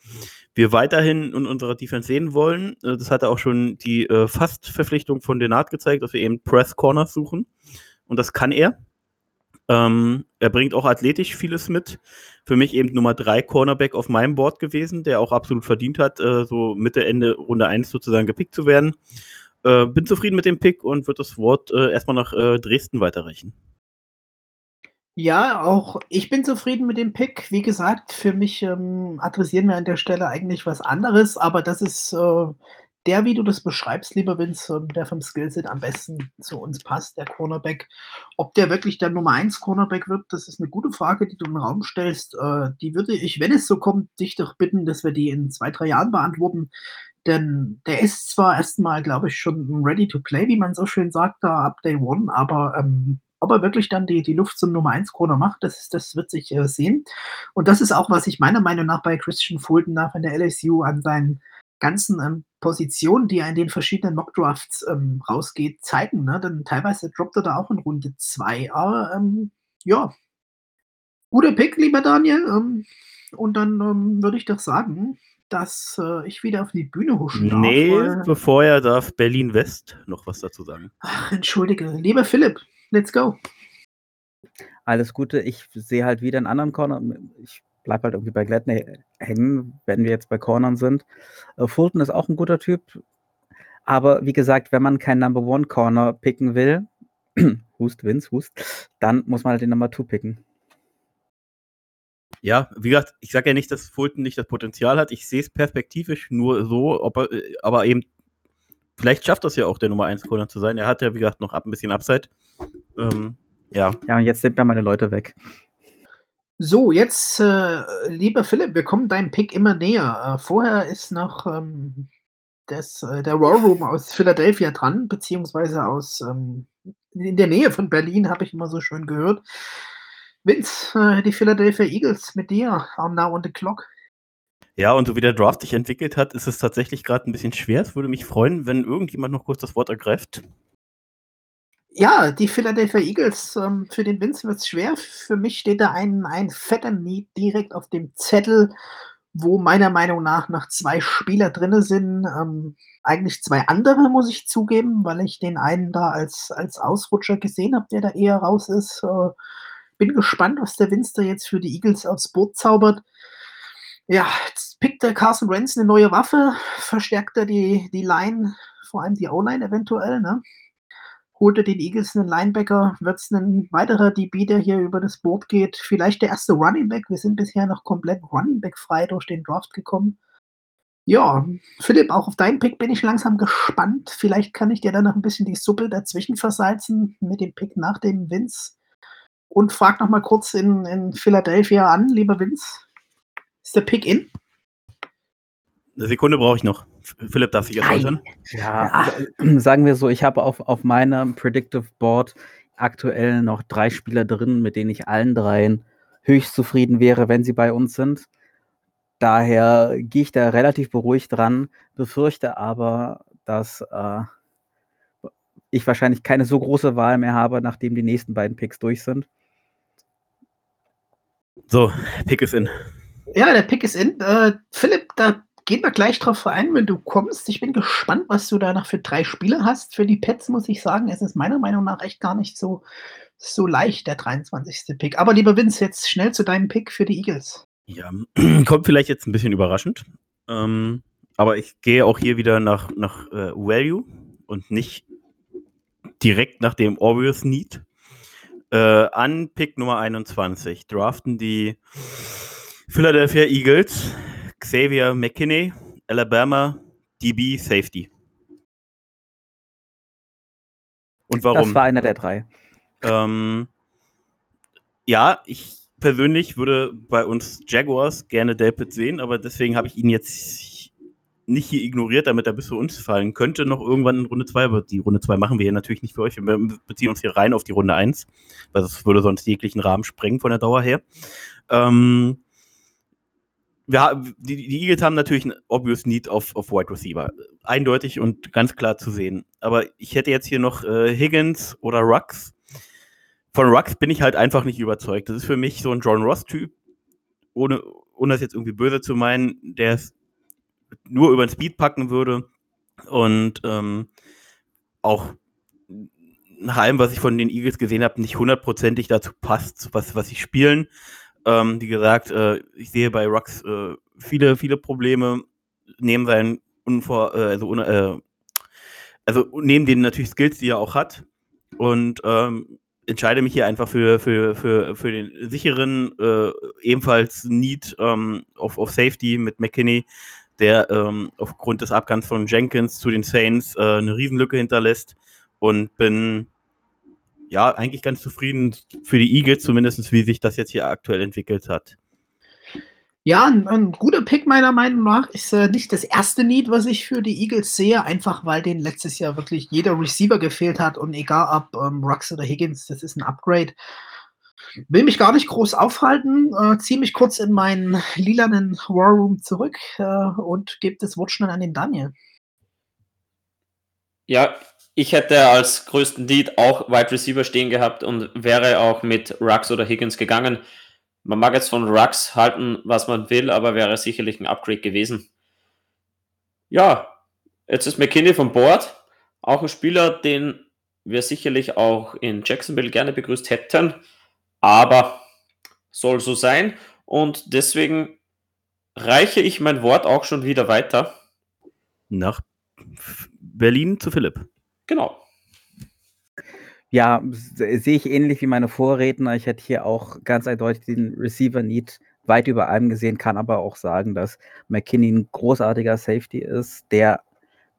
wir weiterhin in unserer Defense sehen wollen. Äh, das hat er auch schon die äh, Fast-Verpflichtung von Denat gezeigt, dass wir eben Press Corners suchen. Und das kann er. Ähm, er bringt auch athletisch vieles mit. Für mich eben Nummer 3 Cornerback auf meinem Board gewesen, der auch absolut verdient hat, äh, so Mitte, Ende Runde 1 sozusagen gepickt zu werden. Äh, bin zufrieden mit dem Pick und würde das Wort äh, erstmal nach äh, Dresden weiterreichen. Ja, auch ich bin zufrieden mit dem Pick. Wie gesagt, für mich ähm, adressieren wir an der Stelle eigentlich was anderes, aber das ist äh, der, wie du das beschreibst, lieber Vince, ähm, der vom Skillset am besten zu uns passt, der Cornerback. Ob der wirklich der Nummer 1 Cornerback wird, das ist eine gute Frage, die du im Raum stellst. Äh, die würde ich, wenn es so kommt, dich doch bitten, dass wir die in zwei, drei Jahren beantworten. Denn der ist zwar erstmal, glaube ich, schon ready to play, wie man so schön sagt, da ab Day One, aber ähm, ob er wirklich dann die, die Luft zum Nummer 1 Corner macht, das, das wird sich äh, sehen. Und das ist auch, was ich meiner Meinung nach bei Christian Fulton nach in der LSU an seinen ganzen ähm, Positionen, die er in den verschiedenen Mockdrafts ähm, rausgeht, zeigen. Ne? Denn teilweise droppt er da auch in Runde 2. Aber ähm, ja, guter Pick, lieber Daniel. Ähm, und dann ähm, würde ich doch sagen, dass äh, ich wieder auf die Bühne huschen darf. Nee, bevor er darf Berlin West noch was dazu sagen. Ach, entschuldige. Lieber Philipp, let's go. Alles Gute. Ich sehe halt wieder einen anderen Corner. Ich bleibe halt irgendwie bei Gladney hängen, wenn wir jetzt bei Cornern sind. Äh, Fulton ist auch ein guter Typ. Aber wie gesagt, wenn man keinen Number One Corner picken will, hust, Vince, hust, dann muss man halt den Number Two picken. Ja, wie gesagt, ich sage ja nicht, dass Fulton nicht das Potenzial hat. Ich sehe es perspektivisch nur so, ob er, äh, aber eben, vielleicht schafft das ja auch der Nummer 1 Corner zu sein. Er hat ja, wie gesagt, noch ein bisschen Upside. Ähm, ja. Ja, und jetzt sind da meine Leute weg. So, jetzt, äh, lieber Philipp, wir kommen deinem Pick immer näher. Äh, vorher ist noch ähm, das, äh, der War Room aus Philadelphia dran, beziehungsweise aus ähm, in der Nähe von Berlin, habe ich immer so schön gehört. Vince, äh, die Philadelphia Eagles mit dir am Now on the Clock. Ja, und so wie der Draft sich entwickelt hat, ist es tatsächlich gerade ein bisschen schwer. Es würde mich freuen, wenn irgendjemand noch kurz das Wort ergreift. Ja, die Philadelphia Eagles, ähm, für den Vince wird es schwer. Für mich steht da ein, ein fetter Need direkt auf dem Zettel, wo meiner Meinung nach noch zwei Spieler drin sind. Ähm, eigentlich zwei andere, muss ich zugeben, weil ich den einen da als, als Ausrutscher gesehen habe, der da eher raus ist. Äh, bin gespannt, was der da jetzt für die Eagles aufs Boot zaubert. Ja, jetzt pickt der Carson Wentz eine neue Waffe, verstärkt er die, die Line, vor allem die O-Line eventuell, ne? Holt er den Eagles einen Linebacker, wird es ein weiterer DB, der hier über das Boot geht. Vielleicht der erste Running Back. Wir sind bisher noch komplett Running Back frei durch den Draft gekommen. Ja, Philipp, auch auf deinen Pick bin ich langsam gespannt. Vielleicht kann ich dir dann noch ein bisschen die Suppe dazwischen versalzen mit dem Pick nach dem Vince. Und frag noch mal kurz in, in Philadelphia an, lieber Vince. Ist der Pick in? Eine Sekunde brauche ich noch. Philipp darf sich jetzt äußern. Ja, ja, sagen wir so, ich habe auf, auf meinem Predictive Board aktuell noch drei Spieler drin, mit denen ich allen dreien höchst zufrieden wäre, wenn sie bei uns sind. Daher gehe ich da relativ beruhigt dran, befürchte aber, dass äh, ich wahrscheinlich keine so große Wahl mehr habe, nachdem die nächsten beiden Picks durch sind. So, Pick ist in. Ja, der Pick ist in. Äh, Philipp, da gehen wir gleich drauf ein, wenn du kommst. Ich bin gespannt, was du da noch für drei Spiele hast. Für die Pets muss ich sagen, es ist meiner Meinung nach echt gar nicht so, so leicht, der 23. Pick. Aber lieber Vince, jetzt schnell zu deinem Pick für die Eagles. Ja, kommt vielleicht jetzt ein bisschen überraschend. Ähm, aber ich gehe auch hier wieder nach, nach äh, Value und nicht direkt nach dem Obvious Need. Äh, an Pick Nummer 21 draften die Philadelphia Eagles Xavier McKinney, Alabama, DB, Safety. Und warum? Das war einer der drei. Ähm, ja, ich persönlich würde bei uns Jaguars gerne Delpit sehen, aber deswegen habe ich ihn jetzt nicht hier ignoriert, damit er bis zu uns fallen könnte. Noch irgendwann in Runde 2, aber die Runde 2 machen wir hier natürlich nicht für euch. Wir beziehen uns hier rein auf die Runde 1, weil das würde sonst jeglichen Rahmen sprengen von der Dauer her. Ähm, wir, die, die Eagles haben natürlich einen obvious Need auf, auf Wide Receiver. Eindeutig und ganz klar zu sehen. Aber ich hätte jetzt hier noch äh, Higgins oder Rux. Von Rux bin ich halt einfach nicht überzeugt. Das ist für mich so ein John Ross-Typ, ohne, ohne das jetzt irgendwie böse zu meinen, der es nur über den Speed packen würde und ähm, auch nach allem, was ich von den Eagles gesehen habe, nicht hundertprozentig dazu passt, was, was sie spielen. Ähm, wie gesagt, äh, ich sehe bei Rux äh, viele, viele Probleme neben seinen Unvor, äh, also, äh, also neben den natürlich Skills, die er auch hat. Und ähm, entscheide mich hier einfach für, für, für, für den sicheren, äh, ebenfalls Need ähm, auf, auf Safety mit McKinney, der ähm, aufgrund des Abgangs von Jenkins zu den Saints äh, eine Riesenlücke hinterlässt und bin ja, eigentlich ganz zufrieden für die Eagles, zumindest wie sich das jetzt hier aktuell entwickelt hat. Ja, ein, ein guter Pick meiner Meinung nach ist äh, nicht das erste Need, was ich für die Eagles sehe, einfach weil denen letztes Jahr wirklich jeder Receiver gefehlt hat und egal ob ähm, Rux oder Higgins, das ist ein Upgrade. Will mich gar nicht groß aufhalten, äh, ziehe mich kurz in meinen lilanen War Room zurück äh, und gebe das Wort schnell an den Daniel. Ja, ich hätte als größten Lead auch Wide Receiver stehen gehabt und wäre auch mit Rux oder Higgins gegangen. Man mag jetzt von Rux halten, was man will, aber wäre sicherlich ein Upgrade gewesen. Ja, jetzt ist McKinney vom Board. Auch ein Spieler, den wir sicherlich auch in Jacksonville gerne begrüßt hätten, aber soll so sein. Und deswegen reiche ich mein Wort auch schon wieder weiter. Nach Berlin zu Philipp. Genau. Ja, sehe ich ähnlich wie meine Vorredner. Ich hätte hier auch ganz eindeutig den Receiver-Need weit über allem gesehen, kann aber auch sagen, dass McKinney ein großartiger Safety ist, der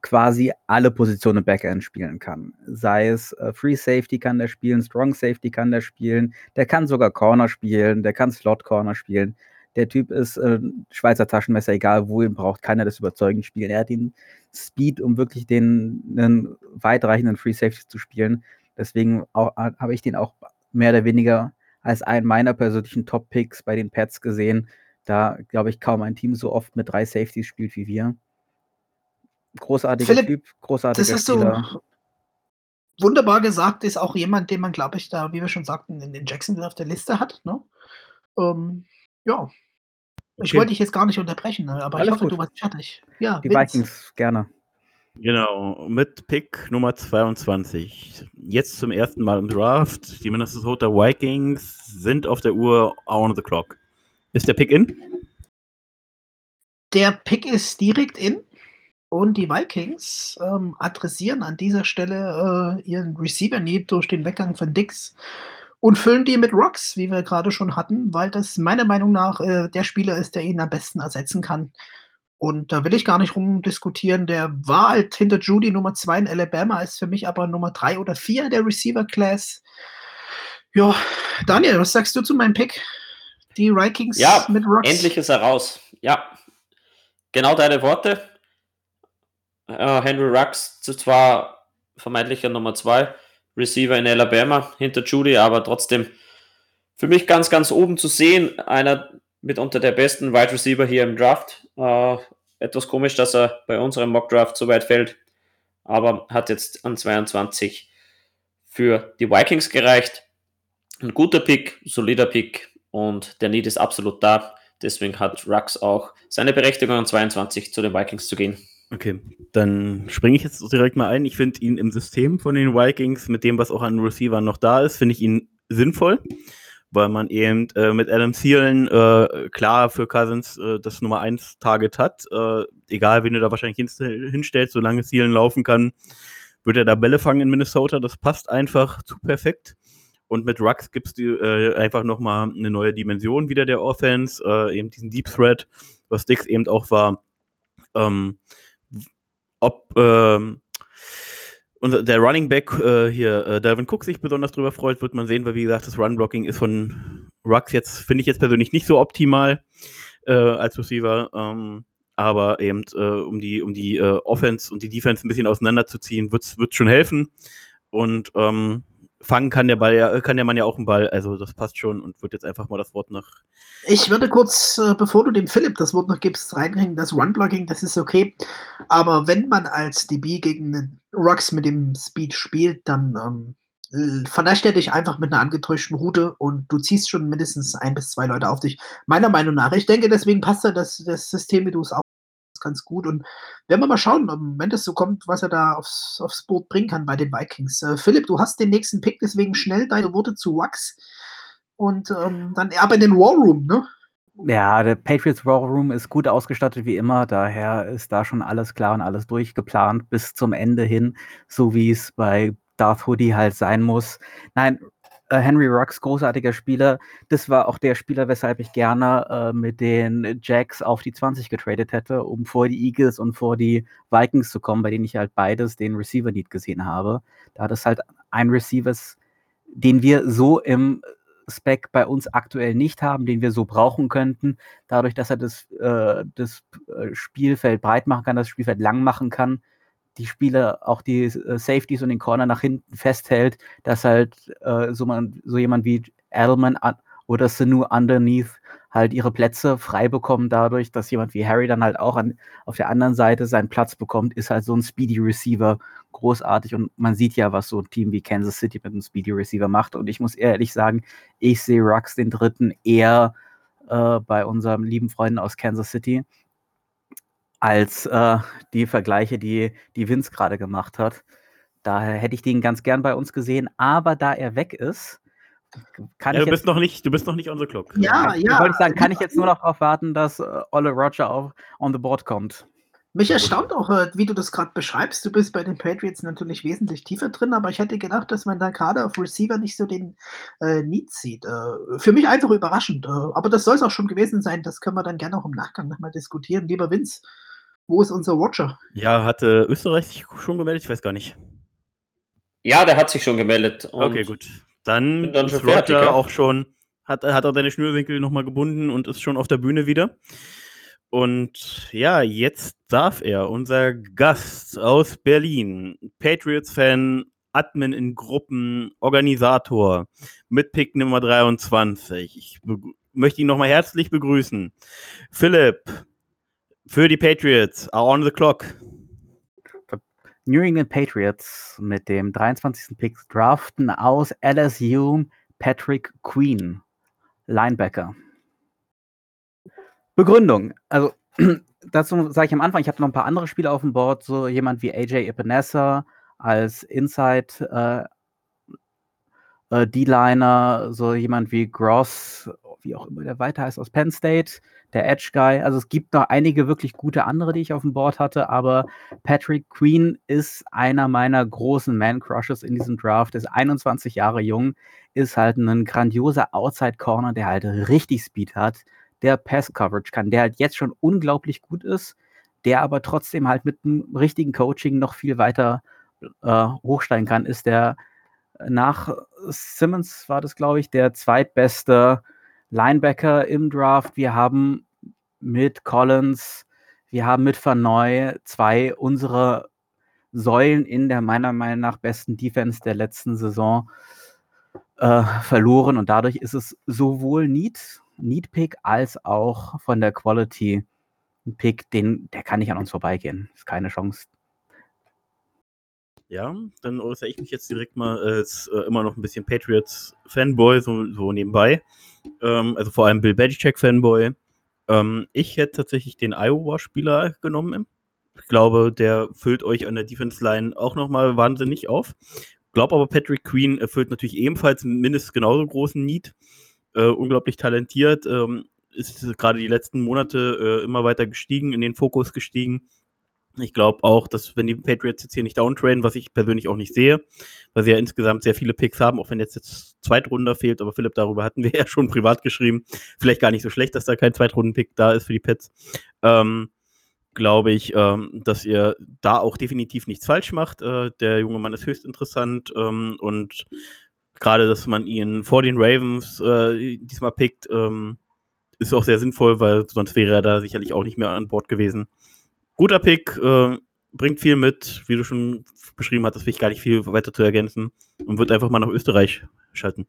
quasi alle Positionen im Backend spielen kann. Sei es äh, Free Safety kann der spielen, Strong Safety kann der spielen, der kann sogar Corner spielen, der kann Slot Corner spielen. Der Typ ist äh, Schweizer Taschenmesser, egal wo ihn braucht, kann er das überzeugend spielen. Er hat den Speed, um wirklich den einen weitreichenden Free Safety zu spielen. Deswegen habe ich den auch mehr oder weniger als einen meiner persönlichen Top-Picks bei den Pets gesehen. Da, glaube ich, kaum ein Team so oft mit drei Safeties spielt wie wir großartiger Philipp, Typ, großartiger das Spieler. so wunderbar gesagt, ist auch jemand, den man, glaube ich, da, wie wir schon sagten, in den Jacksonville auf der Liste hat. Ne? Ähm, ja. Ich Okay. wollte dich jetzt gar nicht unterbrechen, ne, aber Alles ich hoffe, gut. du warst fertig. Ja, Die Vince. Vikings, gerne. Genau, mit Pick Nummer 22. Jetzt zum ersten Mal im Draft. Die Minnesota Vikings sind auf der Uhr on the clock. Ist der Pick in? Der Pick ist direkt in und die Vikings ähm, adressieren an dieser Stelle äh, ihren Receiver-Need durch den Weggang von Dix und füllen die mit Rocks, wie wir gerade schon hatten, weil das meiner Meinung nach äh, der Spieler ist, der ihn am besten ersetzen kann. Und da will ich gar nicht rumdiskutieren. Der war halt hinter Judy Nummer 2 in Alabama, ist für mich aber Nummer 3 oder 4 der Receiver-Class. Ja, Daniel, was sagst du zu meinem Pick? Die Vikings Ja, mit Rocks. Endlich ist er raus. Ja, genau deine Worte. Äh, Henry Rux, zwar vermeintlicher Nummer 2 Receiver in Alabama hinter Judy, aber trotzdem für mich ganz, ganz oben zu sehen. Einer mitunter der besten Wide Receiver hier im Draft. Äh, etwas komisch, dass er bei unserem Mock Draft so weit fällt, aber hat jetzt an 22 für die Vikings gereicht. Ein guter Pick, solider Pick und der Need ist absolut da. Deswegen hat Rux auch seine Berechtigung an 22 zu den Vikings zu gehen. Okay, dann springe ich jetzt direkt mal ein. Ich finde ihn im System von den Vikings, mit dem, was auch an Receivern noch da ist, finde ich ihn sinnvoll, weil man eben äh, mit Adam Thielen äh, klar für Cousins äh, das Nummer 1 Target hat. Äh, egal, wen du da wahrscheinlich hinst- hinstellst, solange Thielen laufen kann, wird er da Bälle fangen in Minnesota. Das passt einfach zu perfekt. Und mit Rux gibt es äh, einfach nochmal eine neue Dimension wieder der Offense, äh, eben diesen Deep Threat, was Dix eben auch war. Ähm, ob ähm, unser, der Running Back äh, hier, äh, Dalvin Cook, sich besonders drüber freut, wird man sehen, weil wie gesagt, das Run-Blocking ist von Rux jetzt, finde ich jetzt persönlich nicht so optimal äh, als Receiver. Ähm, aber eben, äh, um die, um die äh, Offense und die Defense ein bisschen auseinanderzuziehen, wird es schon helfen. Und ähm, fangen kann der Ball ja, kann der Mann ja auch einen Ball, also das passt schon und wird jetzt einfach mal das Wort nach Ich würde kurz, äh, bevor du dem Philipp das Wort noch gibst, reinhängen, das Run-Blocking, das ist okay. Aber wenn man als DB gegen Rocks mit dem Speed spielt, dann ähm, vernascht er dich einfach mit einer angetäuschten Route und du ziehst schon mindestens ein bis zwei Leute auf dich. Meiner Meinung nach. Ich denke, deswegen passt da das, das System, wie du es auch ganz gut. Und werden wir mal schauen, wenn das so kommt, was er da aufs, aufs Board bringen kann bei den Vikings. Äh, Philipp, du hast den nächsten Pick, deswegen schnell deine Worte zu Wax. Und ähm, dann aber in den War Room, ne? Ja, der Patriots War Room ist gut ausgestattet wie immer, daher ist da schon alles klar und alles durchgeplant bis zum Ende hin, so wie es bei Darth Hoodie halt sein muss. Nein, äh, Henry Rux, großartiger Spieler. Das war auch der Spieler, weshalb ich gerne äh, mit den Jacks auf die 20 getradet hätte, um vor die Eagles und vor die Vikings zu kommen, bei denen ich halt beides den Receiver-Need gesehen habe. Da das halt ein Receiver ist, den wir so im Spec bei uns aktuell nicht haben, den wir so brauchen könnten, dadurch, dass er das, äh, das äh, Spielfeld breit machen kann, das Spielfeld lang machen kann, die Spieler, auch die äh, Safeties und den Corner nach hinten festhält, dass halt äh, so, man, so jemand wie Edelman an, oder Sanu underneath halt ihre Plätze frei bekommen dadurch, dass jemand wie Harry dann halt auch an, auf der anderen Seite seinen Platz bekommt, ist halt so ein Speedy Receiver großartig. Und man sieht ja, was so ein Team wie Kansas City mit einem Speedy Receiver macht. Und ich muss ehrlich sagen, ich sehe Rux den dritten eher äh, bei unserem lieben Freunden aus Kansas City als äh, die Vergleiche, die, die Vince gerade gemacht hat. Daher hätte ich den ganz gern bei uns gesehen, aber da er weg ist, kann Ja, ich du jetzt bist noch nicht, du bist noch nicht on the clock. Ja, Nein, ja. wollte ich sagen, kann ich jetzt nur noch darauf warten, dass äh, Olle Roger auf on the board kommt. Mich erstaunt auch, äh, wie du das gerade beschreibst. Du bist bei den Patriots natürlich wesentlich tiefer drin, aber ich hätte gedacht, dass man da gerade auf Receiver nicht so den äh, Need sieht. Äh, für mich einfach überraschend. Äh, aber das soll es auch schon gewesen sein. Das können wir dann gerne auch im Nachgang nochmal diskutieren. Lieber Vince, Wo ist unser Watcher? Ja, hatte Österreich sich schon gemeldet? Ich weiß gar nicht. Ja, der hat sich schon gemeldet. Okay, gut. Dann, dann ist fertig, ja. auch schon, hat, hat er seine Schnürsenkel nochmal gebunden und ist schon auf der Bühne wieder. Und ja, jetzt darf er, unser Gast aus Berlin, Patriots-Fan, Admin in Gruppen, Organisator mit Pick Nummer 23. Ich möchte ihn nochmal herzlich begrüßen. Philipp, für die Patriots, on the clock. New England Patriots mit dem 23. Pick draften aus LSU Patrick Queen, Linebacker. Begründung. Also dazu sage ich am Anfang, ich habe noch ein paar andere Spieler auf dem Board, so jemand wie AJ Epinesa als Inside äh, äh, D-Liner, so jemand wie Gross, wie auch immer der weiter heißt, aus Penn State, der Edge Guy. Also es gibt noch einige wirklich gute andere, die ich auf dem Board hatte, aber Patrick Queen ist einer meiner großen Man-Crushes in diesem Draft, ist 21 Jahre jung, ist halt ein grandioser Outside-Corner, der halt richtig Speed hat, der Pass-Coverage kann, der halt jetzt schon unglaublich gut ist, der aber trotzdem halt mit einem richtigen Coaching noch viel weiter äh, hochsteigen kann, ist der nach Simmons war das, glaube ich, der zweitbeste Linebacker im Draft. Wir haben mit Collins, wir haben mit Verneu zwei unserer Säulen in der meiner Meinung nach besten Defense der letzten Saison äh, verloren und dadurch ist es sowohl Need, Need Pick als auch von der Quality ein Pick, den, der kann nicht an uns vorbeigehen. Ist keine Chance. Ja, dann äußere ich mich jetzt direkt mal als äh, immer noch ein bisschen Patriots-Fanboy, so, so nebenbei. Ähm, also vor allem Bill Belichick-Fanboy. Ähm, ich hätte tatsächlich den Iowa-Spieler genommen. Ich glaube, der füllt euch an der Defense-Line auch nochmal wahnsinnig auf. Glaube aber, Patrick Queen erfüllt natürlich ebenfalls mindestens genauso großen Need. Äh, unglaublich talentiert. Ähm, ist gerade die letzten Monate äh, immer weiter gestiegen, in den Fokus gestiegen. Ich glaube auch, dass wenn die Patriots jetzt hier nicht downtraden, was ich persönlich auch nicht sehe, weil sie ja insgesamt sehr viele Picks haben, auch wenn jetzt jetzt Zweitrunder fehlt, aber Philipp, darüber hatten wir ja schon privat geschrieben. Vielleicht gar nicht so schlecht, dass da kein Zweitrunden-Pick da ist für die Pets. Ähm, glaube ich, ähm, dass ihr da auch definitiv nichts falsch macht. Äh, der junge Mann ist höchst interessant ähm, und gerade, dass man ihn vor den Ravens äh, diesmal pickt, ähm, ist auch sehr sinnvoll, weil sonst wäre er da sicherlich auch nicht mehr an Bord gewesen. Guter Pick, äh, bringt viel mit, wie du schon beschrieben hast, das will ich gar nicht viel weiter zu ergänzen und wird einfach mal nach Österreich schalten.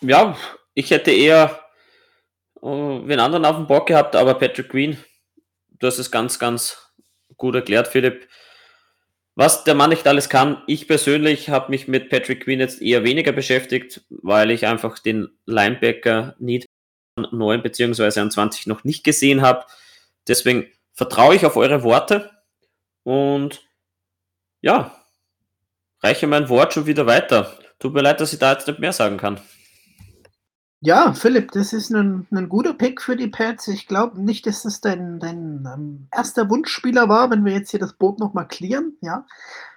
Ja, ich hätte eher äh, wen anderen auf dem Bock gehabt, aber Patrick Green, du hast es ganz, ganz gut erklärt, Philipp. Was der Mann nicht alles kann, ich persönlich habe mich mit Patrick Queen jetzt eher weniger beschäftigt, weil ich einfach den Linebacker Need an 9 bzw. an 20 noch nicht gesehen habe. Deswegen vertraue ich auf eure Worte und ja, reiche mein Wort schon wieder weiter. Tut mir leid, dass ich da jetzt nicht mehr sagen kann. Ja, Philipp, das ist ein, ein guter Pick für die Pats. Ich glaube nicht, dass das dein, dein ähm, erster Wunschspieler war, wenn wir jetzt hier das Boot nochmal clearen. Ja,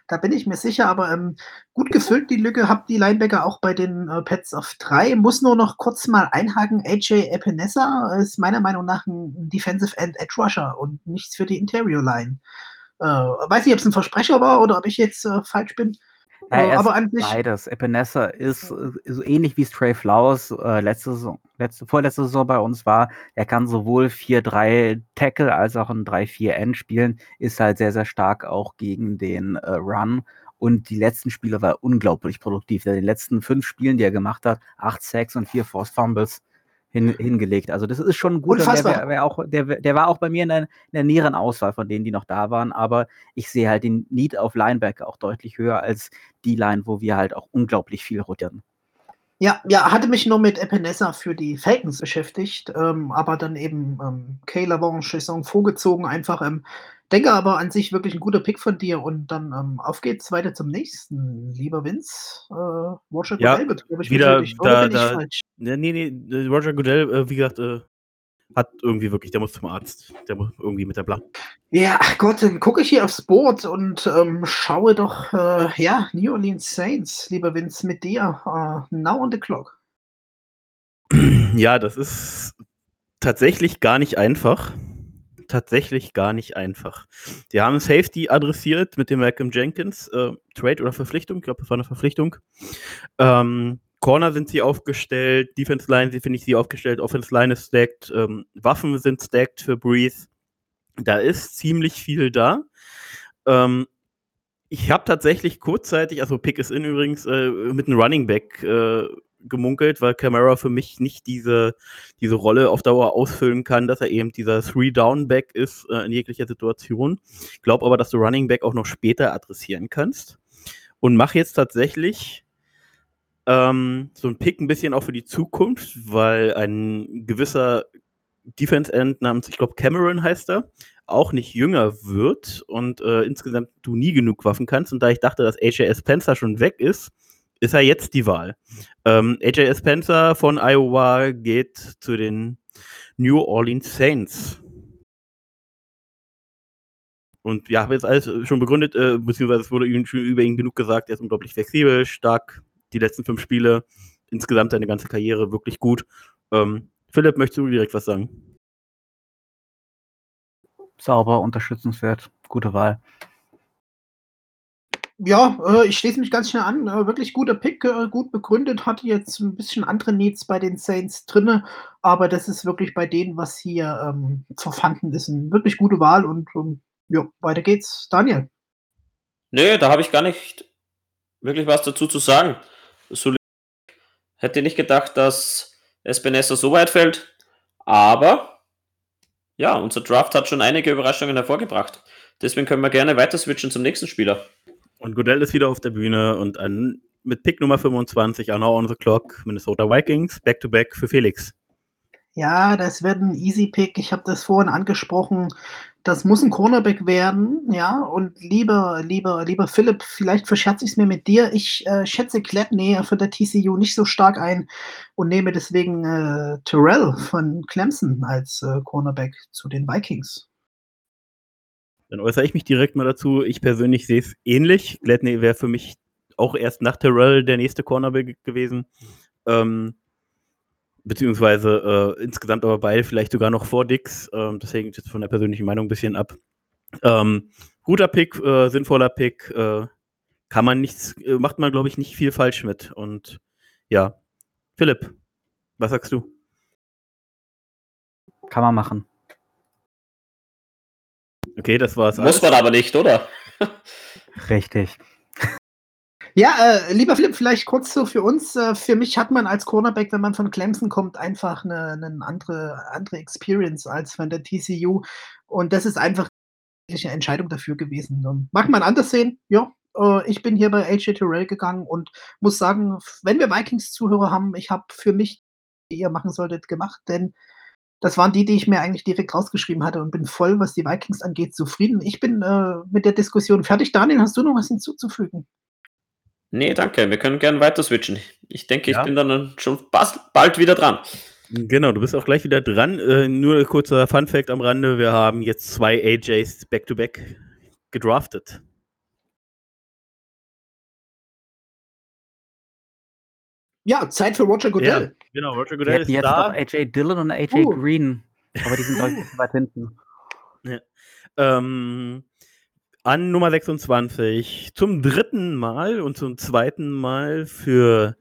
da bin ich mir sicher, aber ähm, gut gefüllt die Lücke. Habt die Linebacker auch bei den äh, Pets auf drei. Muss nur noch kurz mal einhaken. AJ Epinesa ist meiner Meinung nach ein Defensive End Edge Rusher und nichts für die Interior Line. Äh, weiß nicht, ob es ein Versprecher war oder ob ich jetzt äh, falsch bin. Ja, Äh, er aber ist an sich, beides. Epinesa ist äh, so ähnlich wie Stray Flowers äh, letzte Saison, letzte, vorletzte Saison bei uns war. Er kann sowohl 4-3 Tackle als auch ein 3-4 End spielen. Ist halt sehr, sehr stark auch gegen den äh, Run. Und die letzten Spiele war er unglaublich produktiv. In den letzten fünf Spielen, die er gemacht hat, 8 Sacks und 4 Forced Fumbles hin, hingelegt. Also das ist schon gut. Und der, Unfassbar. wär, wär auch, der, der war auch bei mir in der, in der näheren Auswahl von denen, die noch da waren. Aber ich sehe halt den Need auf Linebacker auch deutlich höher als die Line, wo wir halt auch unglaublich viel rotieren. Ja, ja, hatte mich nur mit Epinesa für die Falcons beschäftigt, ähm, aber dann eben ähm, Kayla Vaughn Saison vorgezogen, einfach. Ähm, denke aber an sich wirklich ein guter Pick von dir und dann ähm, auf geht's weiter zum nächsten. Lieber Vince, äh, Watcher Ja, Goodell wird, glaub ich, wieder. Oder da- da-? Nee, nee, nee, Roger Goodell, äh, wie gesagt, äh, hat irgendwie wirklich, der muss zum Arzt. Der muss irgendwie mit der Bla. Ja, ach Gott, dann gucke ich hier aufs Board und ähm, schaue doch, äh, ja, New Orleans Saints, lieber Vince, mit dir. Äh, now on the clock. Ja, das ist tatsächlich gar nicht einfach. Tatsächlich gar nicht einfach. Die haben Safety adressiert mit dem Malcolm Jenkins, äh, Trade oder Verpflichtung, ich glaube, das war eine Verpflichtung. Ähm, Corner sind sie aufgestellt, Defense Line finde ich sie aufgestellt, Offense Line ist stacked, ähm, Waffen sind stacked für Breeze. Da ist ziemlich viel da. Ähm, ich habe tatsächlich kurzzeitig, also Pick is in übrigens, äh, mit einem Running Back äh, gemunkelt, weil Camara für mich nicht diese, diese Rolle auf Dauer ausfüllen kann, dass er eben dieser Three-Down-Back ist äh, in jeglicher Situation. Ich glaube aber, dass du Running Back auch noch später adressieren kannst. Und mache jetzt tatsächlich ähm, so ein Pick ein bisschen auch für die Zukunft, weil ein gewisser Defense-End namens, ich glaube, Cameron heißt er, auch nicht jünger wird und äh, insgesamt du nie genug Waffen kannst. Und da ich dachte, dass AJ Spencer schon weg ist, ist er jetzt die Wahl. Ähm, AJ Spencer von Iowa geht zu den New Orleans Saints. Und ja, habe jetzt alles schon begründet, äh, beziehungsweise es wurde schon über ihn genug gesagt. Er ist unglaublich flexibel, stark, die letzten fünf Spiele, insgesamt seine ganze Karriere wirklich gut. Ähm, Philipp, möchtest du direkt was sagen? Sauber, unterstützenswert, gute Wahl. Ja, äh, ich schließe mich ganz schnell an. Äh, wirklich guter Pick, äh, gut begründet. Hatte jetzt ein bisschen andere Needs bei den Saints drinne, aber das ist wirklich bei denen, was hier ähm, vorhanden ist, eine wirklich gute Wahl und ähm, ja, weiter geht's. Daniel. Nee, da habe ich gar nicht wirklich was dazu zu sagen. Hätte nicht gedacht, dass Espinesa so weit fällt, aber ja, unser Draft hat schon einige Überraschungen hervorgebracht. Deswegen können wir gerne weiter switchen zum nächsten Spieler. Und Godell ist wieder auf der Bühne und ein, mit Pick Nummer 25, Now on the Clock, Minnesota Vikings, Back-to-Back -back für Felix. Ja, das wird ein Easy Pick. Ich habe das vorhin angesprochen. Das muss ein Cornerback werden, ja. Und lieber, lieber, lieber Philipp, vielleicht verscherze ich es mir mit dir. Ich äh, schätze Gladney für der TCU nicht so stark ein und nehme deswegen äh, Terrell von Clemson als äh, Cornerback zu den Vikings. Dann äußere ich mich direkt mal dazu. Ich persönlich sehe es ähnlich. Gladney wäre für mich auch erst nach Terrell der nächste Cornerback gewesen. Ähm, beziehungsweise äh, insgesamt aber beide vielleicht sogar noch vor Dix. Ähm, das hängt jetzt von der persönlichen Meinung ein bisschen ab. Ähm, guter Pick, äh, sinnvoller Pick. Äh, kann man nichts, äh, macht man, glaube ich, nicht viel falsch mit. Und ja, Philipp, was sagst du? Kann man machen. Okay, das war's. Muss man aber nicht, oder? Richtig. Ja, äh, lieber Philipp, vielleicht kurz so für uns. Äh, für mich hat man als Cornerback, wenn man von Clemson kommt, einfach eine, eine andere, andere Experience als von der TCU. Und das ist einfach eine Entscheidung dafür gewesen. Und mag man anders sehen? Ja, äh, ich bin hier bei AJ Terrell gegangen und muss sagen, wenn wir Vikings-Zuhörer haben, ich habe für mich, die ihr machen solltet, gemacht, denn das waren die, die ich mir eigentlich direkt rausgeschrieben hatte und bin voll, was die Vikings angeht, zufrieden. Ich bin äh, mit der Diskussion fertig. Daniel, hast du noch was hinzuzufügen? Nee, danke. Wir können gerne weiter switchen. Ich denke, ja. ich bin dann schon bald wieder dran. Genau, du bist auch gleich wieder dran. Äh, nur ein kurzer Fun-Fact am Rande: Wir haben jetzt zwei AJs back-to-back -back gedraftet. Ja, Zeit für Roger Goodell. Ja, genau, Roger Goodell ist jetzt da. Noch AJ Dillon und AJ uh. Green, aber die sind deutlich weit hinten. Ja. Ähm, an Nummer 26 zum dritten Mal und zum zweiten Mal für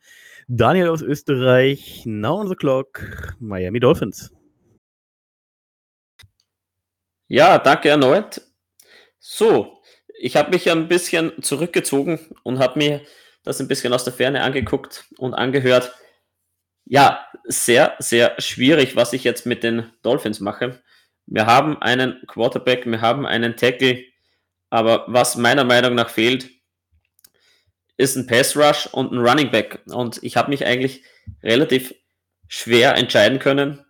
Daniel aus Österreich, Now on the Clock, Miami Dolphins. Ja, danke erneut. So, ich habe mich ein bisschen zurückgezogen und habe mir das ein bisschen aus der Ferne angeguckt und angehört. Ja, sehr, sehr schwierig, was ich jetzt mit den Dolphins mache. Wir haben einen Quarterback, wir haben einen Tackle, aber was meiner Meinung nach fehlt, ist ein Pass Rush und ein Running Back. Und ich habe mich eigentlich relativ schwer entscheiden können.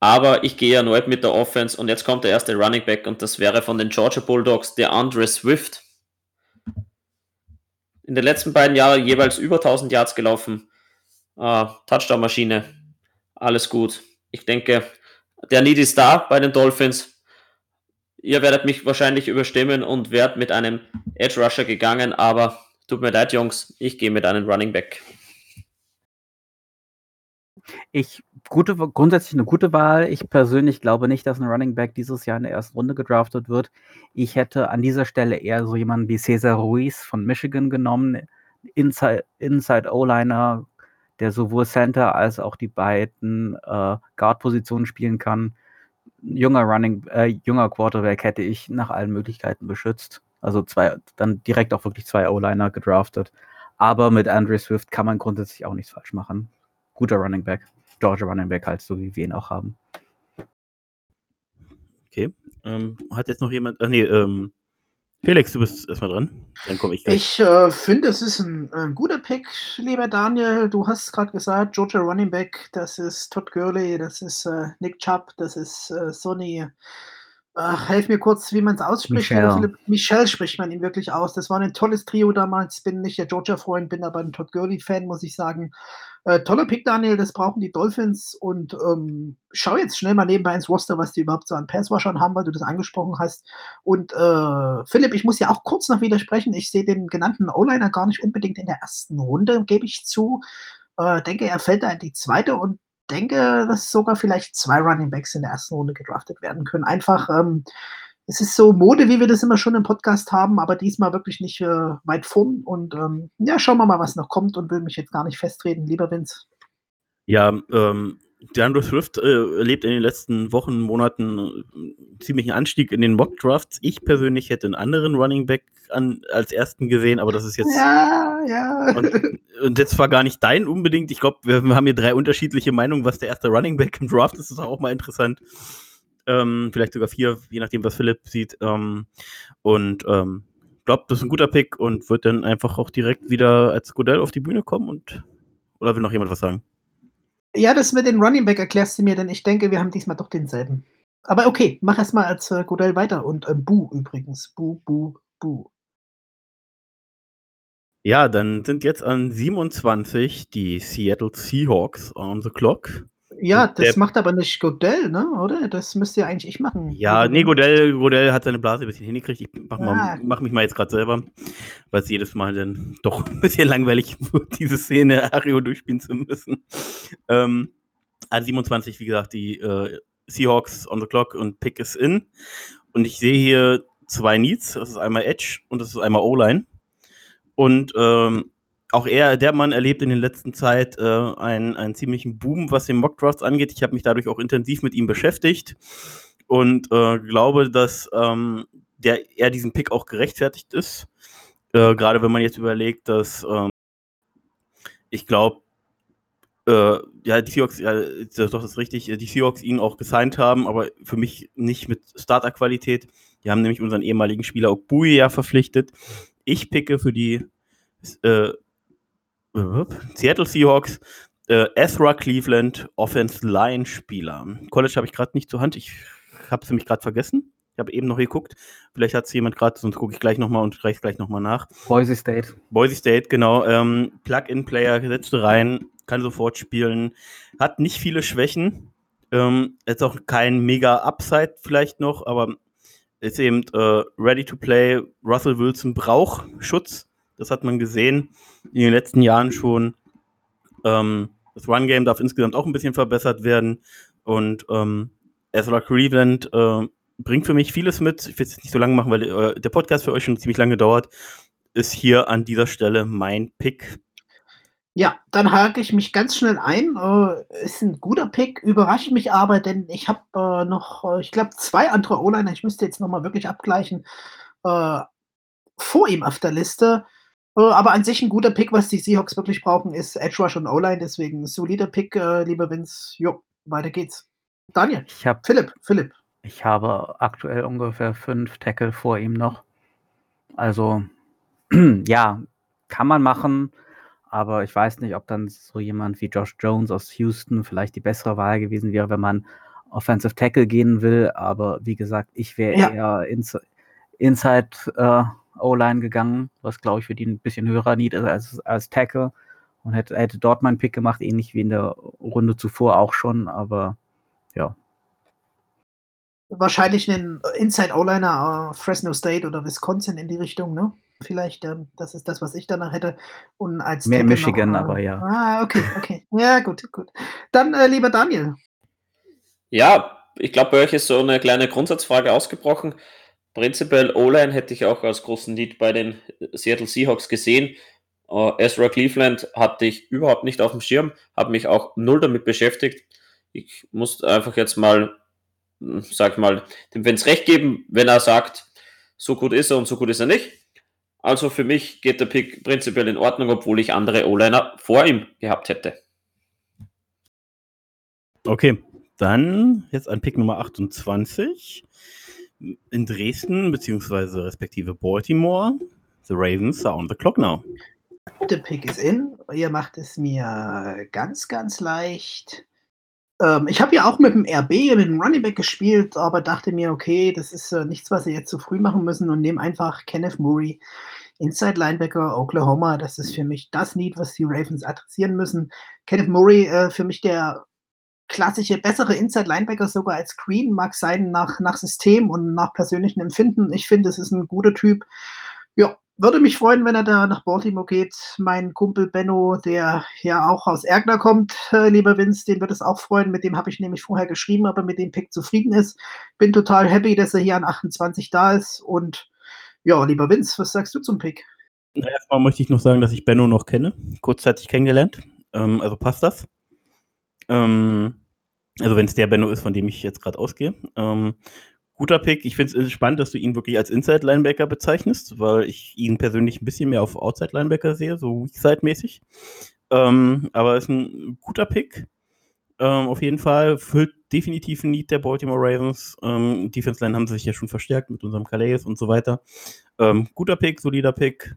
Aber ich gehe erneut mit der Offense und jetzt kommt der erste Running Back und das wäre von den Georgia Bulldogs der Andre Swift in den letzten beiden Jahren jeweils über 1000 Yards gelaufen. Uh, Touchdown-Maschine. Alles gut. Ich denke, der Need ist da bei den Dolphins. Ihr werdet mich wahrscheinlich überstimmen und werdet mit einem Edge Rusher gegangen, aber tut mir leid, Jungs, ich gehe mit einem Running Back. Ich gute, grundsätzlich eine gute Wahl. Ich persönlich glaube nicht, dass ein Running Back dieses Jahr in der ersten Runde gedraftet wird. Ich hätte an dieser Stelle eher so jemanden wie Cesar Ruiz von Michigan genommen. Inside, Inside O-Liner, der sowohl Center als auch die beiden äh, Guard-Positionen spielen kann. Junger Running, äh, junger Quarterback hätte ich nach allen Möglichkeiten beschützt. Also zwei, dann direkt auch wirklich zwei O-Liner gedraftet. Aber mit Andre Swift kann man grundsätzlich auch nichts falsch machen. Guter Running Back. Georgia Running Back halt, so wie wir ihn auch haben. Okay. Ähm, hat jetzt noch jemand. Ach nee, ähm, Felix, du bist erstmal dran. Dann komme ich gleich. Ich äh, finde, es ist ein, ein, guter Pick, lieber Daniel. Du hast gerade gesagt, Georgia Running Back, das ist Todd Gurley, das ist äh, Nick Chubb, das ist äh, Sonny. Ach, helf mir kurz, wie man es ausspricht. Michelle. Michelle spricht man ihn wirklich aus. Das war ein tolles Trio damals. Bin nicht der Georgia-Freund, bin aber ein Todd Gurley-Fan, muss ich sagen. Äh, toller Pick, Daniel, das brauchen die Dolphins. Und ähm, schau jetzt schnell mal nebenbei ins Roster, was die überhaupt so an Passwashern haben, weil du das angesprochen hast. Und äh, Philipp, ich muss ja auch kurz noch widersprechen. Ich sehe den genannten O-Liner gar nicht unbedingt in der ersten Runde, gebe ich zu. Äh, denke, er fällt da in die zweite und denke, dass sogar vielleicht zwei Running Backs in der ersten Runde gedraftet werden können. Einfach, ähm, es ist so Mode, wie wir das immer schon im Podcast haben, aber diesmal wirklich nicht äh, weit vorn. Und ähm, ja, schauen wir mal, was noch kommt und will mich jetzt gar nicht festreden, lieber Vince. Ja, ähm, DeAndre Swift äh, erlebt in den letzten Wochen, Monaten äh, ziemlichen Anstieg in den Mock Drafts. Ich persönlich hätte einen anderen Running Back an, als ersten gesehen, aber das ist jetzt. Ja, ja. Und, und jetzt war gar nicht dein unbedingt. Ich glaube, wir, wir, haben hier drei unterschiedliche Meinungen, was der erste Running Back im Draft ist. Das ist auch mal interessant ähm, vielleicht sogar vier, je nachdem, was Philipp sieht. Ähm, und ähm, glaube, das ist ein guter Pick und wird dann einfach auch direkt wieder als Godell auf die Bühne kommen und oder will noch jemand was sagen? Ja, das mit den Running Back erklärst du mir, denn ich denke, wir haben diesmal doch denselben. Aber okay, mach erstmal als äh, Godell weiter und äh, Bu übrigens. Bu, Bu, Bu. Ja, dann sind jetzt an 27 die Seattle Seahawks on the clock. Ja, das der, macht aber nicht Godell, ne? oder? Das müsste ja eigentlich ich machen. Ja, nee, Godell, Godell hat seine Blase ein bisschen hingekriegt. Ich mach, mal, ah. mach mich mal jetzt gerade selber, weil es jedes Mal dann doch ein bisschen langweilig wird, diese Szene Ario durchspielen zu müssen. Ähm, an 27, wie gesagt, die äh, Seahawks on the clock und Pick is in. Und ich sehe hier zwei Needs. Das ist einmal Edge und das ist einmal O-Line. Und ähm, auch er, der Mann erlebt in der letzten Zeit äh, einen, einen ziemlichen Boom, was den Mockdrafts angeht. Ich habe mich dadurch auch intensiv mit ihm beschäftigt und äh, glaube, dass ähm, der, er diesen Pick auch gerechtfertigt ist. Äh, Gerade wenn man jetzt überlegt, dass ähm, ich glaube, äh, ja, die Seahawks, ja, doch, das ist richtig, die Seahawks ihn auch gesigned haben, aber für mich nicht mit Starter-Qualität. Die haben nämlich unseren ehemaligen Spieler Okbui ja verpflichtet. Ich picke für die äh, Seattle Seahawks, äh, Ezra Cleveland, Offense Line Spieler. College habe ich gerade nicht zur Hand. Ich habe es nämlich gerade vergessen. Ich habe eben noch geguckt. Vielleicht hat es jemand gerade, sonst gucke ich gleich nochmal und reiche gleich nochmal nach. Boise State. Boise State, genau. Ähm, Plug-in-Player, setzte rein, kann sofort spielen. Hat nicht viele Schwächen. Ähm, jetzt auch kein mega Upside vielleicht noch, aber ist eben äh, ready to play. Russell Wilson braucht Schutz. Das hat man gesehen in den letzten Jahren schon. Ähm, das Run-Game darf insgesamt auch ein bisschen verbessert werden. Und ähm, Ezra Cleveland äh, bringt für mich vieles mit. Ich will es nicht so lange machen, weil äh, der Podcast für euch schon ziemlich lange dauert. Ist hier an dieser Stelle mein Pick. Ja, dann hake ich mich ganz schnell ein. Äh, ist ein guter Pick, überrascht mich aber, denn ich habe äh, noch, äh, ich glaube, zwei andere O-Liner. Ich müsste jetzt nochmal wirklich abgleichen. Äh, vor ihm auf der Liste. Äh, aber an sich ein guter Pick, was die Seahawks wirklich brauchen, ist Edge Rush und O-Line. Deswegen solider Pick, äh, lieber Vince. Jo, weiter geht's. Daniel. Ich hab, Philipp, Philipp. Ich habe aktuell ungefähr fünf Tackle vor ihm noch. Also, ja, kann man machen. Aber ich weiß nicht, ob dann so jemand wie Josh Jones aus Houston vielleicht die bessere Wahl gewesen wäre, wenn man Offensive Tackle gehen will. Aber wie gesagt, ich wäre ja. eher ins, Inside äh, O-Line gegangen, was glaube ich für die ein bisschen höherer Need ist als, als Tackle und hätte, hätte dort meinen Pick gemacht, ähnlich wie in der Runde zuvor auch schon, aber ja. Wahrscheinlich einen Inside O-Liner uh, Fresno State oder Wisconsin in die Richtung, ne? vielleicht, ähm, das ist das, was ich danach hätte. Und als Mehr Tackle Michigan, noch, äh, aber ja. Ah, okay, okay. Ja, gut, gut. Dann, äh, lieber Daniel. Ja, ich glaube, bei euch ist so eine kleine Grundsatzfrage ausgebrochen. Prinzipiell O-Line hätte ich auch als großen Need bei den Seattle Seahawks gesehen. Uh, Ezra Cleveland hatte ich überhaupt nicht auf dem Schirm, habe mich auch null damit beschäftigt. Ich muss einfach jetzt mal, hm, sag mal, dem Fans recht geben, wenn er sagt, so gut ist er und so gut ist er nicht. Also für mich geht der Pick prinzipiell in Ordnung, obwohl ich andere O-Liner vor ihm gehabt hätte. Okay, dann jetzt ein Pick Nummer 28 in Dresden beziehungsweise respektive Baltimore. The Ravens are on the clock now. Der Pick ist in. Ihr macht es mir ganz, ganz leicht. Ähm, ich habe ja auch mit dem RB, mit dem Running Back gespielt, aber dachte mir, okay, das ist äh, nichts, was sie jetzt zu früh machen müssen und nehme einfach Kenneth Murray, Inside Linebacker, Oklahoma. Das ist für mich das Need, was die Ravens adressieren müssen. Kenneth Murray, äh, für mich der klassische, bessere Inside Linebacker sogar als Green, mag sein nach, nach System und nach persönlichem Empfinden. Ich finde, es ist ein guter Typ. Ja, würde mich freuen, wenn er da nach Baltimore geht. Mein Kumpel Benno, der ja auch aus Ergner kommt, äh, lieber Vince, den wird es auch freuen. Mit dem habe ich nämlich vorher geschrieben, aber mit dem Pick zufrieden ist. Bin total happy, dass er hier an 28 da ist. Und ja, lieber Vince, was sagst du zum Pick? Erstmal möchte ich noch sagen, dass ich Benno noch kenne, kurzzeitig kennengelernt. Ähm, also passt das. Ähm, also wenn es der Benno ist, von dem ich jetzt gerade ausgehe. Ähm, guter Pick. Ich finde es spannend, dass du ihn wirklich als Inside-Linebacker bezeichnest, weil ich ihn persönlich ein bisschen mehr auf Outside-Linebacker sehe, so Weakside-mäßig. Ähm, aber ist ein guter Pick. Ähm, auf jeden Fall füllt definitiv ein Need der Baltimore Ravens. Ähm, Defense Line haben sie sich ja schon verstärkt mit unserem Calais und so weiter. Ähm, guter Pick, solider Pick.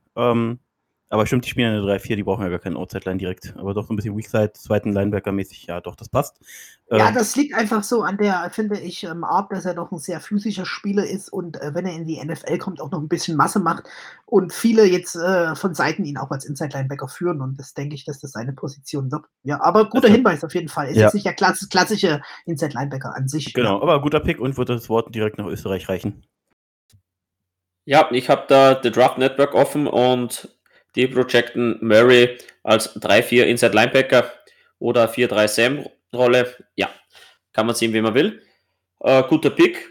Aber stimmt, die spielen eine 3-4, die brauchen ja gar keinen Outside-Line direkt. Aber doch so ein bisschen Weakside, zweiten Linebacker-mäßig, ja, doch, das passt. Ja, Ähm, das liegt einfach so an der, finde ich, ähm, Art, dass er doch ein sehr physischer Spieler ist und äh, wenn er in die NFL kommt, auch noch ein bisschen Masse macht und viele jetzt äh, von Seiten ihn auch als Inside-Linebacker führen und das denke ich, dass das seine Position wird. Ja, aber guter Also- Hinweis auf jeden Fall. Ist Ja. jetzt nicht der klass klassische Inside-Linebacker an sich. Genau, aber guter Pick und wird das Wort direkt nach Österreich reichen. Ja, ich habe da The Draft Network offen und die projecten Murray als 3-4 Inside Linebacker oder 4-3 Sam Rolle. Ja, kann man sehen, wie man will. Äh, guter Pick.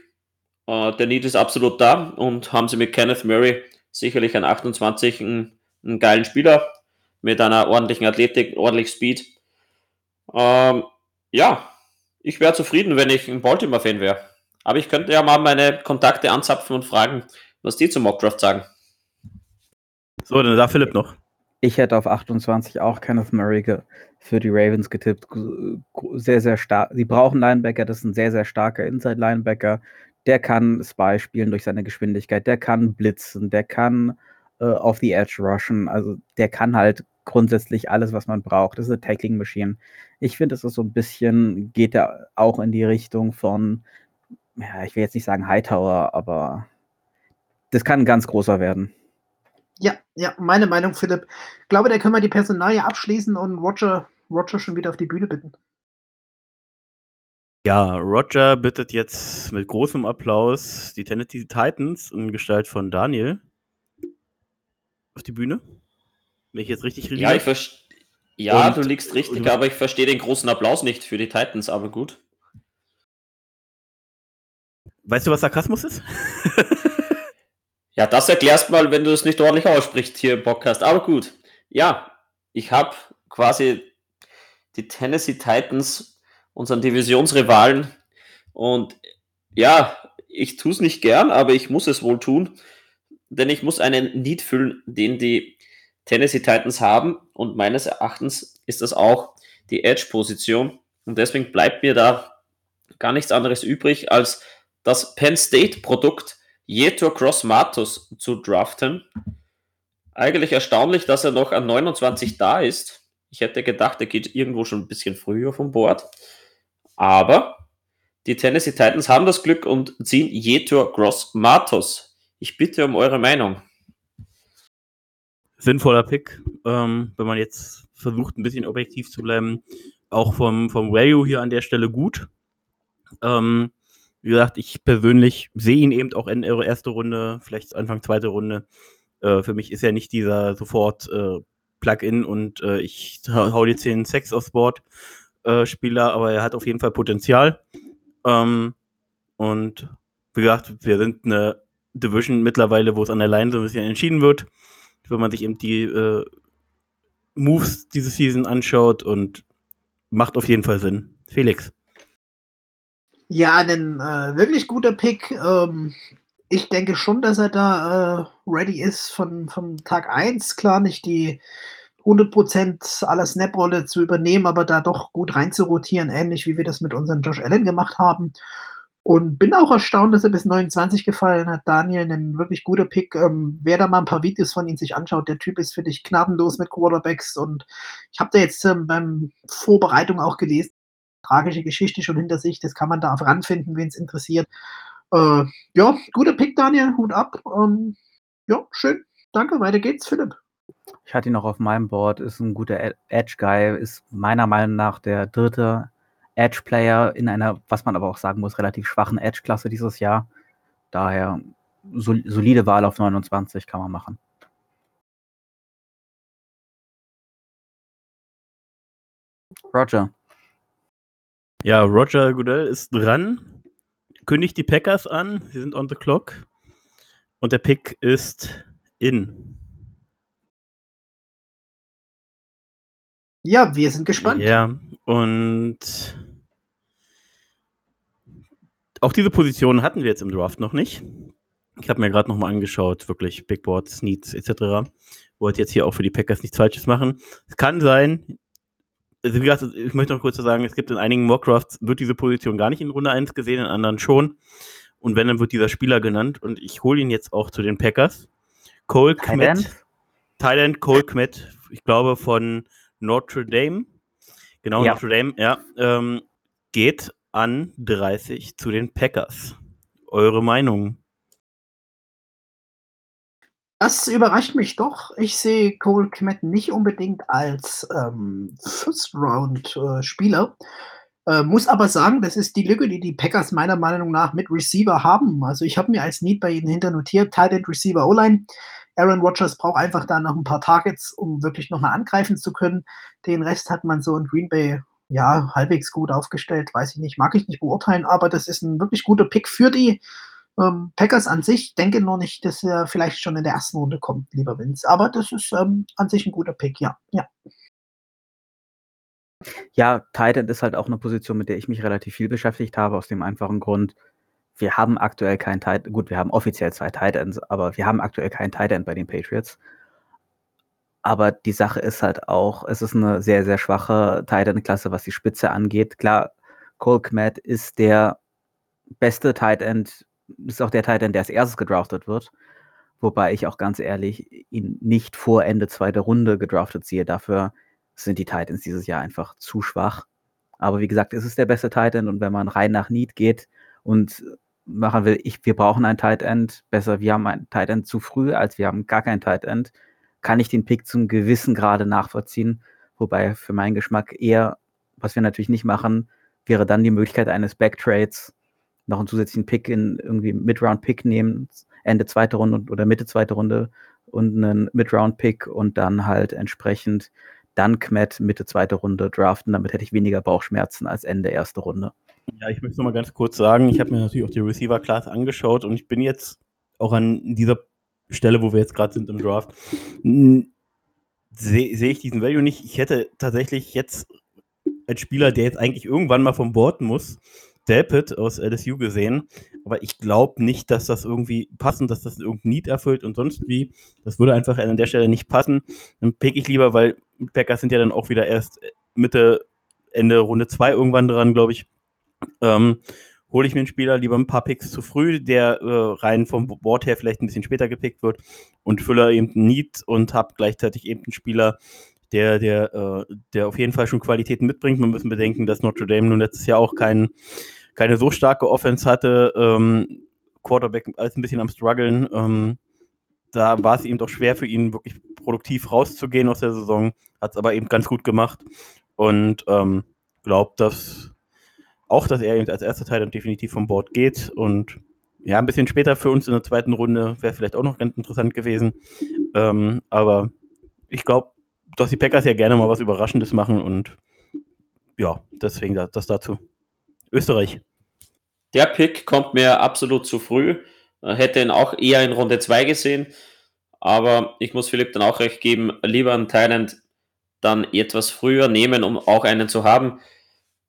Äh, der Need ist absolut da und haben sie mit Kenneth Murray sicherlich an 28 einen, einen geilen Spieler mit einer ordentlichen Athletik, ordentlich Speed. Ähm, ja, ich wäre zufrieden, wenn ich ein Baltimore-Fan wäre. Aber ich könnte ja mal meine Kontakte anzapfen und fragen, was die zum Mockdraft sagen. So, dann da Philipp noch. Ich hätte auf 28 auch Kenneth Murray für die Ravens getippt. Sehr, sehr stark. Sie brauchen Linebacker, das ist ein sehr, sehr starker Inside-Linebacker. Der kann Spy spielen durch seine Geschwindigkeit, der kann blitzen, der kann äh, auf the Edge rushen. Also der kann halt grundsätzlich alles, was man braucht. Das ist eine Tackling Machine. Ich finde, es ist so ein bisschen, geht er auch in die Richtung von, ja, ich will jetzt nicht sagen Hightower, aber das kann ein ganz großer werden. Ja, ja, meine Meinung, Philipp. Ich glaube, da können wir die Personalie abschließen und Roger, Roger schon wieder auf die Bühne bitten. Ja, Roger bittet jetzt mit großem Applaus die Tennessee Titans in Gestalt von Daniel auf die Bühne. Wenn ich jetzt richtig Ja, verstehe. Ja, Und- du liegst richtig, und- aber ich verstehe den großen Applaus nicht für die Titans, aber gut. Weißt du, was Sarkasmus ist? Ja, das erklärst mal, wenn du es nicht ordentlich aussprichst hier im Podcast. Aber gut. Ja, ich habe quasi die Tennessee Titans, unseren Divisionsrivalen. Und ja, ich tue es nicht gern, aber ich muss es wohl tun. Denn ich muss einen Need füllen, den die Tennessee Titans haben. Und meines Erachtens ist das auch die Edge-Position. Und deswegen bleibt mir da gar nichts anderes übrig, als das Penn State-Produkt Jetor Cross Matos zu draften. Eigentlich erstaunlich, dass er noch an 29 da ist. Ich hätte gedacht, er geht irgendwo schon ein bisschen früher vom Board. Aber die Tennessee Titans haben das Glück und ziehen Jetor Cross Matos. Ich bitte um eure Meinung. Sinnvoller Pick, ähm, wenn man jetzt versucht, ein bisschen objektiv zu bleiben. Auch vom, vom Value hier an der Stelle gut. Ähm, wie gesagt, ich persönlich sehe ihn eben auch in erste Runde, vielleicht Anfang zweite Runde. Äh, für mich ist er nicht dieser sofort äh, Plug-in und äh, ich hau die 10 Sex aufs Board äh, Spieler, aber er hat auf jeden Fall Potenzial. Ähm, und wie gesagt, wir sind eine Division mittlerweile, wo es an der Line so ein bisschen entschieden wird. Wenn man sich eben die äh, Moves diese Season anschaut und macht auf jeden Fall Sinn. Felix. Ja, ein äh, wirklich guter Pick. Ähm, ich denke schon, dass er da äh, ready ist von, von Tag 1. Klar, nicht die 100% aller Snap-Rolle zu übernehmen, aber da doch gut rein zu rotieren, ähnlich wie wir das mit unserem Josh Allen gemacht haben. Und bin auch erstaunt, dass er bis 29 gefallen hat. Daniel, ein wirklich guter Pick. Ähm, wer da mal ein paar Videos von ihm sich anschaut, der Typ ist für dich gnadenlos mit Quarterbacks. Und ich habe da jetzt ähm, beim Vorbereitung auch gelesen, tragische Geschichte schon hinter sich. Das kann man da ranfinden, wen es interessiert. Äh, ja, guter Pick, Daniel. Hut ab. Ähm, ja, schön. Danke. Weiter geht's, Philipp. Ich hatte ihn noch auf meinem Board, ist ein guter Edge-Guy, ist meiner Meinung nach der dritte Edge-Player in einer, was man aber auch sagen muss, relativ schwachen Edge-Klasse dieses Jahr. Daher solide Wahl auf 29 kann man machen. Roger. Ja, Roger Goodell ist dran, kündigt die Packers an, sie sind on the clock und der Pick ist in. Ja, wir sind gespannt. Ja, und auch diese Position hatten wir jetzt im Draft noch nicht. Ich habe mir gerade nochmal angeschaut, wirklich Big Boards, Needs etc. Wollte jetzt hier auch für die Packers nichts Falsches machen. Es kann sein, also wie gesagt, ich möchte noch kurz sagen, es gibt in einigen Mockdrafts, wird diese Position gar nicht in Runde 1 gesehen, in anderen schon. Und wenn, dann wird dieser Spieler genannt und ich hole ihn jetzt auch zu den Packers. Cole Kmet. Thailand, Cole Kmet, ich glaube von Notre Dame. Genau, ja. Notre Dame, ja. Ähm, geht an 30 zu den Packers. Eure Meinung? Das überrascht mich doch. Ich sehe Cole Kmet nicht unbedingt als ähm, First-Round-Spieler. Äh, muss aber sagen, das ist die Lücke, die die Packers meiner Meinung nach mit Receiver haben. Also ich habe mir als Need bei ihnen hinter notiert, Tight End Receiver O-Line. Aaron Rodgers braucht einfach da noch ein paar Targets, um wirklich nochmal angreifen zu können. Den Rest hat man so in Green Bay ja halbwegs gut aufgestellt, weiß ich nicht, mag ich nicht beurteilen, aber das ist ein wirklich guter Pick für die ähm, Packers an sich. Denke nur nicht, dass er vielleicht schon in der ersten Runde kommt, lieber Vince. Aber das ist ähm, an sich ein guter Pick, ja. Ja, ja Titan ist halt auch eine Position, mit der ich mich relativ viel beschäftigt habe, aus dem einfachen Grund, wir haben aktuell keinen Tight, gut, wir haben offiziell zwei Titans, aber wir haben aktuell keinen Titan bei den Patriots. Aber die Sache ist halt auch, es ist eine sehr, sehr schwache Titan-Klasse, was die Spitze angeht. Klar, Cole Kmet ist der beste Tight End, ist auch der Tight End, der als erstes gedraftet wird. Wobei ich auch ganz ehrlich ihn nicht vor Ende zweiter Runde gedraftet sehe. Dafür sind die Titans dieses Jahr einfach zu schwach. Aber wie gesagt, es ist der beste Titan und wenn man rein nach Need geht und machen will, ich, wir brauchen ein Tight End, besser, wir haben ein Tight End zu früh, als wir haben gar kein Tight End, kann ich den Pick zum gewissen Grade nachvollziehen. Wobei für meinen Geschmack eher, was wir natürlich nicht machen, wäre dann die Möglichkeit eines Backtrades, noch einen zusätzlichen Pick in irgendwie Mid-Round-Pick nehmen, Ende zweite Runde oder Mitte zweite Runde und einen Mid-Round-Pick und dann halt entsprechend dann Kmet Mitte zweite Runde draften. Damit hätte ich weniger Bauchschmerzen als Ende erste Runde. Ja, ich möchte noch mal ganz kurz sagen, ich habe mir natürlich auch die Receiver-Class angeschaut und ich bin jetzt auch an dieser Stelle, wo wir jetzt gerade sind im Draft, sehe seh ich diesen Value nicht. Ich hätte tatsächlich jetzt als Spieler, der jetzt eigentlich irgendwann mal vom Board muss, Delpit aus LSU gesehen, aber ich glaube nicht, dass das irgendwie passend, dass das irgendein Need erfüllt und sonst wie. Das würde einfach an der Stelle nicht passen. Dann pick ich lieber, weil Packers sind ja dann auch wieder erst Mitte, Ende Runde 2 irgendwann dran, glaube ich. Ähm, hole ich mir einen Spieler lieber ein paar Picks zu früh, der äh, rein vom Board her vielleicht ein bisschen später gepickt wird und fülle eben einen Need und habe gleichzeitig eben einen Spieler, der, der, äh, der auf jeden Fall schon Qualitäten mitbringt. Wir müssen bedenken, dass Notre Dame nun letztes Jahr auch kein, keine so starke Offense hatte. Ähm, Quarterback als ein bisschen am struggeln. Ähm, da war es ihm doch schwer für ihn, wirklich produktiv rauszugehen aus der Saison. Hat es aber eben ganz gut gemacht. Und ähm, glaubt, dass auch, dass er eben als erster Teil dann definitiv vom Board geht und ja, ein bisschen später für uns in der zweiten Runde wäre vielleicht auch noch ganz interessant gewesen. Ähm, aber ich glaube, dass die Packers ja gerne mal was Überraschendes machen und ja, deswegen das, das dazu. Österreich. Der Pick kommt mir absolut zu früh. Hätte ihn auch eher in Runde 2 gesehen. Aber ich muss Philipp dann auch recht geben, lieber einen Thailand dann etwas früher nehmen, um auch einen zu haben.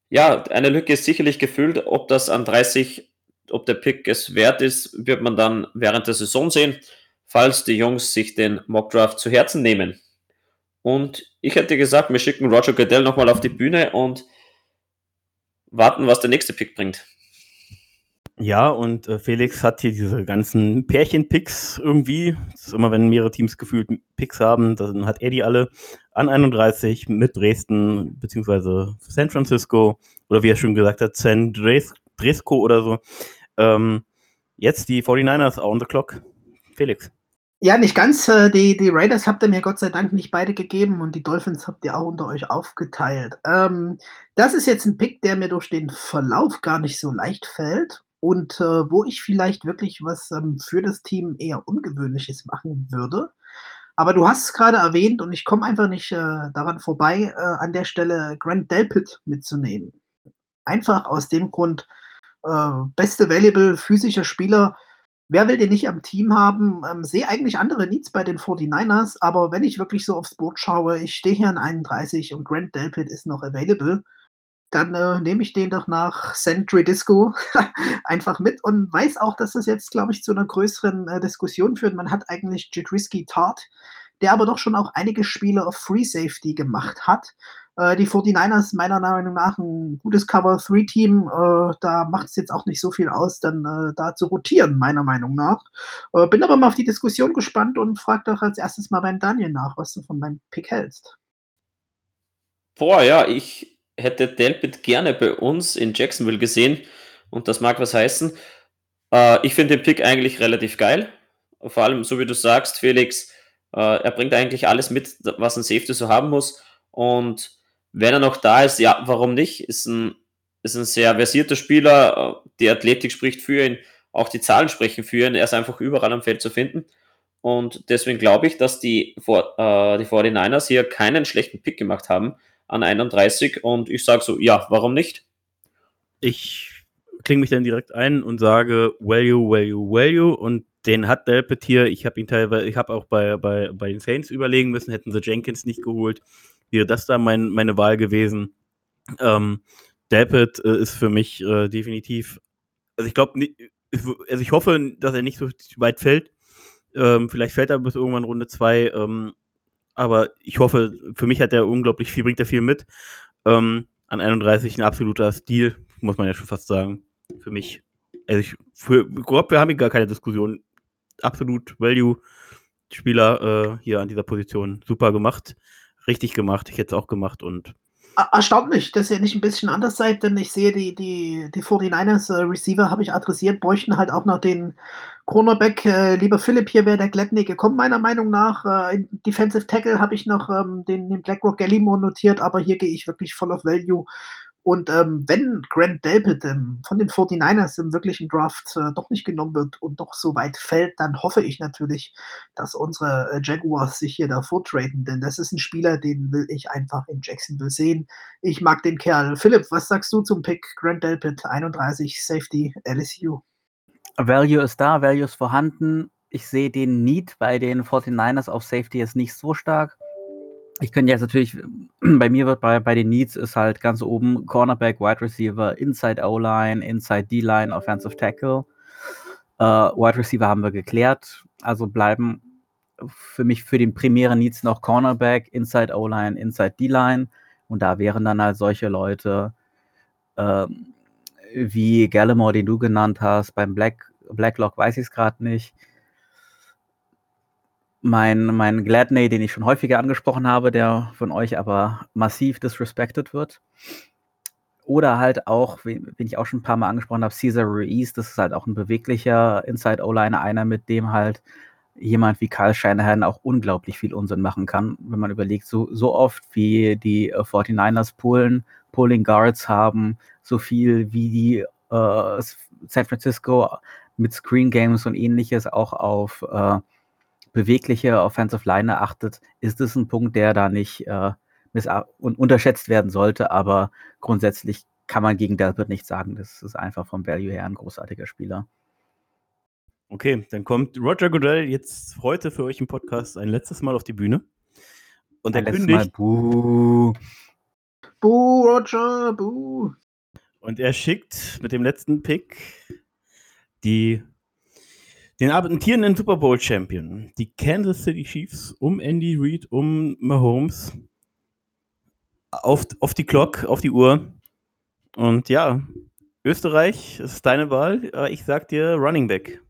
Ja, eine Lücke ist sicherlich gefüllt. Ob das an 30, ob der Pick es wert ist, wird man dann während der Saison sehen, falls die Jungs sich den Mockdraft zu Herzen nehmen. Und ich hätte gesagt, wir schicken Roger Goodell nochmal auf die Bühne und warten, was der nächste Pick bringt. Ja, und äh, Felix hat hier diese ganzen Pärchen-Picks irgendwie. Das ist immer, wenn mehrere Teams gefühlt Picks haben, dann hat er die alle an 31 mit Dresden beziehungsweise San Francisco oder wie er schon gesagt hat, San Dres Dresco oder so. Ähm, jetzt die 49ers on the clock. Felix. Ja, nicht ganz. Äh, die, die Raiders habt ihr mir Gott sei Dank nicht beide gegeben und die Dolphins habt ihr auch unter euch aufgeteilt. Ähm, das ist jetzt ein Pick, der mir durch den Verlauf gar nicht so leicht fällt und äh, wo ich vielleicht wirklich was ähm, für das Team eher Ungewöhnliches machen würde. Aber du hast es gerade erwähnt und ich komme einfach nicht äh, daran vorbei, äh, an der Stelle Grant Delpit mitzunehmen. Einfach aus dem Grund, äh, beste Valuable physischer Spieler, Wer will den nicht am Team haben? Ähm, sehe eigentlich andere Needs bei den 49ers, aber wenn ich wirklich so aufs Boot schaue, ich stehe hier an 31 und Grant Delpit ist noch available, dann äh, nehme ich den doch nach Sentry Disco einfach mit und weiß auch, dass das jetzt, glaube ich, zu einer größeren äh, Diskussion führt. Man hat eigentlich Jadrisky Tart, der aber doch schon auch einige Spiele auf Free Safety gemacht hat äh, die 49ers meiner Meinung nach ein gutes Cover-3-Team. Äh, da macht es jetzt auch nicht so viel aus, dann äh, da zu rotieren, meiner Meinung nach. Bin aber mal auf die Diskussion gespannt und frage doch als erstes mal beim Daniel nach, was du von meinem Pick hältst. Boah, ja, ich hätte Delpit gerne bei uns in Jacksonville gesehen und das mag was heißen. Ich finde den Pick eigentlich relativ geil. Vor allem, so wie du sagst, Felix, er bringt eigentlich alles mit, was ein Safety so haben muss. Und wenn er noch da ist, ja, warum nicht? Ist ein, ist ein sehr versierter Spieler. Die Athletik spricht für ihn, auch die Zahlen sprechen für ihn. Er ist einfach überall am Feld zu finden. Und deswegen glaube ich, dass die, äh, die 49ers hier keinen schlechten Pick gemacht haben an 31. Und ich sage so, ja, warum nicht? Ich klinge mich dann direkt ein und sage Value, Value, Value. Und den hat Delpit hier. Ich habe ihn teilweise, ich habe auch bei, bei, bei den Saints überlegen müssen, hätten sie Jenkins nicht geholt wäre das da mein, meine Wahl gewesen. Ähm, Delpit äh, ist für mich äh, definitiv, also ich glaube, also ich hoffe, dass er nicht so weit fällt. Ähm, vielleicht fällt er bis irgendwann Runde 2. Ähm, aber ich hoffe, für mich hat er unglaublich viel, bringt er viel mit. Ähm, an 31 ein absoluter Stil, muss man ja schon fast sagen. Für mich. Also ich, für, überhaupt, wir haben gar keine Diskussion. Absolut Value-Spieler äh, hier an dieser Position. Super gemacht richtig gemacht. Ich hätte es auch gemacht und. Erstaunt mich, dass ihr nicht ein bisschen anders seid, denn ich sehe, die, die, die 49ers äh, Receiver habe ich adressiert, bräuchten halt auch noch den Cornerback. Äh, lieber Philipp, hier wäre der Gladney gekommen, meiner Meinung nach. Äh, in Defensive Tackle habe ich noch ähm, den, den BlackRock Gallimore notiert, aber hier gehe ich wirklich voll auf Value. Und ähm, wenn Grant Delpit ähm, von den 49ers im wirklichen Draft äh, doch nicht genommen wird und doch so weit fällt, dann hoffe ich natürlich, dass unsere äh, Jaguars sich hier davor traden, denn das ist ein Spieler, den will ich einfach in Jacksonville sehen. Ich mag den Kerl. Philipp, was sagst du zum Pick Grant Delpit, 31 Safety LSU? Value ist da, Value ist vorhanden. Ich sehe den Need bei den 49ers auf Safety jetzt nicht so stark. Ich könnte jetzt natürlich, bei mir wird bei, bei den Needs ist halt ganz oben Cornerback, Wide Receiver, Inside O-Line, Inside D-Line, Offensive Tackle. Äh, Wide Receiver haben wir geklärt. Also bleiben für mich für den primären Needs noch Cornerback, Inside O-Line, Inside D-Line. Und da wären dann halt solche Leute äh, wie Gallimore, den du genannt hast. Beim Black, Blacklock weiß ich es gerade nicht mein, mein Gladney, den ich schon häufiger angesprochen habe, der von euch aber massiv disrespected wird. Oder halt auch, wen, ich auch schon ein paar Mal angesprochen habe, Caesar Ruiz, das ist halt auch ein beweglicher Inside-O-Liner, einer, mit dem halt jemand wie Karl Shanahan auch unglaublich viel Unsinn machen kann, wenn man überlegt, so, so oft wie die 49ers äh, Pullen, Pulling Guards haben, so viel wie die äh, San Francisco mit Screen Games und ähnliches auch auf äh, bewegliche Offensive Line achtet, ist es ein Punkt, der da nicht äh, und unterschätzt werden sollte, aber grundsätzlich kann man gegen Delpit nicht sagen. Das ist einfach vom Value her ein großartiger Spieler. Okay, dann kommt Roger Goodell jetzt heute für euch im Podcast ein letztes Mal auf die Bühne. Und er kündigt. Mal, buh. Buh, Roger, buh. Und er schickt mit dem letzten Pick die, den amtierenden Super Bowl Champion, die Kansas City Chiefs, um Andy Reid, um Mahomes, auf, auf die Clock, auf die Uhr. Und ja, Österreich, es ist deine Wahl. Ich sag dir Running Back.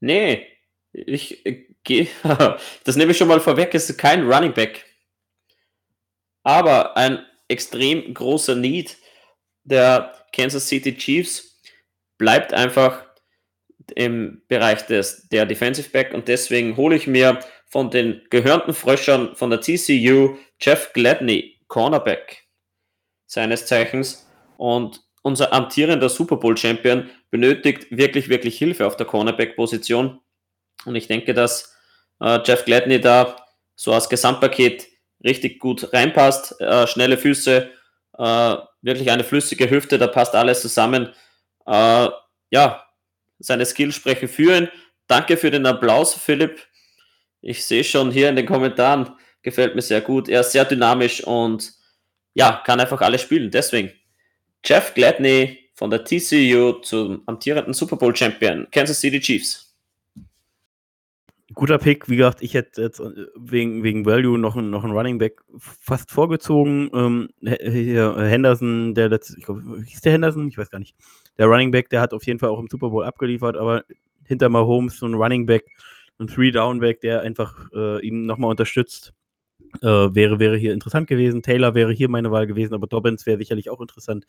Nee, ich äh, gehe. das nehme ich schon mal vorweg, es ist kein Running Back. Aber ein extrem großer Need der Kansas City Chiefs bleibt einfach im Bereich des, der Defensive Back und deswegen hole ich mir von den gehörnten Fröschern von der TCU Jeff Gladney, Cornerback seines Zeichens und unser amtierender Super Bowl Champion benötigt wirklich, wirklich Hilfe auf der Cornerback-Position. Und ich denke, dass äh, Jeff Gladney da so als Gesamtpaket richtig gut reinpasst. Äh, schnelle Füße, äh, wirklich eine flüssige Hüfte, da passt alles zusammen. Äh, ja, seine Skills sprechen für ihn. Danke für den Applaus, Philipp. Ich sehe schon hier in den Kommentaren, gefällt mir sehr gut. Er ist sehr dynamisch und ja, kann einfach alles spielen. Deswegen Jeff Gladney von der TCU zum amtierenden Super Bowl Champion Kansas City Chiefs. Guter Pick, wie gesagt, ich hätte jetzt äh, wegen, wegen Value noch, noch einen Running Back fast vorgezogen. Ähm, Henderson, der letzte, ich glaube, hieß der Henderson? Ich weiß gar nicht. Der Running Back, der hat auf jeden Fall auch im Super Bowl abgeliefert, aber hinter Mahomes so ein Running Back, ein Three-Down-Back, der einfach äh, ihn nochmal unterstützt. Äh, wäre, wäre hier interessant gewesen. Taylor wäre hier meine Wahl gewesen, aber Dobbins wäre sicherlich auch interessant.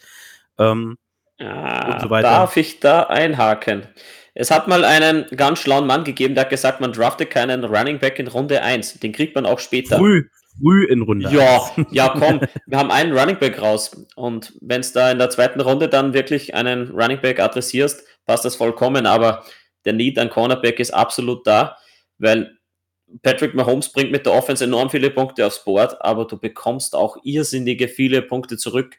Ähm, ja, so darf ich da einhaken? Es hat mal einen ganz schlauen Mann gegeben, der hat gesagt, man draftet keinen Running Back in Runde 1. Den kriegt man auch später. Früh, früh in Runde Ja, 1. ja, komm, wir haben einen Running Back raus. Und wenn es da in der zweiten Runde dann wirklich einen Running Back adressierst, passt das vollkommen. Aber der Need an Cornerback ist absolut da, weil Patrick Mahomes bringt mit der Offense enorm viele Punkte aufs Board, aber du bekommst auch irrsinnige viele Punkte zurück.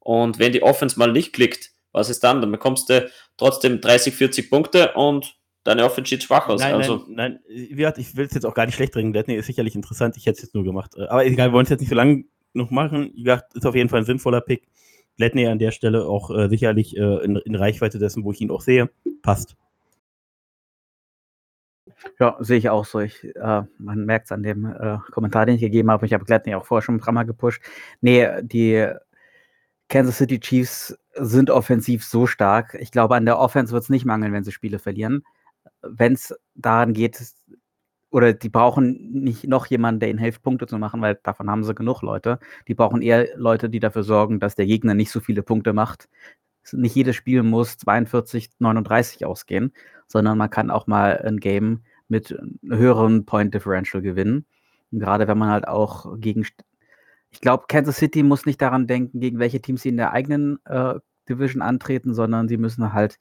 Und wenn die Offense mal nicht klickt, was ist dann? Dann bekommst du trotzdem 30, 40 Punkte und deine Offense sieht schwach aus. Nein, also, nein, nein, ich will es jetzt auch gar nicht schlecht bringen. Gladney ist sicherlich interessant, ich hätte es jetzt nur gemacht. Aber egal, wir wollen es jetzt nicht so lange noch machen. Wie gesagt, ist auf jeden Fall ein sinnvoller Pick. Gladney an der Stelle auch äh, sicherlich äh, in, in Reichweite dessen, wo ich ihn auch sehe. Passt. Ja, sehe ich auch so. Ich, äh, man merkt es an dem äh, Kommentar, den ich gegeben habe. Ich habe Gladney auch vorher schon ein paar Mal gepusht. Nee, die Kansas City Chiefs sind offensiv so stark. Ich glaube, an der Offense wird es nicht mangeln, wenn sie Spiele verlieren. Wenn es daran geht, oder die brauchen nicht noch jemanden, der ihnen hilft, Punkte zu machen, weil davon haben sie genug Leute. Die brauchen eher Leute, die dafür sorgen, dass der Gegner nicht so viele Punkte macht. Nicht jedes Spiel muss 42, 39 ausgehen, sondern man kann auch mal ein Game mit höherem Point Differential gewinnen. Und gerade wenn man halt auch gegen, ich glaube, Kansas City muss nicht daran denken, gegen welche Teams sie in der eigenen äh, Division antreten, sondern sie müssen halt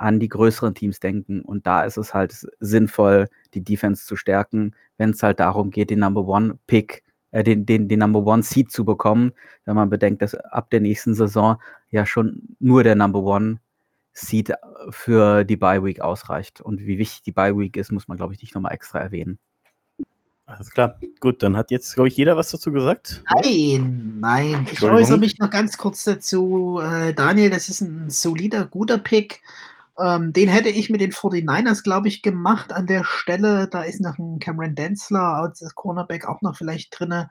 an die größeren Teams denken. Und da ist es halt sinnvoll, die Defense zu stärken, wenn es halt darum geht, den Number One Pick, äh, den, den, den Number One Seed zu bekommen, wenn man bedenkt, dass ab der nächsten Saison ja schon nur der Number One Seed für die Bye Week ausreicht. Und wie wichtig die Bye Week ist, muss man, glaube ich, nicht nochmal extra erwähnen. Alles klar. Gut, dann hat jetzt, glaube ich, jeder was dazu gesagt. Nein, nein. Ich äußere mich noch ganz kurz dazu. Äh, Daniel, das ist ein solider, guter Pick. Ähm, den hätte ich mit den 49ers, glaube ich, gemacht an der Stelle. Da ist noch ein Cameron Densler als Cornerback auch noch vielleicht drin.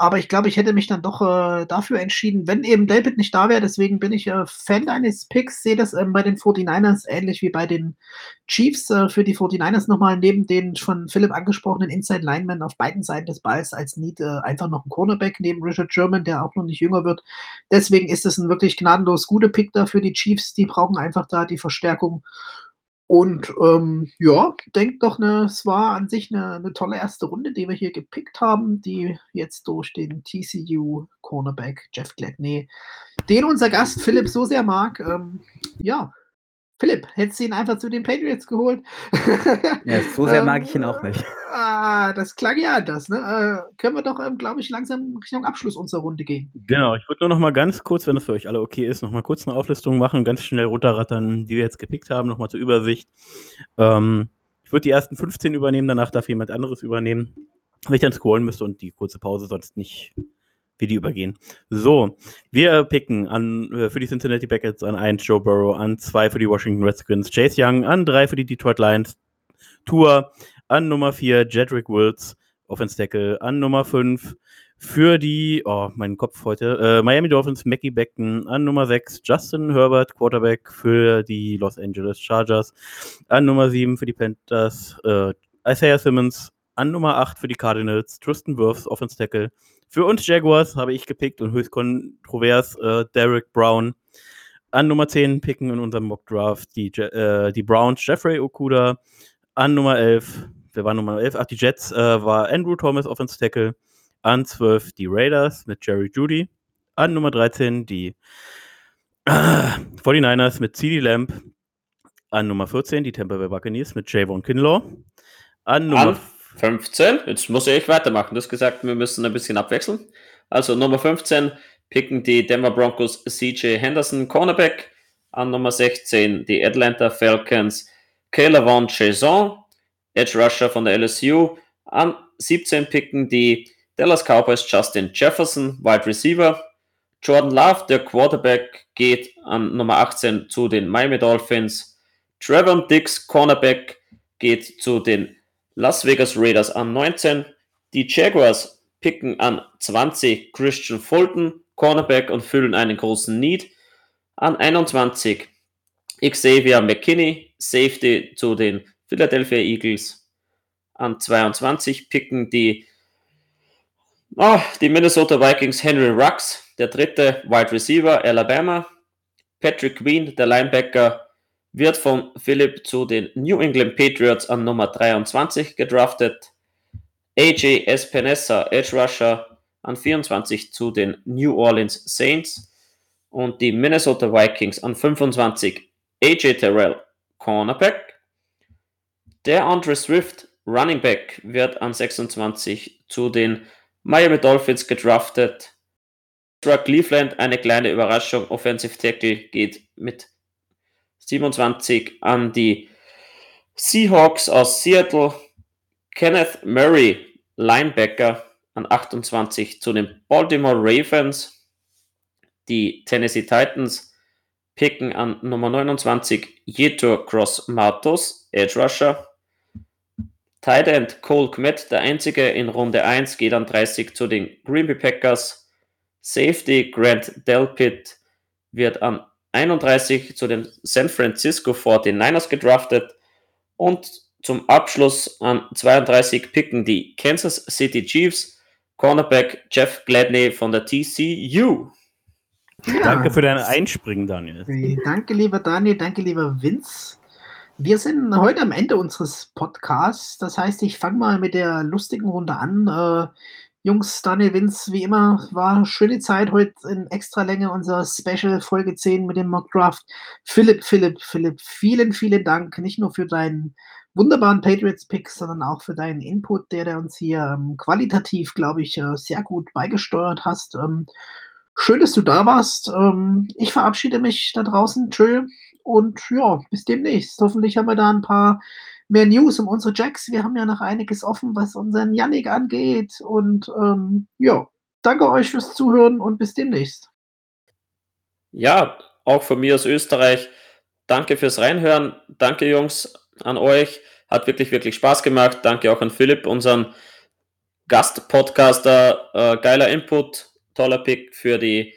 Aber ich glaube, ich hätte mich dann doch äh, dafür entschieden, wenn eben David nicht da wäre. Deswegen bin ich äh, Fan deines Picks. Sehe das ähm, bei den 49ers ähnlich wie bei den Chiefs. Äh, für die 49ers nochmal neben den von Philipp angesprochenen Inside Linemen auf beiden Seiten des Balls als Need äh, einfach noch ein Cornerback neben Richard Sherman, der auch noch nicht jünger wird. Deswegen ist es ein wirklich gnadenlos guter Pick da für die Chiefs. Die brauchen einfach da die Verstärkung. Und ähm, ja, denkt doch, ne, es war an sich eine, eine, tolle erste Runde, die wir hier gepickt haben, die jetzt durch den TCU Cornerback Jeff Gladney, den unser Gast Philipp so sehr mag, ähm, ja, Philipp, hättest du ihn einfach zu den Patriots geholt? Ja, so sehr mag ich ihn auch nicht. Ah, das klang ja anders. Ne? Äh, können wir doch, ähm, glaube ich, langsam Richtung Abschluss unserer Runde gehen. Genau, ich würde nur noch mal ganz kurz, wenn das für euch alle okay ist, noch mal kurz eine Auflistung machen, ganz schnell runterrattern, die wir jetzt gepickt haben, noch mal zur Übersicht. Ähm, ich würde die ersten 15 übernehmen, danach darf jemand anderes übernehmen, wenn ich dann scrollen müsste und die kurze Pause sonst nicht wie die übergehen. So, wir picken an äh, für die Cincinnati Bengals an 1 Joe Burrow, an 2 für die Washington Redskins Chase Young, an 3 für die Detroit Lions Tour, an Nummer 4 Jedrick Wills, Offense Tackle, an Nummer 5 für die, oh, mein Kopf heute, äh, Miami Dolphins Mackie Beckton, an Nummer 6 Justin Herbert, Quarterback für die Los Angeles Chargers, an Nummer 7 für die Panthers äh, Isaiah Simmons, an Nummer 8 für die Cardinals Tristan Wirfs, Offense Tackle, für uns Jaguars habe ich gepickt und höchst kontrovers äh, Derek Brown. An Nummer 10 picken in unserem Mock Draft die, äh, die Browns Jeffrey Okuda. An Nummer 11, wer war Nummer 11? Ach, die Jets äh, war Andrew Thomas Offense Tackle. An 12 die Raiders mit Jerry Judy. An Nummer 13 die äh, 49ers mit CD Lamb. An Nummer 14 die Tampa Bay Buccaneers mit Javon Kinlaw. An Nummer an 15. Jetzt muss ich weitermachen. Du hast gesagt, wir müssen ein bisschen abwechseln. Also Nummer 15 picken die Denver Broncos CJ Henderson, Cornerback. An Nummer 16 die Atlanta Falcons Kayla Von Jason, Edge Rusher von der LSU. An 17 picken die Dallas Cowboys Justin Jefferson, Wide Receiver. Jordan Love, der Quarterback, geht an Nummer 18 zu den Miami Dolphins. Trevor Dix, Cornerback, geht zu den Las Vegas Raiders an 19. Die Jaguars picken an 20 Christian Fulton, Cornerback und füllen einen großen Need. An 21 Xavier McKinney, Safety zu den Philadelphia Eagles. An 22 picken die, oh, die Minnesota Vikings Henry Rux, der dritte Wide Receiver Alabama. Patrick Queen, der Linebacker wird von Philipp zu den New England Patriots an Nummer 23 gedraftet. AJ Espinesa, Edge Rusher, an 24 zu den New Orleans Saints. Und die Minnesota Vikings an 25 AJ Terrell, Cornerback. Der Andre Swift, Running Back, wird an 26 zu den Miami Dolphins gedraftet. Cleveland, eine kleine Überraschung, Offensive Tackle geht mit 27 an die Seahawks aus Seattle. Kenneth Murray, Linebacker, an 28 zu den Baltimore Ravens. Die Tennessee Titans picken an Nummer 29 Yetur Cross Matos, Edge Rusher. Tight End Cole Kmet, der einzige in Runde 1, geht an 30 zu den Green Bay Packers. Safety Grant Delpit wird an 31 zu den San Francisco 49ers gedraftet und zum Abschluss an 32 picken die Kansas City Chiefs Cornerback Jeff Gladney von der TCU. Ja. Danke für dein Einspringen, Daniel. Danke, lieber Daniel, danke, lieber Vince. Wir sind heute am Ende unseres Podcasts. Das heißt, ich fange mal mit der lustigen Runde an. Jungs, Daniel Vince, wie immer, war eine schöne Zeit heute in extra Länge unser Special Folge 10 mit dem Mock Draft. Philipp, Philipp, Philipp, vielen, vielen Dank, nicht nur für deinen wunderbaren Patriots-Pick, sondern auch für deinen Input, der, der uns hier ähm, qualitativ, glaube ich, äh, sehr gut beigesteuert hast. Ähm, schön, dass du da warst. Ähm, ich verabschiede mich da draußen. Tschö. Und ja, bis demnächst. Hoffentlich haben wir da ein paar mehr News um unsere Jacks. Wir haben ja noch einiges offen, was unseren Yannick angeht. Und ähm, ja, danke euch fürs Zuhören und bis demnächst. Ja, auch von mir aus Österreich. Danke fürs Reinhören. Danke, Jungs, an euch. Hat wirklich, wirklich Spaß gemacht. Danke auch an Philipp, unseren Gastpodcaster. Äh, geiler Input, toller Pick für die,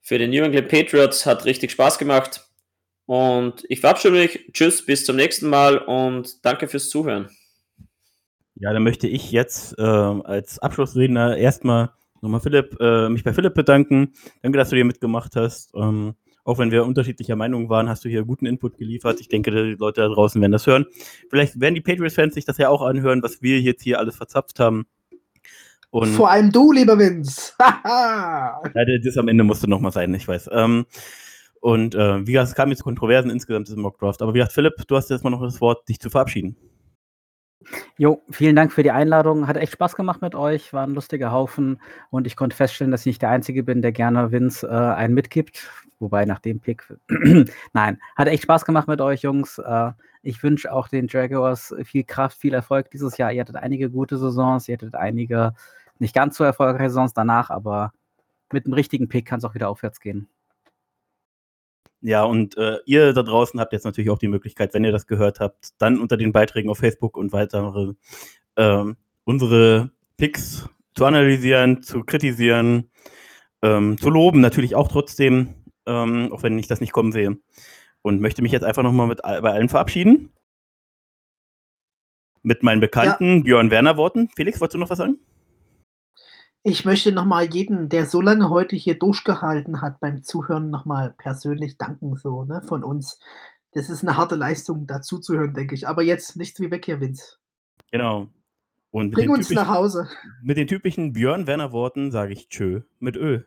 für die New England Patriots. Hat richtig Spaß gemacht. Und ich verabschiede mich. Tschüss, bis zum nächsten Mal und danke fürs Zuhören. Ja, dann möchte ich jetzt äh, als Abschlussredner erstmal nochmal Philipp, äh, mich bei Philipp bedanken. Danke, dass du hier mitgemacht hast. Ähm, auch wenn wir unterschiedlicher Meinung waren, hast du hier guten Input geliefert. Ich denke, die Leute da draußen werden das hören. Vielleicht werden die Patriots-Fans sich das ja auch anhören, was wir jetzt hier alles verzapft haben. Und Vor allem du, lieber Vince. ja, das am Ende musste nochmal sein, ich weiß. Ähm, Und äh, wie gesagt, es kam jetzt Kontroversen insgesamt im Mockdraft. Aber wie gesagt, Philipp, du hast jetzt mal noch das Wort, dich zu verabschieden. Jo, vielen Dank für die Einladung. Hat echt Spaß gemacht mit euch, war ein lustiger Haufen und ich konnte feststellen, dass ich nicht der Einzige bin, der gerne Vince äh, einen mitgibt. Wobei nach dem Pick. Nein, hat echt Spaß gemacht mit euch, Jungs. Äh, ich wünsche auch den Jaguars viel Kraft, viel Erfolg dieses Jahr. Ihr hattet einige gute Saisons, ihr hattet einige nicht ganz so erfolgreiche Saisons danach, aber mit dem richtigen Pick kann es auch wieder aufwärts gehen. Ja, und äh, ihr da draußen habt jetzt natürlich auch die Möglichkeit, wenn ihr das gehört habt, dann unter den Beiträgen auf Facebook und weitere ähm, unsere Picks zu analysieren, zu kritisieren, ähm, zu loben, natürlich auch trotzdem, ähm, auch wenn ich das nicht kommen sehe. Und möchte mich jetzt einfach nochmal mit bei allen verabschieden. Mit meinen bekannten ja. Björn Werner Worten. Felix, wolltest du noch was sagen? Ich möchte nochmal jeden, der so lange heute hier durchgehalten hat, beim Zuhören nochmal persönlich danken, so, ne, von uns. Das ist eine harte Leistung, dazuzuhören, denke ich. Aber jetzt nichts wie weg hier, Vince. Genau. Und Bring uns nach Hause. Mit den typischen Björn Werner Worten sage ich Tschö mit Ö.